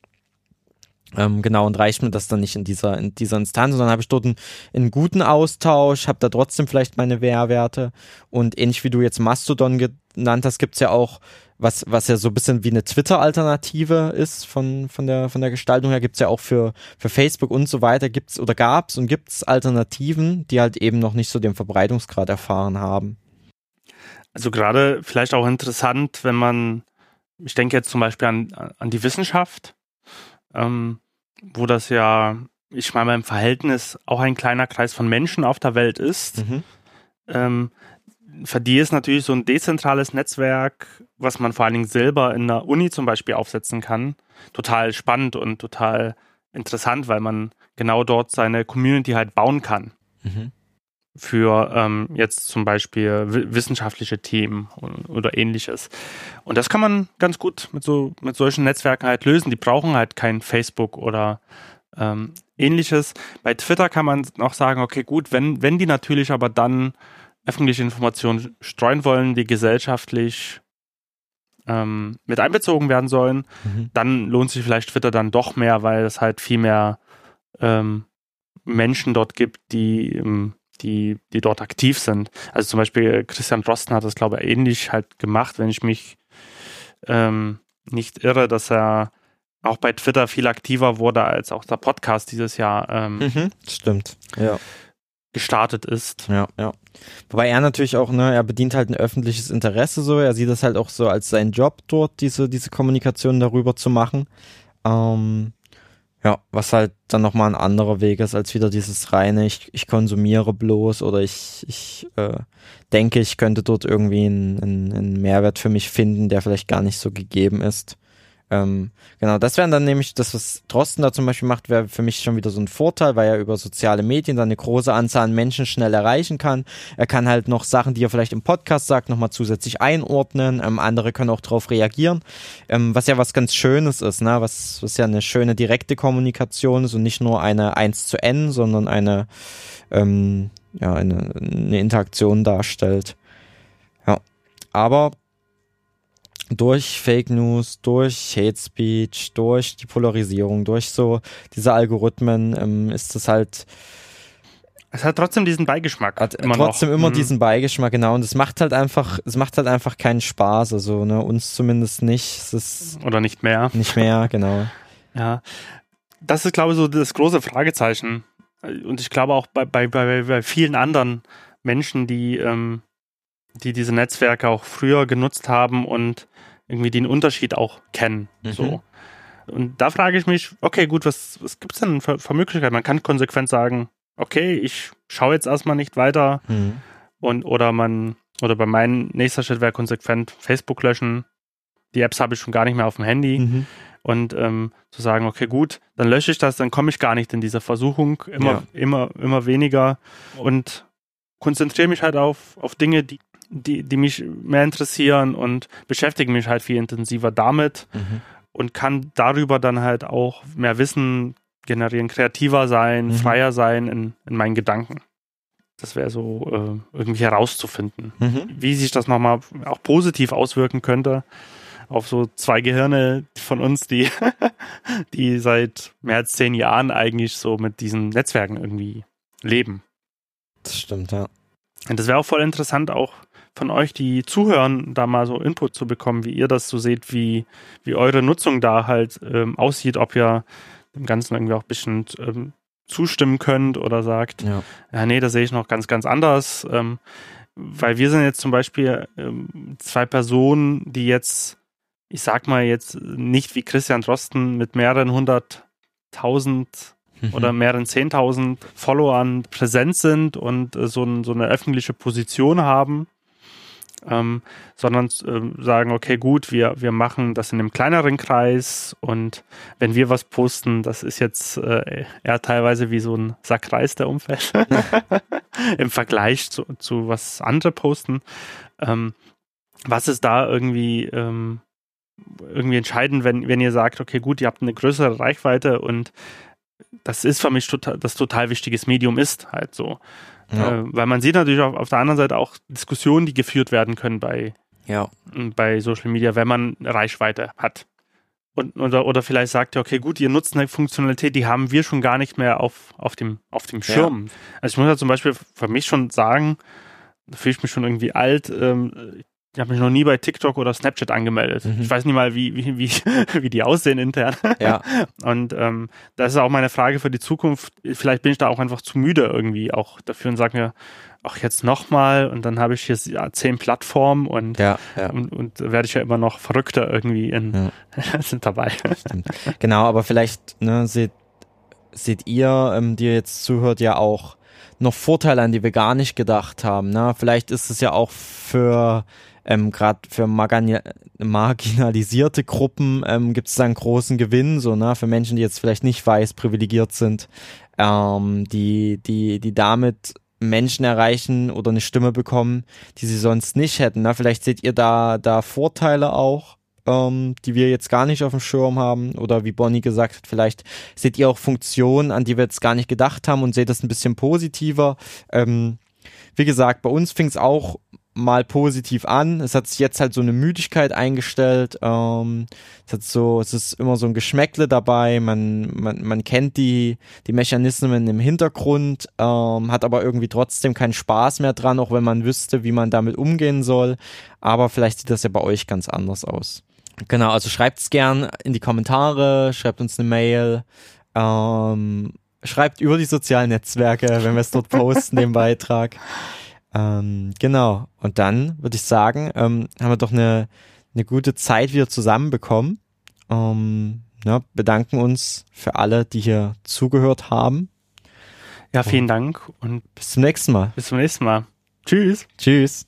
Ähm, genau, und reicht mir das dann nicht in dieser, in dieser Instanz, sondern habe ich dort einen, einen guten Austausch, habe da trotzdem vielleicht meine Wehrwerte und ähnlich wie du jetzt Mastodon genannt hast, gibt's ja auch was, was ja so ein bisschen wie eine Twitter-Alternative ist von, von, der, von der Gestaltung her, gibt's ja auch für, für Facebook und so weiter, gibt's oder gab's und gibt's Alternativen, die halt eben noch nicht so den Verbreitungsgrad erfahren haben. Also gerade vielleicht auch interessant, wenn man, ich denke jetzt zum Beispiel an, an die Wissenschaft, ähm, wo das ja, ich meine, im Verhältnis auch ein kleiner Kreis von Menschen auf der Welt ist. Mhm. Ähm, für die ist natürlich so ein dezentrales Netzwerk, was man vor allen Dingen selber in der Uni zum Beispiel aufsetzen kann, total spannend und total interessant, weil man genau dort seine Community halt bauen kann Mhm. für ähm, jetzt zum Beispiel wi- wissenschaftliche Themen oder, oder ähnliches. Und das kann man ganz gut mit so mit solchen Netzwerken halt lösen. Die brauchen halt kein Facebook oder ähm, ähnliches. Bei Twitter kann man noch sagen, okay, gut, wenn, wenn die natürlich aber dann öffentliche Informationen streuen wollen, die gesellschaftlich ähm, mit einbezogen werden sollen, Mhm. dann lohnt sich vielleicht Twitter dann doch mehr, weil es halt viel mehr ähm, Menschen dort gibt, die, ähm, die, die dort aktiv sind. Also zum Beispiel Christian Drosten hat das, glaube ich, ähnlich halt gemacht, wenn ich mich ähm, nicht irre, dass er auch bei Twitter viel aktiver wurde, als auch der Podcast dieses Jahr ähm, Mhm. Stimmt. Ja. gestartet ist. Ja, ja. Wobei er natürlich auch, ne, er bedient halt ein öffentliches Interesse so, er sieht das halt auch so als seinen Job dort, diese, diese Kommunikation darüber zu machen. Ähm, ja, was halt dann nochmal ein anderer Weg ist, als wieder dieses reine, ich, ich konsumiere bloß oder ich, ich äh, denke, ich könnte dort irgendwie einen, einen, einen Mehrwert für mich finden, der vielleicht gar nicht so gegeben ist. Ähm, genau, das wären dann nämlich, das, was Drosten da zum Beispiel macht, wäre für mich schon wieder so ein Vorteil, weil er über soziale Medien dann eine große Anzahl an Menschen schnell erreichen kann. Er kann halt noch Sachen, die er vielleicht im Podcast sagt, nochmal zusätzlich einordnen. Ähm, andere können auch darauf reagieren, ähm, was ja was ganz Schönes ist, ne? was, was ja eine schöne direkte Kommunikation ist und nicht nur eine 1 zu N, sondern eine, ähm, ja, eine, eine Interaktion darstellt. Ja, aber durch Fake News, durch Hate Speech, durch die Polarisierung, durch so diese Algorithmen ähm, ist es halt Es hat trotzdem diesen Beigeschmack. hat immer trotzdem noch. immer Mhm. diesen Beigeschmack, genau. Und es macht halt einfach, es macht halt einfach keinen Spaß, also ne, uns zumindest nicht. Es ist Oder nicht mehr. nicht mehr, *laughs* genau. Ja. Das ist, glaube ich, so das große Fragezeichen und ich glaube auch bei, bei, bei, bei vielen anderen Menschen, die, ähm, die diese Netzwerke auch früher genutzt haben und irgendwie den Unterschied auch kennen. Mhm. So. Und da frage ich mich, okay, gut, was, was gibt es denn für, für, Möglichkeiten? Man kann konsequent sagen, okay, ich schaue jetzt erstmal nicht weiter mhm. und oder man, oder bei meinem nächster Schritt wäre konsequent Facebook löschen. Die Apps habe ich schon gar nicht mehr auf dem Handy. Mhm. Und ähm, zu sagen, okay, gut, dann lösche ich das, dann komme ich gar nicht in diese Versuchung, immer, ja. immer, immer weniger und konzentriere mich halt auf, auf Dinge, die, die, die mich mehr interessieren und beschäftige mich halt viel intensiver damit mhm. und kann darüber dann halt auch mehr Wissen generieren, kreativer sein, mhm. freier sein in, in meinen Gedanken. Das wäre so äh, irgendwie herauszufinden, mhm. wie sich das nochmal auch positiv auswirken könnte auf so zwei Gehirne von uns, die, *laughs* die seit mehr als zehn Jahren eigentlich so mit diesen Netzwerken irgendwie leben. Das stimmt, ja. Und das wäre auch voll interessant, auch von euch, die zuhören, da mal so Input zu bekommen, wie ihr das so seht, wie, wie eure Nutzung da halt ähm, aussieht, ob ihr dem Ganzen irgendwie auch ein bisschen ähm, zustimmen könnt oder sagt, ja. ja, nee, das sehe ich noch ganz, ganz anders. Ähm, weil wir sind jetzt zum Beispiel ähm, zwei Personen, die jetzt, ich sag mal jetzt nicht wie Christian Drosten mit mehreren hunderttausend mhm. oder mehreren zehntausend Followern präsent sind und äh, so, ein, so eine öffentliche Position haben, ähm, sondern äh, sagen, okay, gut, wir, wir machen das in einem kleineren Kreis und wenn wir was posten, das ist jetzt äh, eher teilweise wie so ein Sackreis der Umfeld *laughs* im Vergleich zu, zu was andere posten. Ähm, was ist da irgendwie ähm, irgendwie entscheidend, wenn, wenn ihr sagt, okay, gut, ihr habt eine größere Reichweite und das ist für mich total, das total wichtiges Medium ist halt so. Ja. Äh, weil man sieht natürlich auf, auf der anderen Seite auch Diskussionen, die geführt werden können bei, ja. bei Social Media, wenn man Reichweite hat. Und, oder, oder vielleicht sagt ihr, okay, gut, ihr nutzt eine Funktionalität, die haben wir schon gar nicht mehr auf, auf, dem, auf dem Schirm. Ja. Also ich muss ja zum Beispiel für mich schon sagen, da fühle ich mich schon irgendwie alt. Ähm, ich habe mich noch nie bei TikTok oder Snapchat angemeldet. Mhm. Ich weiß nicht mal, wie, wie, wie, *laughs* wie die aussehen intern. Ja. *laughs* Und ähm, das ist auch meine Frage für die Zukunft. Vielleicht bin ich da auch einfach zu müde irgendwie auch dafür und sage mir, ach jetzt nochmal und dann habe ich hier ja, zehn Plattformen und, ja, ja. und, und werde ich ja immer noch verrückter irgendwie in, ja. *laughs* sind dabei. Stimmt. Genau, aber vielleicht ne, seht, seht ihr, ähm, die jetzt zuhört, ja auch noch Vorteile, an die wir gar nicht gedacht haben. Ne? Vielleicht ist es ja auch für ähm, gerade für marginalisierte Gruppen ähm, gibt es da einen großen Gewinn, so, ne, für Menschen, die jetzt vielleicht nicht weiß privilegiert sind, ähm, die, die, die damit Menschen erreichen oder eine Stimme bekommen, die sie sonst nicht hätten. Ne? Vielleicht seht ihr da, da Vorteile auch, ähm, die wir jetzt gar nicht auf dem Schirm haben. Oder wie Bonnie gesagt hat, vielleicht seht ihr auch Funktionen, an die wir jetzt gar nicht gedacht haben und seht das ein bisschen positiver. Ähm, wie gesagt, bei uns fing es auch mal positiv an. Es hat sich jetzt halt so eine Müdigkeit eingestellt. Ähm, es hat so, es ist immer so ein Geschmäckle dabei. Man, man, man kennt die, die Mechanismen im Hintergrund, ähm, hat aber irgendwie trotzdem keinen Spaß mehr dran, auch wenn man wüsste, wie man damit umgehen soll. Aber vielleicht sieht das ja bei euch ganz anders aus. Genau, also schreibt's gern in die Kommentare, schreibt uns eine Mail. Ähm, schreibt über die sozialen Netzwerke, wenn wir es dort posten, den Beitrag. Ähm, genau. Und dann würde ich sagen, ähm, haben wir doch eine, eine gute Zeit wieder zusammenbekommen. Ähm, ja, bedanken uns für alle, die hier zugehört haben. Ja, vielen und Dank und bis zum nächsten Mal. Bis zum nächsten Mal. Tschüss. Tschüss.